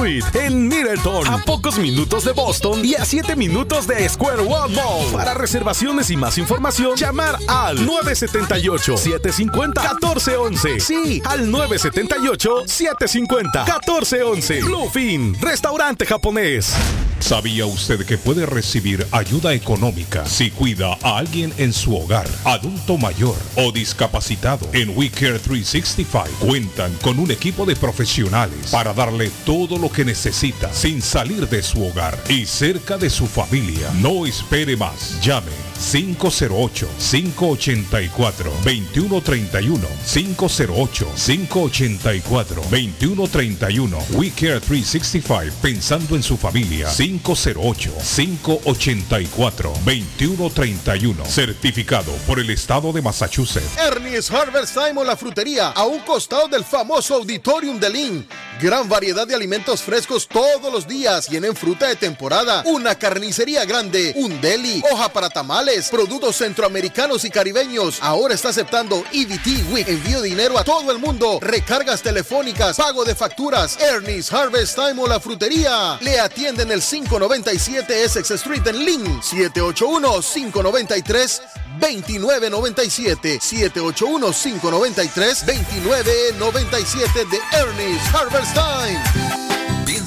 en Middleton, a pocos minutos de Boston y a 7 minutos de Square One Mall. Para reservaciones y más información, llamar al 978 750 1411 Sí, al 978-750-1411. Bluefin, restaurante japonés. ¿Sabía usted que puede recibir ayuda económica si cuida a alguien en su hogar, adulto mayor o discapacitado? En WeCare 365 cuentan con un equipo de profesionales para darle todo lo que necesita sin salir de su hogar y cerca de su familia. No espere más. Llame 508-584-2131. 508-584-2131. We Care 365. Pensando en su familia. 508-584-2131. Certificado por el Estado de Massachusetts. Ernest Harvest o la frutería, a un costado del famoso Auditorium de Lynn. Gran variedad de alimentos frescos todos los días. Tienen fruta de temporada, una carnicería grande, un deli, hoja para tamales, productos centroamericanos y caribeños. Ahora está aceptando EBT Week. Envío dinero a todo el mundo. Recargas telefónicas, pago de facturas. Ernest Harvest Time o la frutería. Le atienden el 597 Essex Street en Lynn. 781 593 2997 781-593-2997 de Ernest Harvest Time.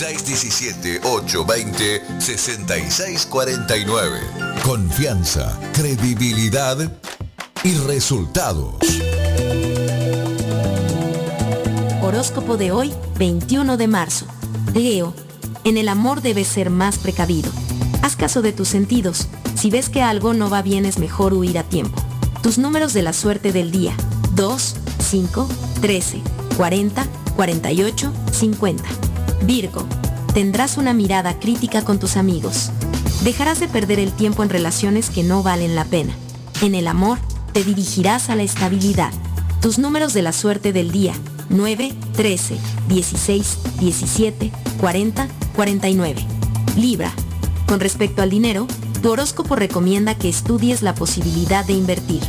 617-820-6649. Confianza, credibilidad y resultados. Horóscopo de hoy, 21 de marzo. Leo, en el amor debes ser más precavido. Haz caso de tus sentidos. Si ves que algo no va bien es mejor huir a tiempo. Tus números de la suerte del día. 2, 5, 13, 40, 48, 50. Virgo, tendrás una mirada crítica con tus amigos. Dejarás de perder el tiempo en relaciones que no valen la pena. En el amor, te dirigirás a la estabilidad. Tus números de la suerte del día. 9, 13, 16, 17, 40, 49. Libra. Con respecto al dinero, tu horóscopo recomienda que estudies la posibilidad de invertir.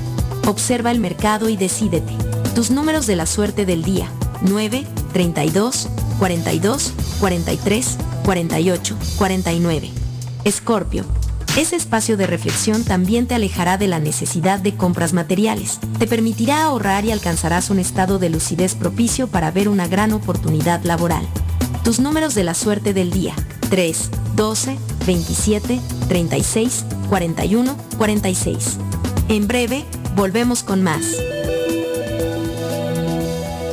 Observa el mercado y decídete. Tus números de la suerte del día. 9, 32, 42, 43, 48, 49. Escorpio. Ese espacio de reflexión también te alejará de la necesidad de compras materiales. Te permitirá ahorrar y alcanzarás un estado de lucidez propicio para ver una gran oportunidad laboral. Tus números de la suerte del día. 3, 12, 27, 36, 41, 46. En breve, volvemos con más.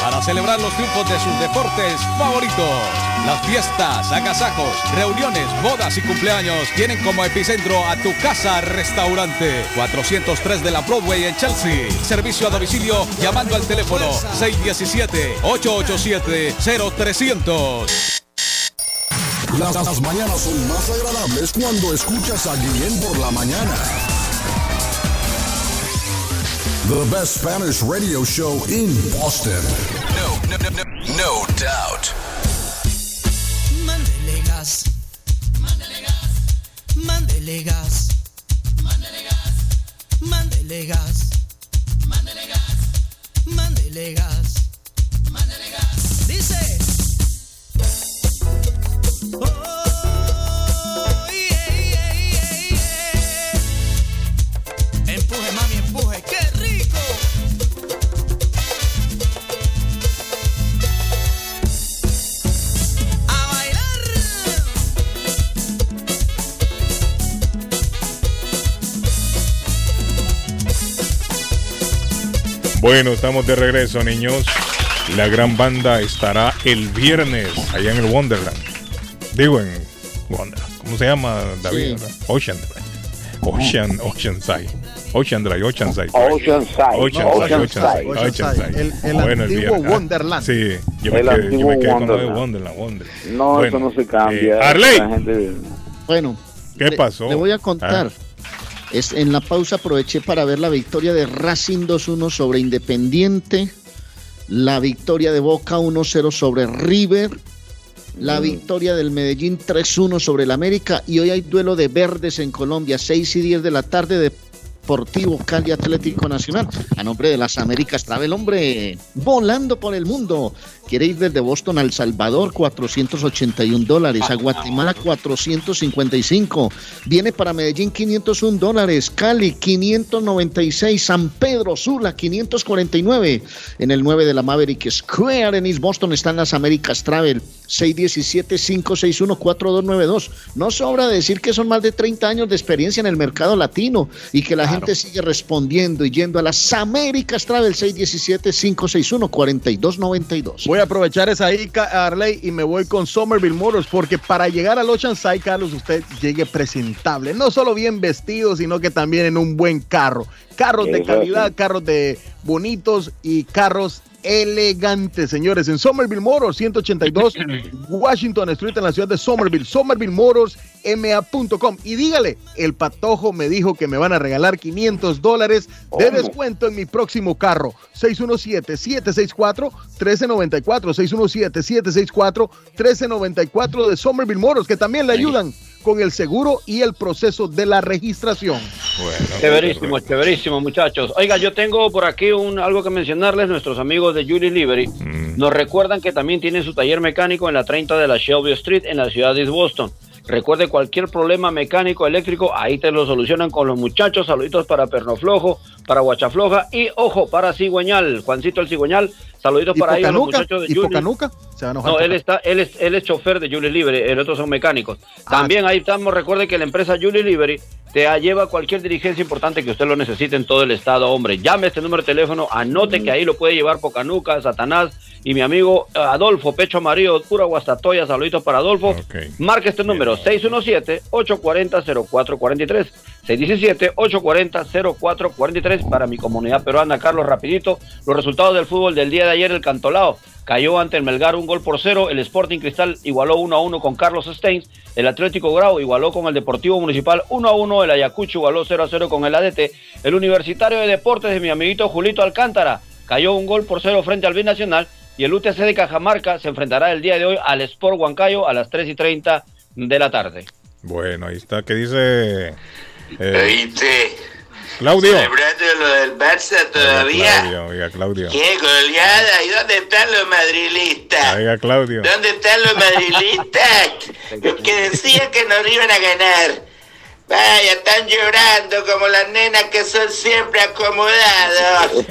para celebrar los triunfos de sus deportes favoritos. Las fiestas, agasajos, reuniones, bodas y cumpleaños tienen como epicentro a tu casa restaurante 403 de la Broadway en Chelsea. Servicio a domicilio llamando al teléfono 617-887-0300. Las, las mañanas son más agradables cuando escuchas a Guillén por la mañana. The best Spanish radio show in Boston. No, no, no, no, no doubt. Mándele gas. Mándele gas. Mándele gas. Mándele gas. Mándele gas. Mándele gas. Mándele gas. Bueno, estamos de regreso, niños. La gran banda estará el viernes allá en el Wonderland. Digo en Wonderland. ¿Cómo se llama, David? Sí. Ocean Drive. Ocean, Oceanside. Ocean Drive, Oceanside. Oceanside, Oceanside, Oceanside. Oceanside. Oceanside. El- el Bueno, antiguo viernes. Ah, Wonderland. Sí, yo me El quedé, yo antiguo me quedé con lo de Wonderland. Wonderland. Wonderland. No, Bueno, eso no se cambia. eh, Arley. Gente- Bueno, ¿Qué le- pasó? Le voy a contar. Ah. Es, en la pausa aproveché para ver la victoria de Racing 2-1 sobre Independiente, la victoria de Boca 1-0 sobre River, la victoria del Medellín 3-1 sobre el América y hoy hay duelo de verdes en Colombia, 6 y 10 de la tarde Deportivo Cali Atlético Nacional. A nombre de las Américas Travel, hombre, volando por el mundo. Quiere ir desde Boston al Salvador, 481 dólares. A Guatemala, 455. Viene para Medellín, 501 dólares. Cali, 596. San Pedro Sula, 549. En el 9 de la Maverick Square en East Boston están las Américas Travel. 617-561-4292. No sobra decir que son más de 30 años de experiencia en el mercado latino y que la gente sigue respondiendo y yendo a las Américas Travel 617-561-4292. Voy a aprovechar esa ICA, Arley, y me voy con Somerville Motors, porque para llegar al Oceanside, Carlos, usted llegue presentable. No solo bien vestido, sino que también en un buen carro. Carros de calidad, carros de bonitos y carros elegantes, señores. En Somerville Motors, 182 Washington Street, en la ciudad de Somerville. Somerville Motors, ma.com. Y dígale, el patojo me dijo que me van a regalar 500 dólares de descuento en mi próximo carro. 617-764-1394. 617-764-1394 de Somerville Motors, que también le ayudan con el seguro y el proceso de la registración. Chéverísimo, chéverísimo, muchachos. Oiga, yo tengo por aquí un, algo que mencionarles. Nuestros amigos de Julie Liberty nos recuerdan que también tienen su taller mecánico en la 30 de la Shelby Street en la ciudad de East Boston. Recuerde cualquier problema mecánico, eléctrico, ahí te lo solucionan con los muchachos. Saluditos para Pernoflojo, para Guachafloja y ojo para Cigüeñal, Juancito el Cigüeñal. Saluditos ¿Y para ellos, los muchachos de ¿Y Julius. Pocanuca? Se va a. No, él está, él es, él es chofer de Julius Libre, el otro son mecánicos. También ahí estamos, recuerde que la empresa Julius Libre te lleva cualquier dirigencia importante que usted lo necesite en todo el estado, hombre. Llame a este número de teléfono, anote que ahí lo puede llevar Pocanuca, Satanás y mi amigo eh, Adolfo Pecho Amarillo, pura Guastatoya, saluditos para Adolfo. Marque este número, 617-840-0443. 617-840-0443 para mi comunidad peruana. Carlos, rapidito, los resultados del fútbol del día de ayer, el Cantolao cayó ante el Melgar un gol por cero, el Sporting Cristal igualó 1 a 1 con Carlos Steins, el Atlético Grau igualó con el Deportivo Municipal 1 a 1, el Ayacucho igualó 0 a 0 con el ADT, el Universitario de Deportes de mi amiguito Julito Alcántara cayó un gol por cero frente al Binacional y el UTC de Cajamarca se enfrentará el día de hoy al Sport Huancayo a las 3 y 30 de la tarde. Bueno, ahí está. ¿Qué dice ¿Oíste? Claudio? Celebrando lo del Barça Oiga, todavía. Claudio, oiga, Claudio. ¡Qué goleada! ¿Y dónde están los madrilistas? Oiga, Claudio. ¿Dónde están los madrilistas? Los que decían que nos iban a ganar. Vaya, están llorando como las nenas que son siempre acomodados.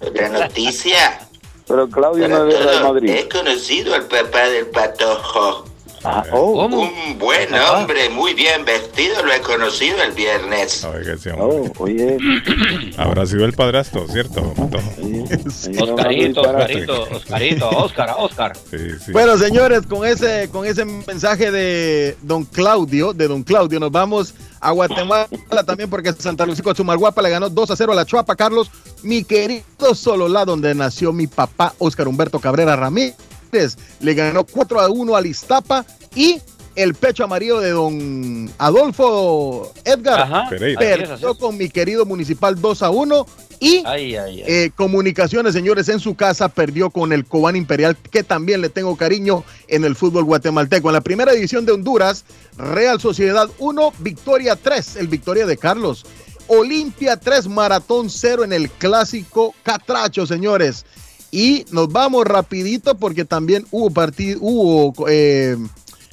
Otra noticia. Pero Claudio no es de Madrid. He conocido al papá del patojo. Ah, oh. Un buen hombre, muy bien vestido, lo he conocido el viernes. Oiga, Oh, hombre. Habrá sido el padrastro, ¿cierto? Oscarito, Oscarito, Oscarito, Oscar, Oscar. Sí, sí. Bueno, señores, con ese, con ese mensaje de don Claudio, de don Claudio, nos vamos a Guatemala también porque Santa Lucía Chumalguapa le ganó 2 a 0 a la Chuapa, Carlos, mi querido Sololá, donde nació mi papá Oscar Humberto Cabrera Ramírez, le ganó 4 a 1 al Iztapa y el pecho amarillo de don Adolfo Edgar Ajá, es, perdió con mi querido municipal 2 a 1 y Ay, ay, ay. eh, Comunicaciones, señores, en su casa perdió con el Cobán Imperial, que también le tengo cariño en el fútbol guatemalteco. En la primera división de Honduras, Real Sociedad 1, Victoria 3, el Victoria de Carlos. Olimpia 3, Maratón 0 en el clásico Catracho, señores. Y nos vamos rapidito porque también hubo partido, hubo eh,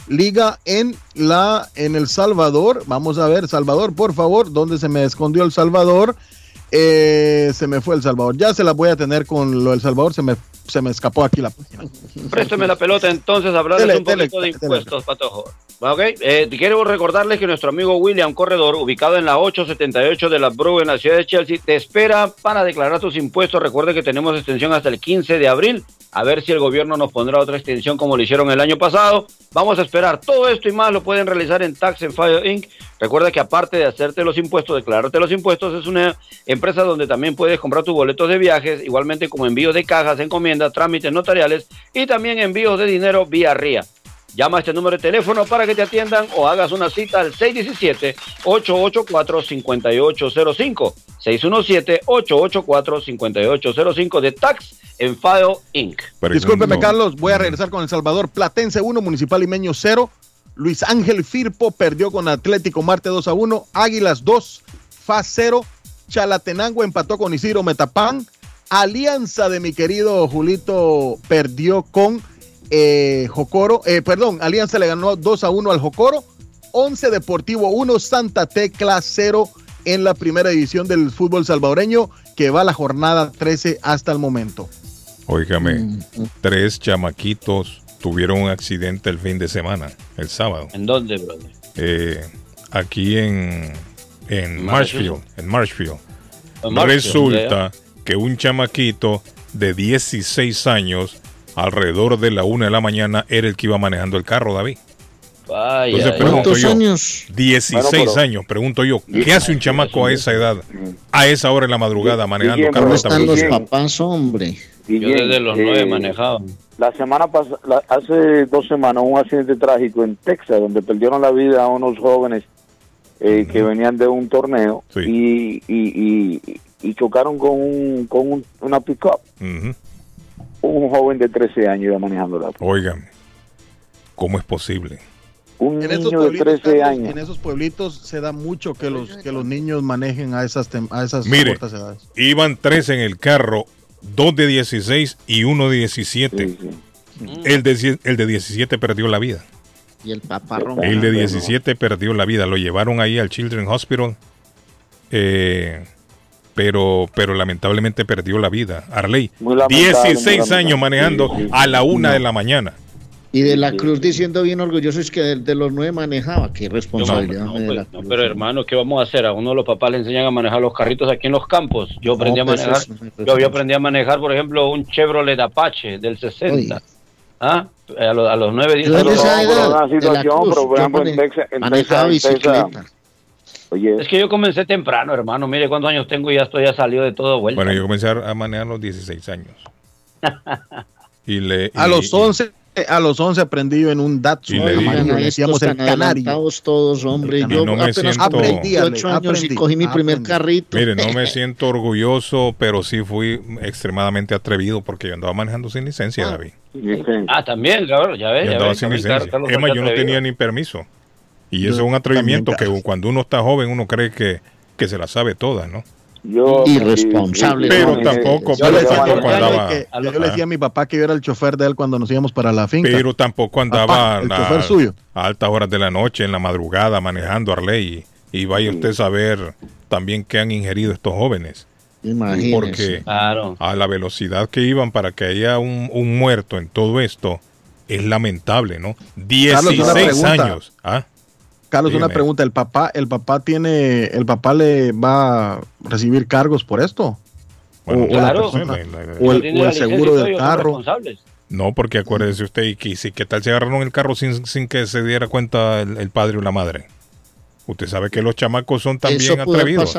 liga en la en El Salvador. Vamos a ver, Salvador, por favor, ¿dónde se me escondió El Salvador? Eh, se me fue El Salvador. Ya se la voy a tener con lo del Salvador. Se me, se me escapó aquí la página. Présteme la pelota entonces, hablarles Dele, un poquito dele, de impuestos, Patojo. Ok, eh, quiero recordarles que nuestro amigo William Corredor, ubicado en la 878 de la Brook en la ciudad de Chelsea, te espera para declarar tus impuestos. Recuerde que tenemos extensión hasta el 15 de abril. A ver si el gobierno nos pondrá otra extensión como lo hicieron el año pasado. Vamos a esperar. Todo esto y más lo pueden realizar en Tax and File Inc. Recuerda que aparte de hacerte los impuestos, declararte los impuestos, es una empresa donde también puedes comprar tus boletos de viajes, igualmente como envíos de cajas, encomiendas, trámites notariales y también envíos de dinero vía RIA. Llama a este número de teléfono para que te atiendan o hagas una cita al 617-884-5805. 617-884-5805 de Tax en File Inc. Discúlpeme, Carlos, voy a regresar con El Salvador. Platense 1, Municipal Limeño 0. Luis Ángel Firpo perdió con Atlético Marte 2 a 1. Águilas 2, FAS 0. Chalatenango empató con Isidro Metapán. Alianza de mi querido Julito perdió con eh, Jocoro. Eh, perdón, Alianza le ganó 2 a 1 al Jocoro. 11 Deportivo 1, Santa Tecla 0 en la primera división del fútbol salvadoreño que va a la jornada 13 hasta el momento. Óigame, tres chamaquitos tuvieron un accidente el fin de semana, el sábado. ¿En dónde, brother? Eh, aquí en, en Marshfield. Marshfield. En Marshfield. En Marshfield, Resulta que un chamaquito de 16 años, alrededor de la una de la mañana, era el que iba manejando el carro, David. Vaya, Entonces pregunto yo, años? 16 Bueno, pero- años, pregunto yo, ¿qué hace un chamaco a esa edad, a esa hora en la madrugada manejando carro? ¿Dónde a esta están los papás, hombre? Yo desde los nueve manejaba. La semana pasada, hace dos semanas, un accidente trágico en Texas, donde perdieron la vida a unos jóvenes eh, que venían de un torneo y, y, y, y chocaron con, un, con un- una pick-up. Un joven de 13 años iba manejando la Óigame, ¿cómo es posible? Un En niño de pueblitos, 13 Carlos, años. en esos pueblitos se da mucho que los, que los niños manejen a esas, a esas Mire, cortas edades. iban tres en el carro, dos de 16 y uno de 17. El, de, el de 17 perdió la vida. Y el papá El de 17 perdió la vida. Lo llevaron ahí al Children's Hospital. Eh, pero, pero lamentablemente perdió la vida. Arley, Muy lamentable, 16 muy lamentable. años manejando Sí, sí, sí. a la una No. de la mañana. Y de la Cruz diciendo bien orgulloso es que de, de los nueve manejaba. Qué responsabilidad. No, pues, pero hermano, ¿qué vamos a hacer? A uno de los papás le enseñan a manejar los carritos aquí en los campos. Yo aprendí No, a pues, manejar. eso yo, yo aprendí a manejar, por ejemplo, un Chevrolet Apache del 60. ¿Ah? A, los, a los 9, 10 Yo en años. una situación, pero por ejemplo en Texas, en Texas. Oye, Es que yo comencé temprano, hermano. Mire cuántos años tengo y ya estoy ya salido de todo vuelta. Bueno, yo comencé a a manejar a los 16 años. Y le, A y- los 11, a los 11 aprendí yo en un Datsun. Y le Oigan, decíamos el canario. todos, hombre. Y Yo no me apenas siento- Aprendí, 18 años y aprendí, cogí mi primer aprendí. carrito. Mire, no me siento orgulloso, pero sí fui extremadamente atrevido porque yo andaba manejando sin licencia, David. Ah, también, cabrón, ya ves. Yo ya andaba ves, sin licencia. Es más, yo no tenía ni permiso. Y eso Yo es un atrevimiento que cuando uno está joven uno cree que, que se la sabe toda, ¿no? yo Irresponsable, Pero ¿no? tampoco, Yo le, pero decía, tampoco andaba, que- yo le decía a mi papá que yo era el chofer de él cuando nos íbamos para la finca. pero tampoco andaba Papá, el a, chofer suyo. a altas horas de la noche, en la madrugada, manejando Arley. Y, y vaya usted a saber también qué han ingerido estos jóvenes. Imagínese. Porque Claro. a la velocidad que iban para que haya un, un muerto en todo esto es lamentable, ¿no? 16 una pregunta. años. ¿ah? Carlos, una pregunta. ¿El papá, el papá tiene, el papá le va a recibir cargos por esto? Bueno, o, o la claro. persona- La- la- o el, o seguro del carro. No, porque acuérdese usted, y que, si, ¿qué tal se agarraron el carro sin, sin que se diera cuenta el, el padre o la madre? Usted sabe que los chamacos son también atrevidos.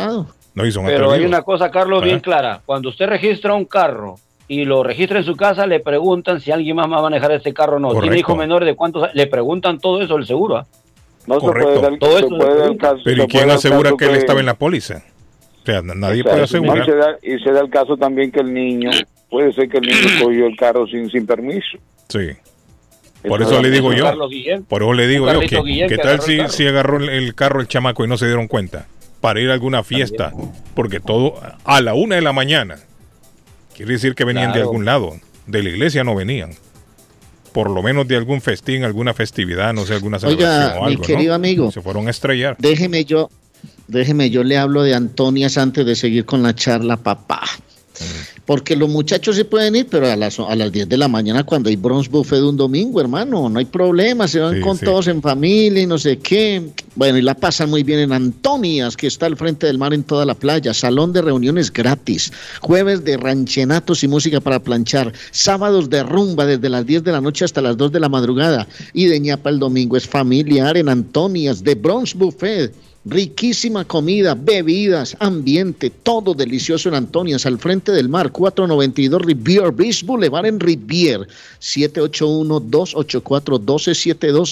No, y son Pero hay una cosa, Carlos, Ah. bien clara. Cuando usted registra un carro y lo registra en su casa, le preguntan si alguien más va a manejar ese carro o no. Correcto. Tiene hijos menores de cuántos años? Le preguntan todo eso, el seguro. ¿ah? No se Correcto. puede dar, Todo se eso puede se dar caso- Pero ¿y quién asegura que él estaba en la póliza? O sea, na- nadie puede asegurar. Y se, da, y se da el caso también que el niño, puede ser que el niño cogió el carro sin, sin permiso. Sí. Por Eso eso le digo yo. Por eso le digo yo que, Guillén ¿qué que tal agarró si, si agarró el, el carro el chamaco y no se dieron cuenta? Para ir a alguna fiesta. Porque todo a la una de la mañana. Quiere decir que venían de algún lado. De la iglesia no venían. Por lo menos de algún festín, alguna festividad, no sé, alguna celebración Oiga, o mi algo. ¿no? querido amigo. Se fueron a estrellar. Déjeme yo, déjeme yo le hablo de Antonias antes de seguir con la charla, papá. Porque los muchachos se pueden ir, pero a las, a las 10 de la mañana cuando hay bronze buffet de un domingo, hermano, no hay problema, se van Sí, con sí. todos en familia y no sé qué. Bueno, y la pasan muy bien en Antonias, que está al frente del mar en toda la playa, salón de reuniones gratis, jueves de ranchenatos y música para planchar, sábados de rumba desde las 10 de la noche hasta las 2 de la madrugada y de ñapa el domingo es familiar en Antonias, de bronze buffet. Riquísima comida, bebidas, ambiente, todo delicioso en Antonias, al frente del mar, 492 Rivier Beach Boulevard en Rivier, 781-284-1272,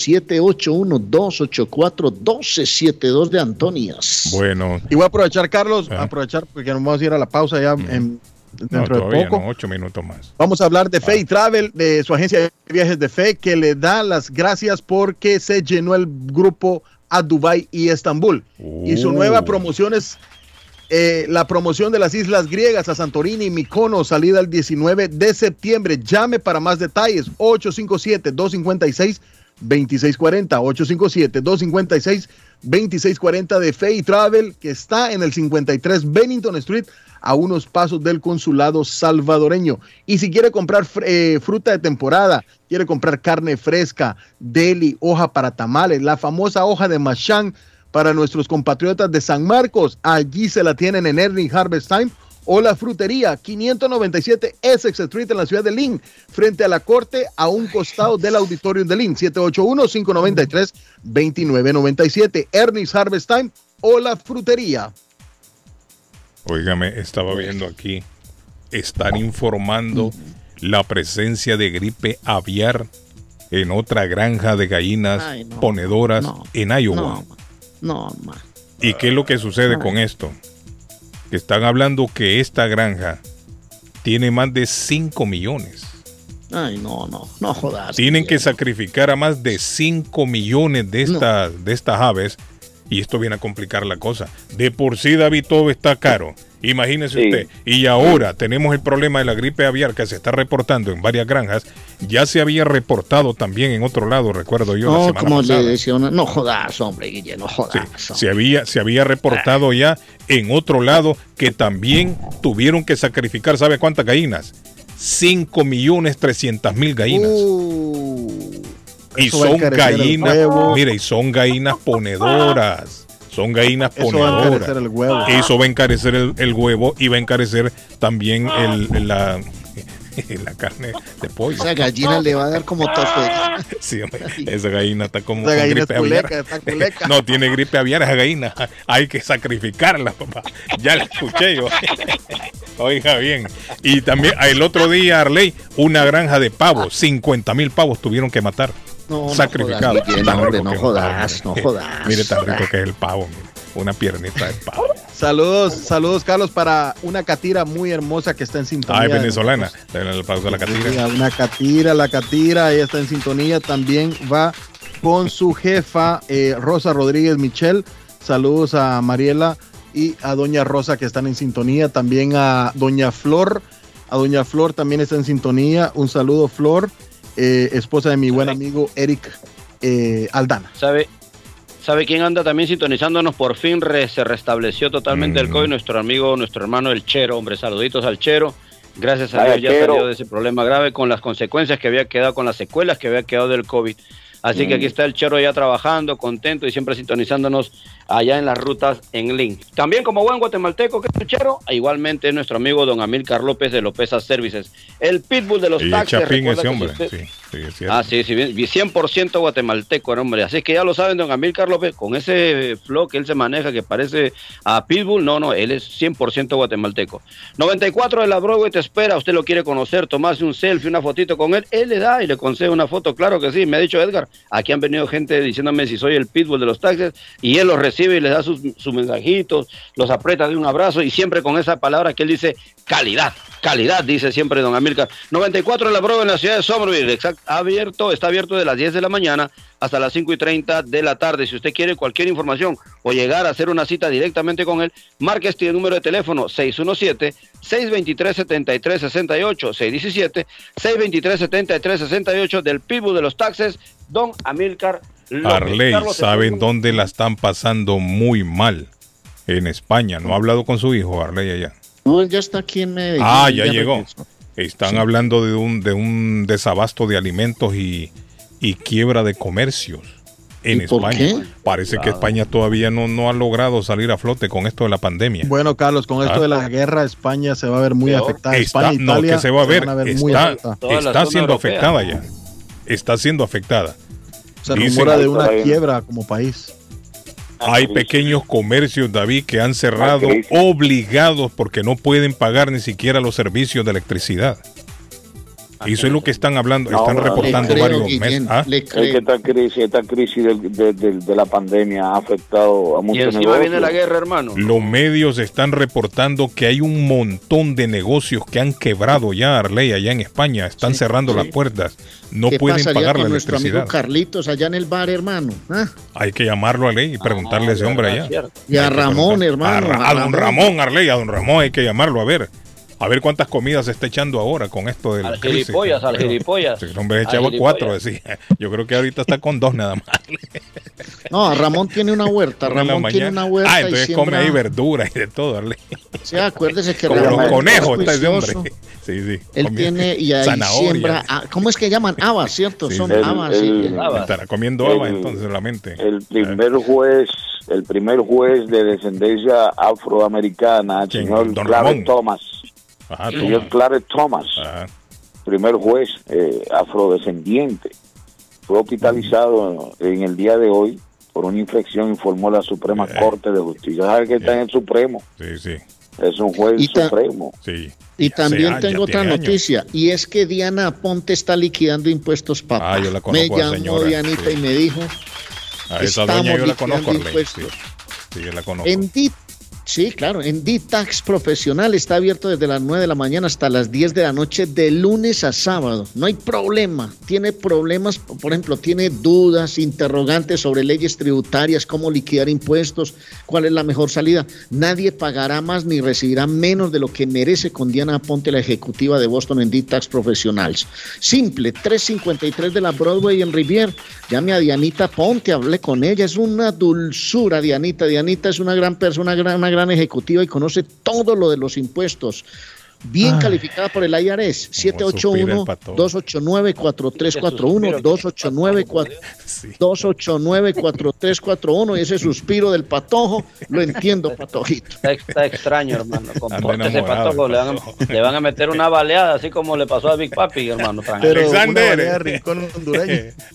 781-284-1272 de Antonias. Bueno, Y voy a aprovechar, Carlos, Ah. aprovechar porque nos vamos a ir a la pausa ya en- no, dentro de poco. no, ocho minutos más. Vamos a hablar de Fe Travel, de su agencia de viajes de Fe, que le da las gracias porque se llenó el grupo a Dubai y Estambul. Y su nueva promoción es eh, la promoción de las islas griegas a Santorini y Mykonos, salida el 19 de septiembre. Llame para más detalles, 857-256-2640, 857-256-2640 de Fe Travel, que está en el 53 Bennington Street, a unos pasos del consulado salvadoreño. Y si quiere comprar eh, fruta de temporada, quiere comprar carne fresca, deli, hoja para tamales, la famosa hoja de machán para nuestros compatriotas de San Marcos, allí se la tienen en Ernie Harvest Time o la frutería 597 Essex Street en la ciudad de Lynn, frente a la corte a un costado del auditorio de Lynn, 781-593-2997, Ernie's Harvest Time o la frutería. Óigame, estaba viendo aquí, están informando la presencia de gripe aviar en otra granja de gallinas Ay, no, ponedoras no, en Iowa. No, no. ¿Y qué es lo que sucede Ay. con esto? Están hablando que esta granja tiene más de 5 millones. Ay, no, no, no jodas. Tienen que sacrificar a más de 5 millones de estas, de estas aves y esto viene a complicar la cosa. De por sí, David, todo está caro. Imagínese Sí. usted. Y ahora tenemos el problema de la gripe aviar que se está reportando en varias granjas. Ya se había reportado también en otro lado, recuerdo yo, la No, semana como pasada. le decía una, no jodas, hombre, Guille, no jodas. Se había, se había reportado ya en otro lado que también tuvieron que sacrificar, ¿sabe cuántas gallinas? 5 millones 300 mil gallinas. Y son gallinas, mire, y son gallinas ponedoras. Son gallinas Eso va a ponedoras. encarecer el huevo. Eso va a encarecer el, el huevo y va a encarecer también el, la, la carne de pollo. Esa gallina le va a dar como tope. Sí, esa gallina está como Esa con gallina gripe es culeca, aviar. está culeca. No tiene gripe aviar esa gallina. Hay que sacrificarla, papá. Ya la escuché yo. Oiga bien. Y también el otro día, Arley, una granja de pavos, 50 mil pavos tuvieron que matar. No, no jodas, no, hombre, jodas, no mire. jodas. Mire tan rico que es el pavo, mire. Una piernita de pavo. Saludos, saludos, Carlos, para una catira muy hermosa que está en sintonía. Ah, es venezolana. La pausa a la Sí, catira. una catira, la catira, ella está en sintonía, también va con su jefa eh, Rosa Rodríguez Michel. Saludos a Mariela y a Doña Rosa que están en sintonía, también a Doña Flor, a Doña Flor también está en sintonía. Un saludo, Flor, eh, esposa de mi buen amigo Eric eh, Aldana. ¿Sabe, ¿Sabe quién anda también sintonizándonos? Por fin re- se restableció totalmente Mm. el COVID. Nuestro amigo, nuestro hermano el Chero, hombre, saluditos al Chero. Gracias a Dios ya Chero. salió de ese problema grave con las consecuencias que había quedado, con las secuelas que había quedado del COVID. Así que Mm. aquí está el Chero ya trabajando, contento y siempre sintonizándonos allá en las rutas en Link. También como buen guatemalteco que es el Chero, igualmente es nuestro amigo don Amílcar López de Lopeza Services. El pitbull de los Y taxis. chapín ese hombre. usted- Sí, sí, es cierto. Ah, sí, sí, bien, 100% guatemalteco, hombre. Así que ya lo saben, don Amílcar López, con ese flow que él se maneja, que parece a Pitbull, no, no, él es 100% guatemalteco. 94 de la Broadway te espera, usted lo quiere conocer, tomarse un selfie, una fotito con él, él le da y le concede una foto, claro que sí, me ha dicho Edgar, aquí han venido gente diciéndome si soy el Pitbull de los taxis, y él los recibe y les da sus, sus mensajitos, los aprieta de un abrazo, y siempre con esa palabra que él dice, calidad. Calidad, dice siempre don Amílcar. 94 en la Broadway en la ciudad de Somerville. Exact, abierto, está abierto de las 10 de la mañana hasta las 5 y 30 de la tarde. Si usted quiere cualquier información o llegar a hacer una cita directamente con él, marque este número de teléfono 617-623-7368. 617-623-7368 del Pitbull de los taxes, don Amílcar López. Arley, ¿saben dónde la están pasando muy mal? En España. ¿No ha hablado con su hijo, Arley, allá? No, él ya está aquí en Medellín. Ah, ya llegó. regresó. Están hablando de un, de un desabasto de alimentos y, y quiebra de comercios en ¿Y por España. qué? Parece que. España todavía no, no ha logrado salir a flote con esto de la pandemia. Bueno, Carlos, con esto Ah. de la guerra, España se va a ver muy afectada. Está, España, no, Italia que se va a ver, está siendo afectada ya. Está siendo afectada. Se Dicen- rumora de una quiebra como país. Hay pequeños comercios, David, que han cerrado crisis. obligados porque no pueden pagar ni siquiera los servicios de electricidad. Eso es lo que están hablando, No, están reportando varios meses. ¿Ah? Es que esta crisis, esta crisis del- de, de- de la pandemia ha afectado a Y muchos encima negocios. viene la guerra, hermano. Los medios están reportando que hay un montón de negocios que han quebrado ya, Arley, allá en España. Están cerrando las puertas. No ¿Qué pueden pagar la con nuestro electricidad. amigo Carlitos allá en el bar, hermano? ¿Ah? Hay que llamarlo a Arley y preguntarle a ese hombre allá. Y a Ramón, hermano, A, a a don Ramón. Ramón, Arley, a don Ramón hay que llamarlo a ver. A ver cuántas comidas se está echando ahora con esto del Al gilipollas, al gilipollas. El hombre echaba cuatro, decía. Yo creo que ahorita está con dos nada más. No, Ramón tiene una huerta. Ramón tiene una huerta. Ah, y entonces come siembra- ahí verduras y de todo, Arley. Sí, acuérdese que Como Ramón los conejos está ese hombre. Sí, sí. Él tiene y ahí zanahoria. siembra. ah, ¿Cómo es que llaman? Habas, ¿cierto? Sí, Son sí. habas. El- Estará comiendo El- agua entonces la mente. El primer juez, el primer juez de descendencia afroamericana, el señor Don Ramón. Thomas. Ajá, el señor Thomas. Clarence Thomas, primer juez eh, afrodescendiente, fue hospitalizado en el día de hoy por una infección, informó la Suprema Corte de Justicia. ¿Sabe que está en el Supremo? Sí, sí. Es un juez Y supremo. Sí. Y también hace- tengo otra años. noticia, y es que Diana Ponte está liquidando impuestos, papá. Ah, yo la me conozco la llamó Dianita sí. y me dijo, A esa estamos doña yo la conozco, liquidando Arley. Sí, impuestos. sí, yo la conozco. Bendito. Sí, claro, en D-Tax Profesional está abierto desde las 9 de la mañana hasta las 10 de la noche de lunes a sábado. No hay problema. Tiene problemas, por ejemplo, tiene dudas, interrogantes sobre leyes tributarias, cómo liquidar impuestos, cuál es la mejor salida. Nadie pagará más ni recibirá menos de lo que merece con Diana Ponte, la ejecutiva de Boston en D-Tax Professionals. Simple, 353 de la Broadway en Rivier. Llame a Dianita Ponte, hablé con ella. Es una dulzura, Dianita. Dianita es una gran persona, una gran, gran ejecutiva y conoce todo lo de los impuestos. Bien Ay. calificada por el IRS, 781-289-4341, 289-4341 y ese suspiro del patojo, lo entiendo, patojito. Está, está extraño, hermano. Compórtese, patojo. Le van, a, le van a meter una baleada, así como le pasó a Big Papi, hermano. tranquilo. Alexander.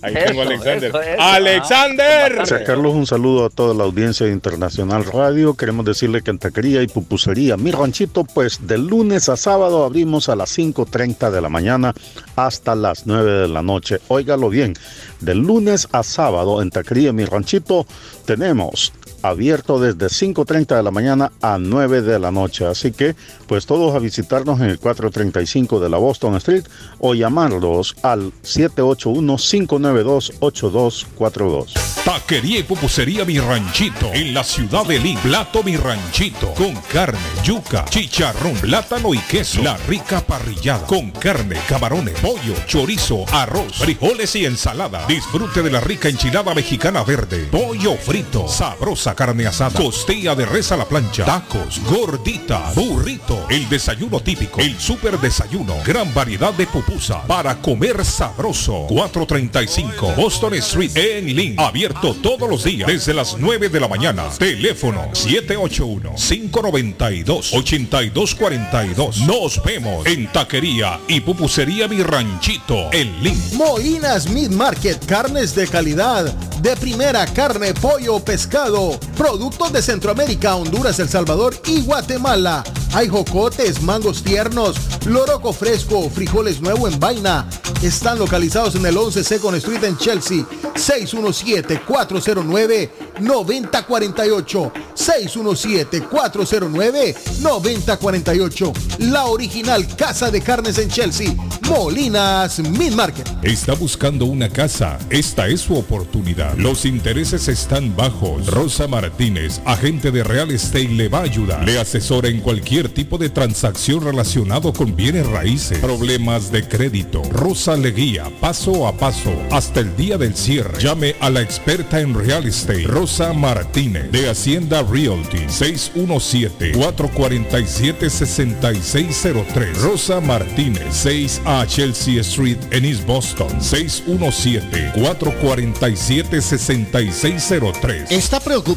Ahí tengo a Eso, Alexander. eso, eso. Alexander. Gracias, Carlos. Un saludo a toda la audiencia de Internacional Radio. Queremos decirle que en taquería y pupusería Mi Ranchito, pues de lunes a sábado abrimos a las 5.30 de la mañana hasta las 9 de la noche. Óigalo bien, de lunes a sábado en taquería Mi Ranchito tenemos abierto desde 5.30 de la mañana a 9 de la noche. Así que, pues todos a visitarnos en el 435 de la Boston Street o llamarlos al 781-592-8242. Taquería y pupusería Mi Ranchito en la ciudad de Lima. Plato Mi Ranchito con carne, yuca, chicharrón, plátano y queso. La rica parrillada con carne, camarones, pollo, chorizo, arroz, frijoles y ensalada. Disfrute de la rica enchilada mexicana verde, pollo frito, sabrosa carne asada, costilla de res a la plancha, tacos, gordita, burrito, el desayuno típico, el super desayuno, gran variedad de pupusa para comer sabroso. 435 Boston Street en Lynn, abierto todos los días desde las 9 de la mañana. Teléfono 781-592-8242. Nos vemos en Taquería y Pupusería Mi Ranchito en Lynn. Moinas Meat Market, carnes de calidad, de primera carne, pollo, pescado, productos de Centroamérica, Honduras, El Salvador y Guatemala. Hay jocotes, mangos tiernos, loroco fresco, frijoles nuevo en vaina. Están localizados en el 11 Second Street en Chelsea. 617-409-9048. 617-409-9048. La original Casa de Carnes en Chelsea. Molinas Meat Market. Está buscando una casa. Esta es su oportunidad. Los intereses están bajos. Rosa Martínez, agente de Real Estate, le va a ayudar. Le asesora en cualquier tipo de transacción relacionado con bienes raíces, problemas de crédito. Rosa le guía paso a paso hasta el día del cierre. Llame a la experta en Real Estate, Rosa Martínez, de Hacienda Realty, 617-447-6603. Rosa Martínez, 6 a Chelsea Street en East Boston, 617-447-6603. ¿Está preocupado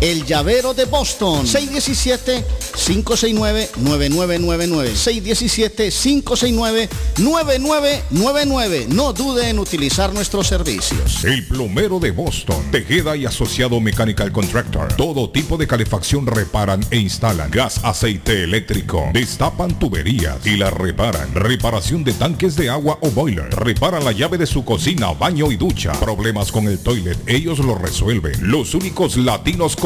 El llavero de Boston. 617-569-9999. 617-569-9999. No dude en utilizar nuestros servicios. El plomero de Boston, Tejeda y Asociado Mechanical Contractor. Todo tipo de calefacción reparan e instalan. Gas, aceite eléctrico. Destapan tuberías y la reparan. Reparación de tanques de agua o boiler. Reparan la llave de su cocina, baño y ducha. Problemas con el toilet, ellos lo resuelven. Los únicos latinos con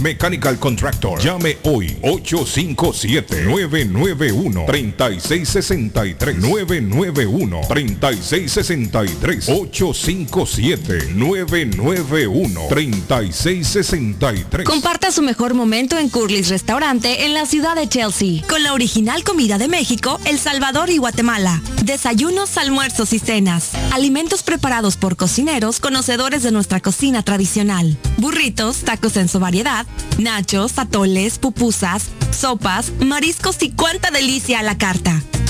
Mechanical Contractor. Llame hoy 857-991-3663. 991-3663. 857-991-3663. Comparta su mejor momento en Curly's Restaurante en la ciudad de Chelsea, con la original comida de México, El Salvador y Guatemala. Desayunos, almuerzos y cenas. Alimentos preparados por cocineros conocedores de nuestra cocina tradicional. Burritos, tacos en su nachos, atoles, pupusas, sopas, mariscos y cuánta delicia a la carta.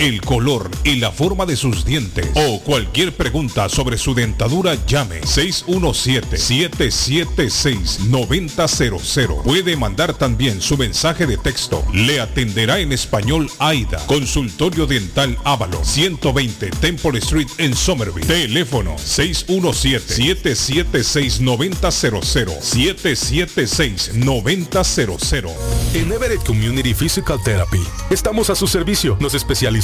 el color y la forma de sus dientes o cualquier pregunta sobre su dentadura llame 617-776-9000. Puede mandar también su mensaje de texto. Le atenderá en español AIDA. Consultorio Dental Avalon 120 Temple Street en Somerville. Teléfono 617-776-9000. 776-9000. En Everett Community Physical Therapy estamos a su servicio. Nos especializamos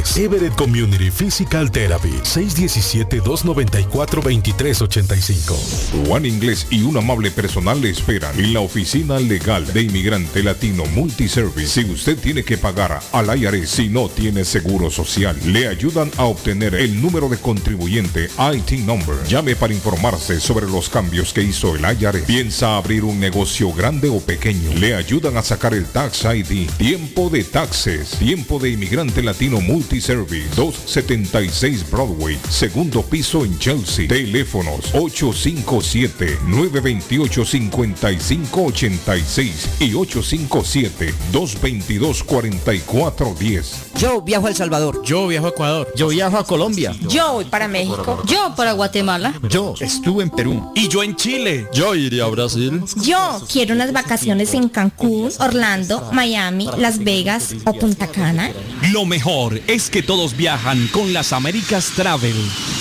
Everett Community Physical Therapy. 617-294-2385. Juan Inglés y un amable personal esperan en la oficina legal de inmigrante latino Multiservice. Si usted tiene que pagar al IRS si no tiene seguro social, le ayudan a obtener el número de contribuyente IT number. Llame para informarse sobre los cambios que hizo el IRS. Piensa abrir un negocio grande o pequeño. Le ayudan a sacar el Tax ID. Tiempo de taxes. Tiempo de inmigrante latino Multiservice. 276 Broadway. Segundo piso en Chelsea. Teléfonos 857-928-5586 y 857-222-4410. Yo viajo a El Salvador. Yo viajo a Ecuador. Yo viajo a Colombia. Yo voy para México. Yo para Guatemala. Yo estuve en Perú. Y yo en Chile. Yo iría a Brasil. Yo quiero unas vacaciones en Cancún, Orlando, Miami, Las Vegas o Punta Cana. Lo mejor es que todos viajan con las Américas Travel.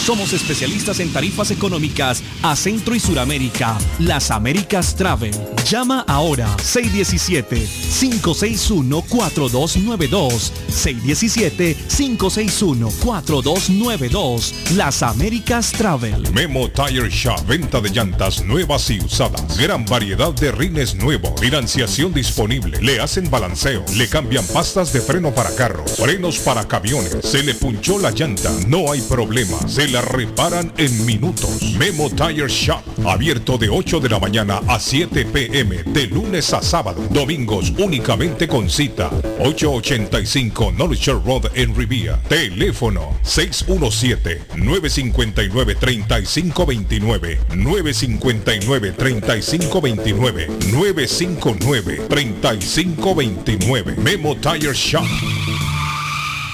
Somos especialistas en tarifas económicas a Centro y Suramérica. Las Américas Travel. Llama ahora 617-561-4292. 617-561-4292. Las Américas Travel. Memo Tire Shop, venta de llantas nuevas y usadas. Gran variedad de rines nuevos. Financiación disponible. Le hacen balanceo. Le cambian pastas de freno para carros. Frenos para camiones. Se le punchó la llanta. No hay problema. Se la reparan en minutos. Memo Tire Shop. Abierto de 8 de la mañana a 7 pm. De lunes a sábado. Domingos únicamente con cita. 885 Knowledge Road en Rivia. Teléfono 617-959-3529. 959-3529. 959-3529. Memo Tire Shop.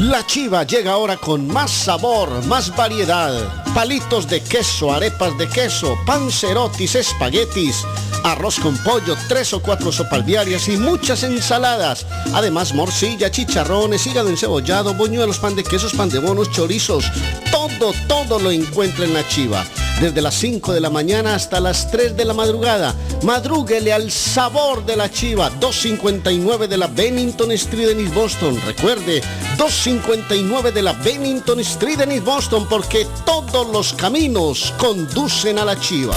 La chiva llega ahora con más sabor, más variedad palitos de queso, arepas de queso, pancerotis, espaguetis, arroz con pollo, tres o cuatro sopas diarias y muchas ensaladas. Además, morcilla, chicharrones, hígado encebollado, boñuelos, pan de quesos, pan de bonos, chorizos. Todo, todo lo encuentra en la chiva. Desde las 5 de la mañana hasta las 3 de la madrugada. Madrúguele al sabor de la chiva. 259 de la Bennington Street en East Boston. Recuerde, 259 de la Bennington Street en East Boston porque todos los caminos conducen a la chiva.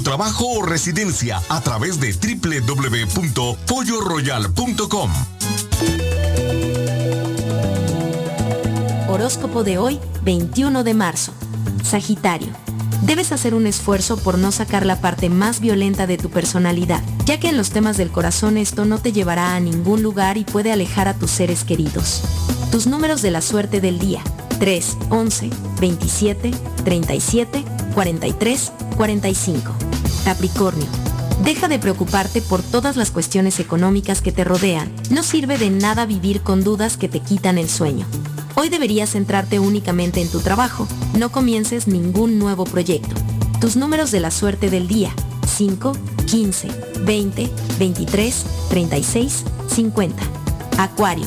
trabajo o residencia a través de www.polloroyal.com. Horóscopo de hoy, 21 de marzo. Sagitario. Debes hacer un esfuerzo por no sacar la parte más violenta de tu personalidad, ya que en los temas del corazón esto no te llevará a ningún lugar y puede alejar a tus seres queridos. Tus números de la suerte del día. 3, 11, 27, 37, 43, 45. Capricornio. Deja de preocuparte por todas las cuestiones económicas que te rodean. No sirve de nada vivir con dudas que te quitan el sueño. Hoy deberías centrarte únicamente en tu trabajo. No comiences ningún nuevo proyecto. Tus números de la suerte del día. 5, 15, 20, 23, 36, 50. Acuario.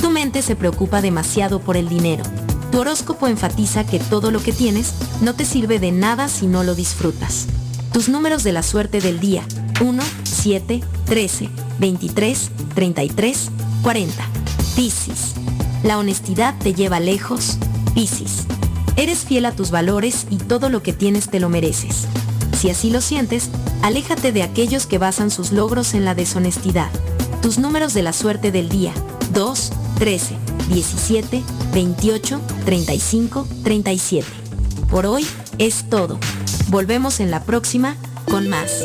Tu mente se preocupa demasiado por el dinero. Tu horóscopo enfatiza que todo lo que tienes no te sirve de nada si no lo disfrutas. Tus números de la suerte del día. 1, 7, 13, 23, 33, 40. Piscis. La honestidad te lleva lejos. Piscis. Eres fiel a tus valores y todo lo que tienes te lo mereces. Si así lo sientes, aléjate de aquellos que basan sus logros en la deshonestidad. Tus números de la suerte del día. 2, 13, 17, 28, 35, 37. Por hoy es todo. Volvemos en la próxima con más.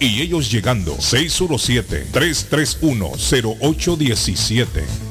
y ellos llegando. 617-331-0817.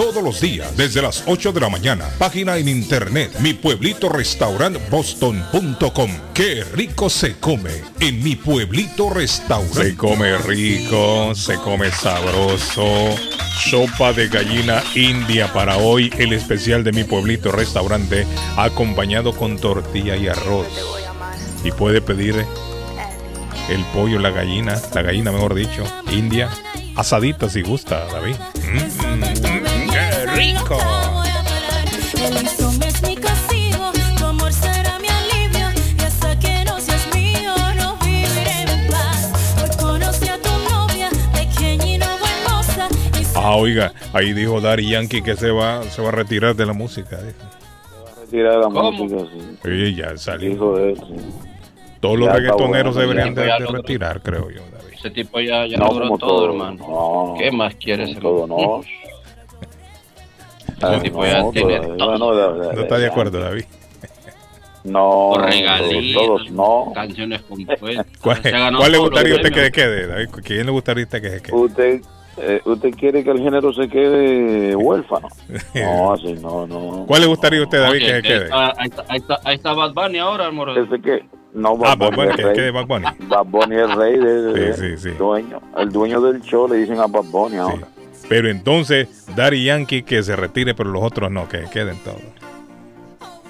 todos los días desde las 8 de la mañana. Página en internet mi pueblito boston.com. Qué rico se come en mi pueblito restaurante. Se come rico, se come sabroso. Sopa de gallina india para hoy, el especial de mi pueblito restaurante, acompañado con tortilla y arroz. Y puede pedir el pollo, la gallina, la gallina mejor dicho, india, asadita si gusta, David. Mm, ¡Qué rico! A Ah, oiga, ahí dijo Dari Yankee que se va, se va a retirar de la música. dijo. Retirar la ¿Cómo? música, sí. Sí, ya salió. Él, sí. Todos los Ya reggaetoneros bueno, deberían de, de retirar, creo yo. David. Ese tipo ya, ya No, logró todo, todo, hermano. no. ¿Qué más quieres? Todo no. Ya no, tiene todo- todo. bueno, de- de- ¿No está de acuerdo, David? No, regalías, todos no. canciones compuestas. ¿Cuál, cuál le gustaría a usted que se quede, David? ¿Quién le gustaría a usted que se quede? Usted, eh, usted quiere que el género se quede huérfano. No, así no, no. ¿Cuál le gustaría a usted, David, Oye, que se que quede? está- Ahí está, ahí, está, ahí está Bad Bunny ahora, amor. Ese que no Ah, Bad Bad Bunny Bunny, es que Bad Bunny. Bad Bunny es rey de, de- Sí, sí, sí. dueño. El dueño del show le dicen a Bad Bunny ahora. Pero entonces, Daddy Yankee que se retire, pero los otros no, que queden todos.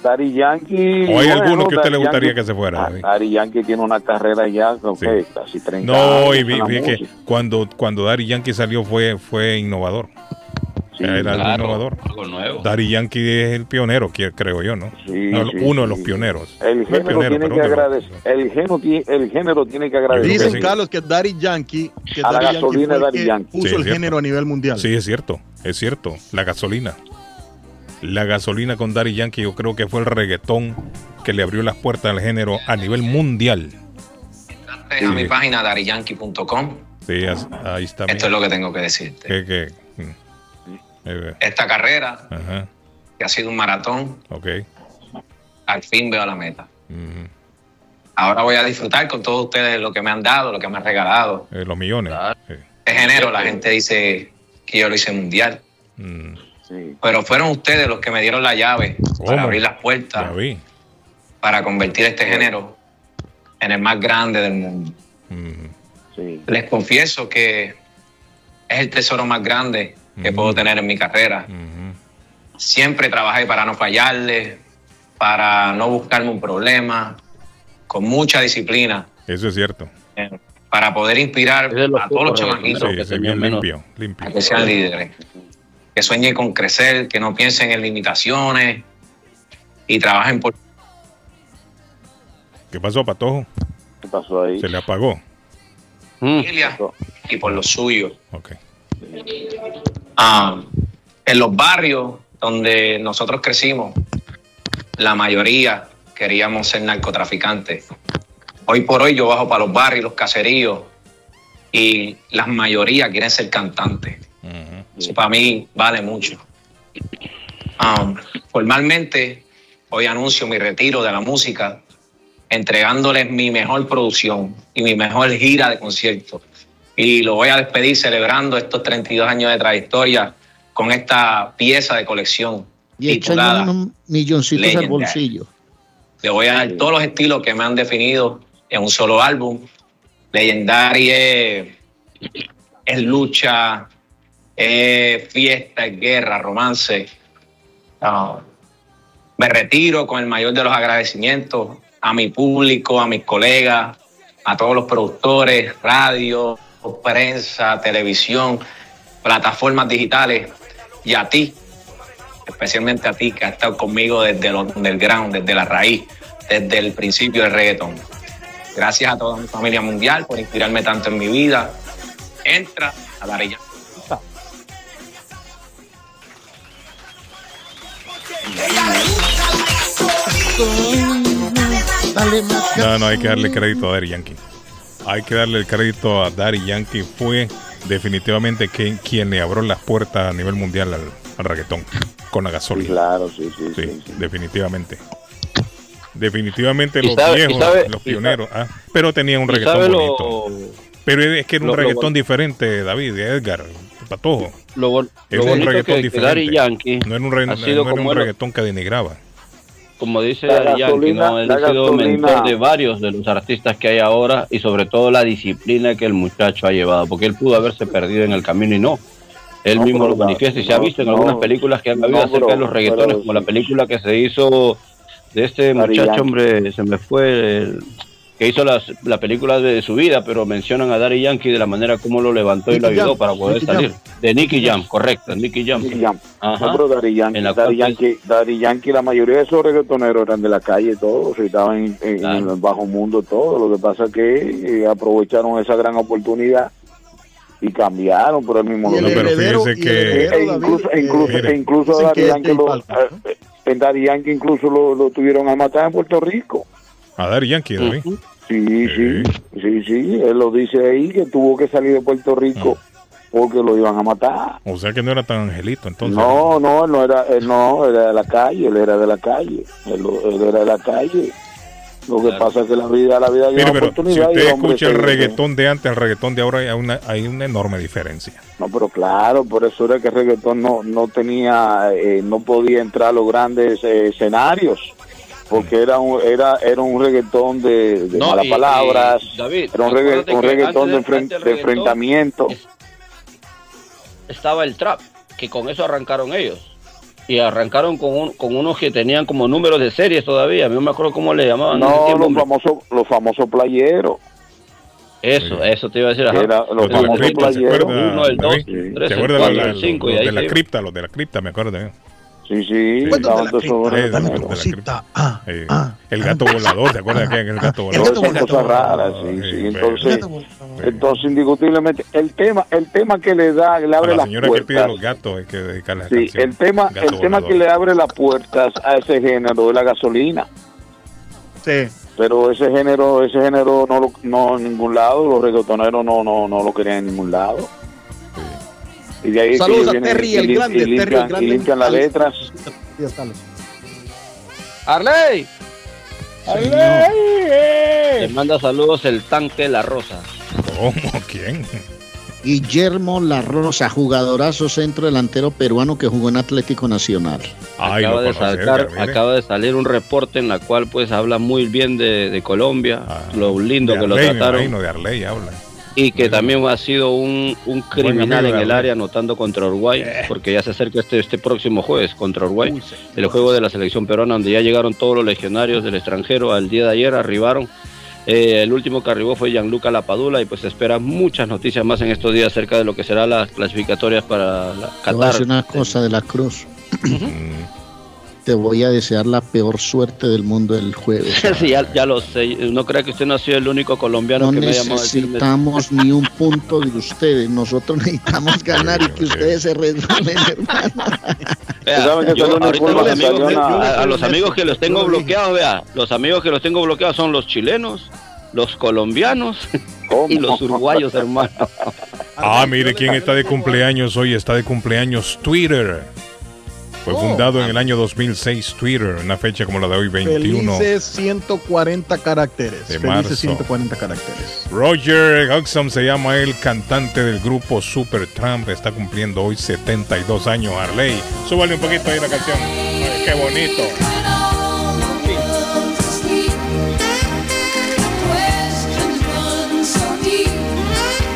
Daddy Yankee. ¿O hay bueno, alguno que a usted le gustaría Yankee- que se fuera, Ah, David? Daddy Yankee tiene una carrera ya, casi 30 No, años y en vi, vi que cuando, cuando Daddy Yankee salió fue, fue innovador. Era algo claro, innovador. algo nuevo. Daddy Yankee es el pionero, que- creo yo, ¿no? Sí, No, sí, uno de los pioneros. El No género pionero, tiene que agradecer. El género, ti- el género tiene que agradecer. Dicen, Carlos, que Daddy Yankee, que A la Daddy Yankee gasolina Daddy que Yankee. puso Sí, el cierto. género a nivel mundial. Sí, es cierto, es cierto. La gasolina. La gasolina con Daddy Yankee yo creo que fue el reggaetón que le abrió las puertas al género a nivel mundial. a mi página dariyankee.com. Sí, ahí está. Esto es lo que tengo que decirte. que, que, mm. Eh, Esta carrera, Ajá, que ha sido un maratón, al fin veo la meta. Ahora voy a disfrutar con todos ustedes lo que me han dado, lo que me han regalado. Eh, los millones. Sí. En enero la gente dice que yo lo hice mundial. Mm. Pero fueron ustedes los que me dieron la llave ¿Cómo? para abrir las puertas, Ya vi. para convertir este género en el más grande del mundo. Les confieso que es el tesoro más grande que puedo tener en mi carrera. Siempre trabajé para no fallarle, para no buscarme un problema, con mucha disciplina, Eso es cierto. eh, para poder inspirar a todos los chamaquitos Sí, sí, bien limpio, limpio. a que sean líderes, que sueñen con crecer, que no piensen en limitaciones y trabajen por ¿Qué pasó, Patojo? ¿Qué pasó ahí? Se le apagó. familia y por los suyos. Ok. Ah, en los barrios donde nosotros crecimos, la mayoría queríamos ser narcotraficantes. Hoy por hoy yo bajo para los barrios, los caseríos, y la mayoría quieren ser cantantes. Eso para mí vale mucho. Ah, formalmente, hoy anuncio mi retiro de la música, entregándoles mi mejor producción y mi mejor gira de conciertos. Y lo voy a despedir celebrando estos 32 años de trayectoria con esta pieza de colección Y titulada echando unos milloncitos al bolsillo. le voy a dar todos los estilos que me han definido en un solo álbum. Legendary es, es lucha, es fiesta, es guerra, romance. Ah, me retiro con el mayor de los agradecimientos a mi público, a mis colegas, a todos los productores, radio, prensa, televisión, plataformas digitales y a ti, especialmente a ti que has estado conmigo desde el underground, desde la raíz, desde el principio del reggaetón. Gracias a toda mi familia mundial por inspirarme tanto en mi vida. Entra a la arella. No, no, hay que darle crédito a Daddy Yankee. Hay que darle el crédito a Daddy Yankee. Fue definitivamente que, quien le abrió las puertas a nivel mundial al, al reggaetón con la gasolina. claro, sí, sí, sí, definitivamente. Definitivamente los sabe- viejos, sabe- los pioneros. ah, pero tenían un reggaetón lo- bonito. Pero es que era un lo- lo reggaetón diferente, David, de Edgar, Patojo. Lo, bon- es un reggaetón que, que diferente. Daddy Yankee No era un, re- no era un reggaetón que denigraba. Como dice Yankee, ¿no? él ha sido mentor de varios de los artistas que hay ahora y sobre todo la disciplina que el muchacho ha llevado, porque él pudo haberse perdido en el camino y no. Él No, mismo lo manifiesta y se ha visto en algunas películas que han habido acerca de los reggaetones, pero- como la película que se hizo de este muchacho, hombre, se me fue, el- que hizo las- la película de su vida, pero mencionan a Daddy Yankee de la manera como lo levantó y lo ayudó Jam, para poder Nicky salir. Jam. De Nicky Jam, correcto, Nicky Jam. Nicky Jam. Ajá. No, pero Daddy Yankee, En la Daddy cual- Yankee, Daddy Yankee, la mayoría de esos reggaetoneros eran de la calle todos, y estaban en, en- en el bajo mundo todos. Lo que pasa es que eh, aprovecharon esa gran oportunidad y cambiaron por el mismo No, pero fíjese que. E incluso, e incluso, Mire. e incluso Dicen Daddy Yankee lo, eh, en Daddy Yankee incluso lo, lo tuvieron a matar en Puerto Rico. A Daddy Yankee, David. Sí, sí, sí, sí, él lo dice ahí que tuvo que salir de Puerto Rico porque lo iban a matar. O sea que no era tan angelito entonces. No, no, él no era, él no, era de la calle, él era de la calle, él, era de la calle. Lo que pasa es que la vida, la vida lleva Mire, pero si oportunidad y usted el escucha el reggaetón de antes al reggaetón de ahora, hay una, hay una enorme diferencia. No, pero claro, por eso era que el reggaetón no, no tenía, eh, no podía entrar a los grandes eh, escenarios, porque era un, era, era un reggaetón de, de No, malas y- palabras, y, David, era un, regga- un reggaetón de, enfren- de reggaetón enfrentamiento. estaba el trap, que con eso arrancaron ellos. Y arrancaron con, un- con unos que tenían como números de series todavía. No me acuerdo cómo le llamaban. No, tiempo, los hombre. famosos, los famosos playeros. Eso, eso te iba a decir. ajá. Era los Los de la famosos cripta, ¿se playeros. acuerda? Uno, el dos, tres, el cuatro, los, el cinco, y los ahí de la cripta, los de la cripta, me acuerdo. ¿eh? Sí, sí, estaban. Eh, cripta. Eh, el gato volador, ¿te acuerdas que el gato volador? esas cosas raras, sí, sí. Entonces, entonces indiscutiblemente, el tema, el tema que le da, le A abre la las señora que pide puertas. los gatos hay que dedicarle Sí, canción. el tema, el tema que le abre las puertas a ese género de la gasolina. Sí. Pero ese género, ese género no lo, no en ningún lado, los reggaetoneros no, no, no lo querían en ningún lado. Y de ahí es que Saludos a Terry, y el grande, y Terry, el grande. y limpian las letras. Ya está. Arley. Le manda saludos el tanque La Rosa. ¿Cómo? ¿Quién? Guillermo La Rosa, jugadorazo centro delantero peruano que jugó en Atlético Nacional. Ay, acaba, de acaba salir un reporte en la cual pues habla muy bien de, de Colombia, lo lindo Ah, De que lo Arley, me trataron imagino, de Arley habla. Y que también ha sido un, un criminal amigo en el área anotando contra Uruguay, porque ya se acerca este, este próximo jueves contra Uruguay, el juego de la selección peruana donde ya llegaron todos los legionarios del extranjero al día de ayer, arribaron. Eh, el último que arribó fue Gianluca Lapadula y pues se esperan muchas noticias más en estos días acerca de lo que serán las clasificatorias para la Te voy a decir Qatar. una cosa de la Cruz. Te voy a desear la peor suerte del mundo el jueves. Sí, ya, ya lo sé. No crea que usted no ha sido el único colombiano No que me ha llamado a decirme- necesitamos ni un punto de ustedes. Nosotros necesitamos ganar y que ustedes se resbalen, hermano. Vea, ¿Saben que yo solo en el ahorita fútbol los le amigos, salió que- una- a, a los amigos que los tengo bloqueados, vea, los amigos que los tengo bloqueados son los chilenos, los colombianos y los uruguayos, hermano. Ah, mire quién está de cumpleaños hoy. Está de cumpleaños Twitter. Fue fundado en el año 2006 Twitter, una fecha como la de hoy, 21 Felices 140 caracteres. de Felices marzo. 140 caracteres. Roger Hodgson se llama el cantante del grupo Super Trump. Está cumpliendo hoy 72 años, Harley. Súbale un poquito ahí la canción. Ay, qué bonito.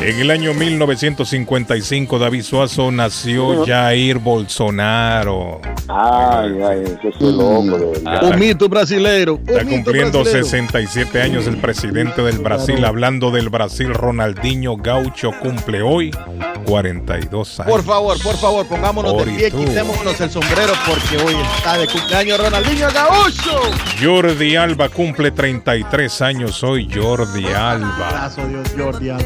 En el año 1955, David Suazo nació Jair Bolsonaro. Ay, ay, eso es de verdad. Un mito brasileiro. Está un cumpliendo brasileiro. 67 años el presidente del Brasil. Hablando del Brasil, Ronaldinho Gaucho cumple hoy 42 años. Por favor, por favor, pongámonos de pie, quitémonos el sombrero porque hoy está de cumpleaños Ronaldinho Gaucho. Jordi Alba cumple 33 años hoy. Jordi Alba. Abrazo, Dios, Jordi Alba.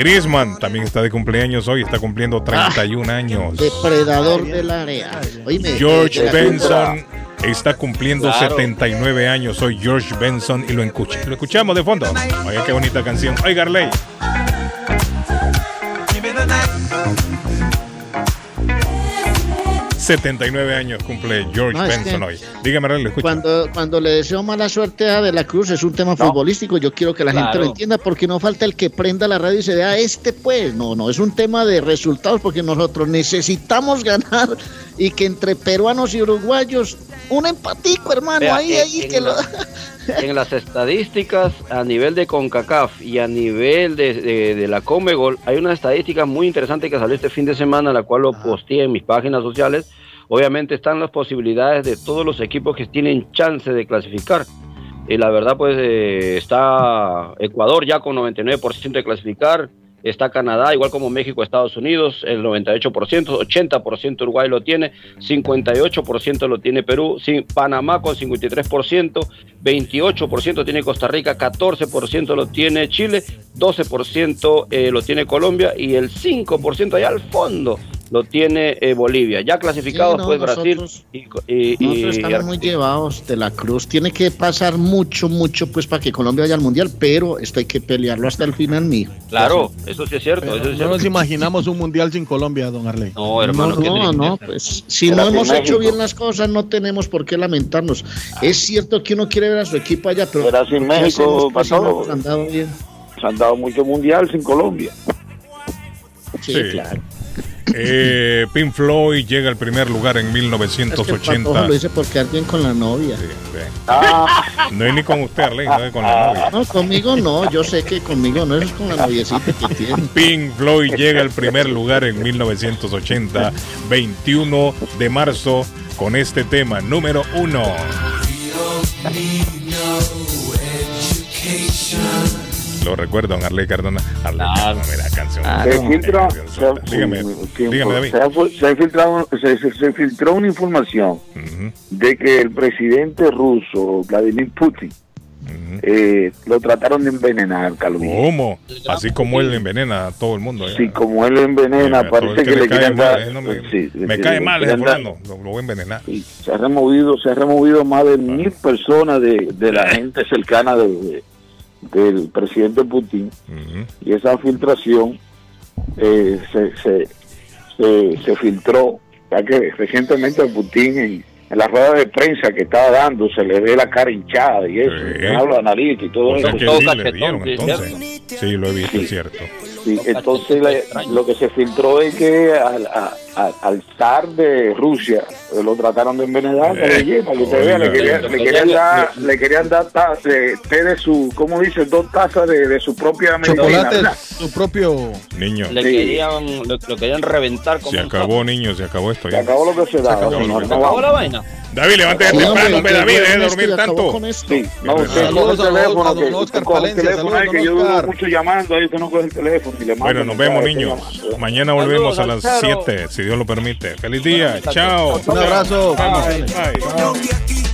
Griezmann también está de cumpleaños hoy. Está cumpliendo 31 años. Depredador del área. Oíme, George eh, de la Benson está cumpliendo Claro. 79 años. Soy George Benson y lo, escuch- lo escuchamos de fondo. Oiga, qué bonita canción. Oiga, Arley. 79 años cumple George No, es Benson que hoy. Dígame, lo escucho. Cuando, cuando le deseo mala suerte a De la Cruz es un tema futbolístico, yo quiero que la gente lo entienda porque no falta el que prenda la radio y se vea este pues, no, no, es un tema de resultados porque nosotros necesitamos ganar y que entre peruanos y uruguayos un empatico, hermano, Vea, ahí, en- ahí, en que lo... en las estadísticas a nivel de CONCACAF y a nivel de, de- de la Comegol, hay una estadística muy interesante que salió este fin de semana, la cual lo posteé en mis páginas sociales. Obviamente están las posibilidades de todos los equipos que tienen chance de clasificar. Y la verdad, pues eh, está Ecuador ya con 99% de clasificar. Está Canadá, igual como México, Estados Unidos, el 98%, 80% Uruguay lo tiene, 58% lo tiene Perú, Panamá con 53%, 28% tiene Costa Rica, 14% lo tiene Chile, 12% eh, lo tiene Colombia y el 5% allá al fondo lo tiene eh, Bolivia. Ya clasificados, Sí, no, pues Brasil nosotros- y, y- y- Nosotros estamos muy llevados de la cruz. Tiene que pasar mucho, mucho, pues, para que Colombia vaya al mundial, pero esto hay que pelearlo hasta el final, mijo. Claro, eso sí es cierto. Pero eso sí es no cierto. nos imaginamos un mundial sin Colombia, don Arley. No, No, no, no, pues si no hemos hecho bien las cosas, no tenemos por qué lamentarnos. Es cierto que uno quiere ver a su equipo allá, pero Era sin ¿qué México, hacemos, pues, pasó. hemos andado bien? Se han dado mucho mundial sin Colombia. Sí, Sí. claro. Eh, Pink Floyd llega al primer lugar en Es que 1980. Patojo lo dice por quedar bien con la novia. No es ni con usted, Arley, no es con la novia. No, conmigo no, yo sé que conmigo no, eso es con la noviecita que tiene. Pink Floyd llega al primer lugar en 1980, 21 de marzo, con este tema número uno. Lo recuerdo, don Arley Cardona. Arley Cardona, mira, canción. Se filtra, se, dígame, filtrado, filtró una información de que el presidente ruso, Vladimir Putin, eh, lo trataron de envenenar, Calvin. ¿Cómo? Así como él envenena a todo el mundo. ya. Sí, como él envenena, Sí, parece que, que le cae mal, dar. eh, no me- sí, Me sí, cae le mal fulano, lo, lo voy a envenenar. se ha removido, se ha removido más de mil personas de, de la gente cercana de, de- del presidente Putin y esa filtración eh, se, se, se, se filtró, ya que recientemente Putin en, en la rueda de prensa que estaba dando, se le ve la cara hinchada y eso, le hablo de analista y todo O sea eso. que sí le dieron entonces. Sí, lo he visto, es cierto. Sí, entonces le- lo que se filtró es que al, a- a- al zar de Rusia eh, lo trataron de envenenar, Eh, oye, para que usted vea, le querían, le querían dar, le querían dar ta- de- té de su, ¿cómo dice? Dos tazas de, de su propia medicina, su propio. Niño, Le querían, lo, lo querían reventar como se acabó, niño, se acabó esto Se ya. acabó lo que se daba. acabó lo que no se acabó la vaina. David, levántese Sí, temprano, hombre, David, deje de dormir acabó tanto. con esto. Sí, no, usted coge el teléfono, que usted coge el teléfono, que yo duro mucho llamando, ahí usted no coge el teléfono Bueno, nos vemos, niños. Mañana volvemos a las Saludos, 7, si Dios lo permite. Feliz día. Chao. Un abrazo. Bye, bye.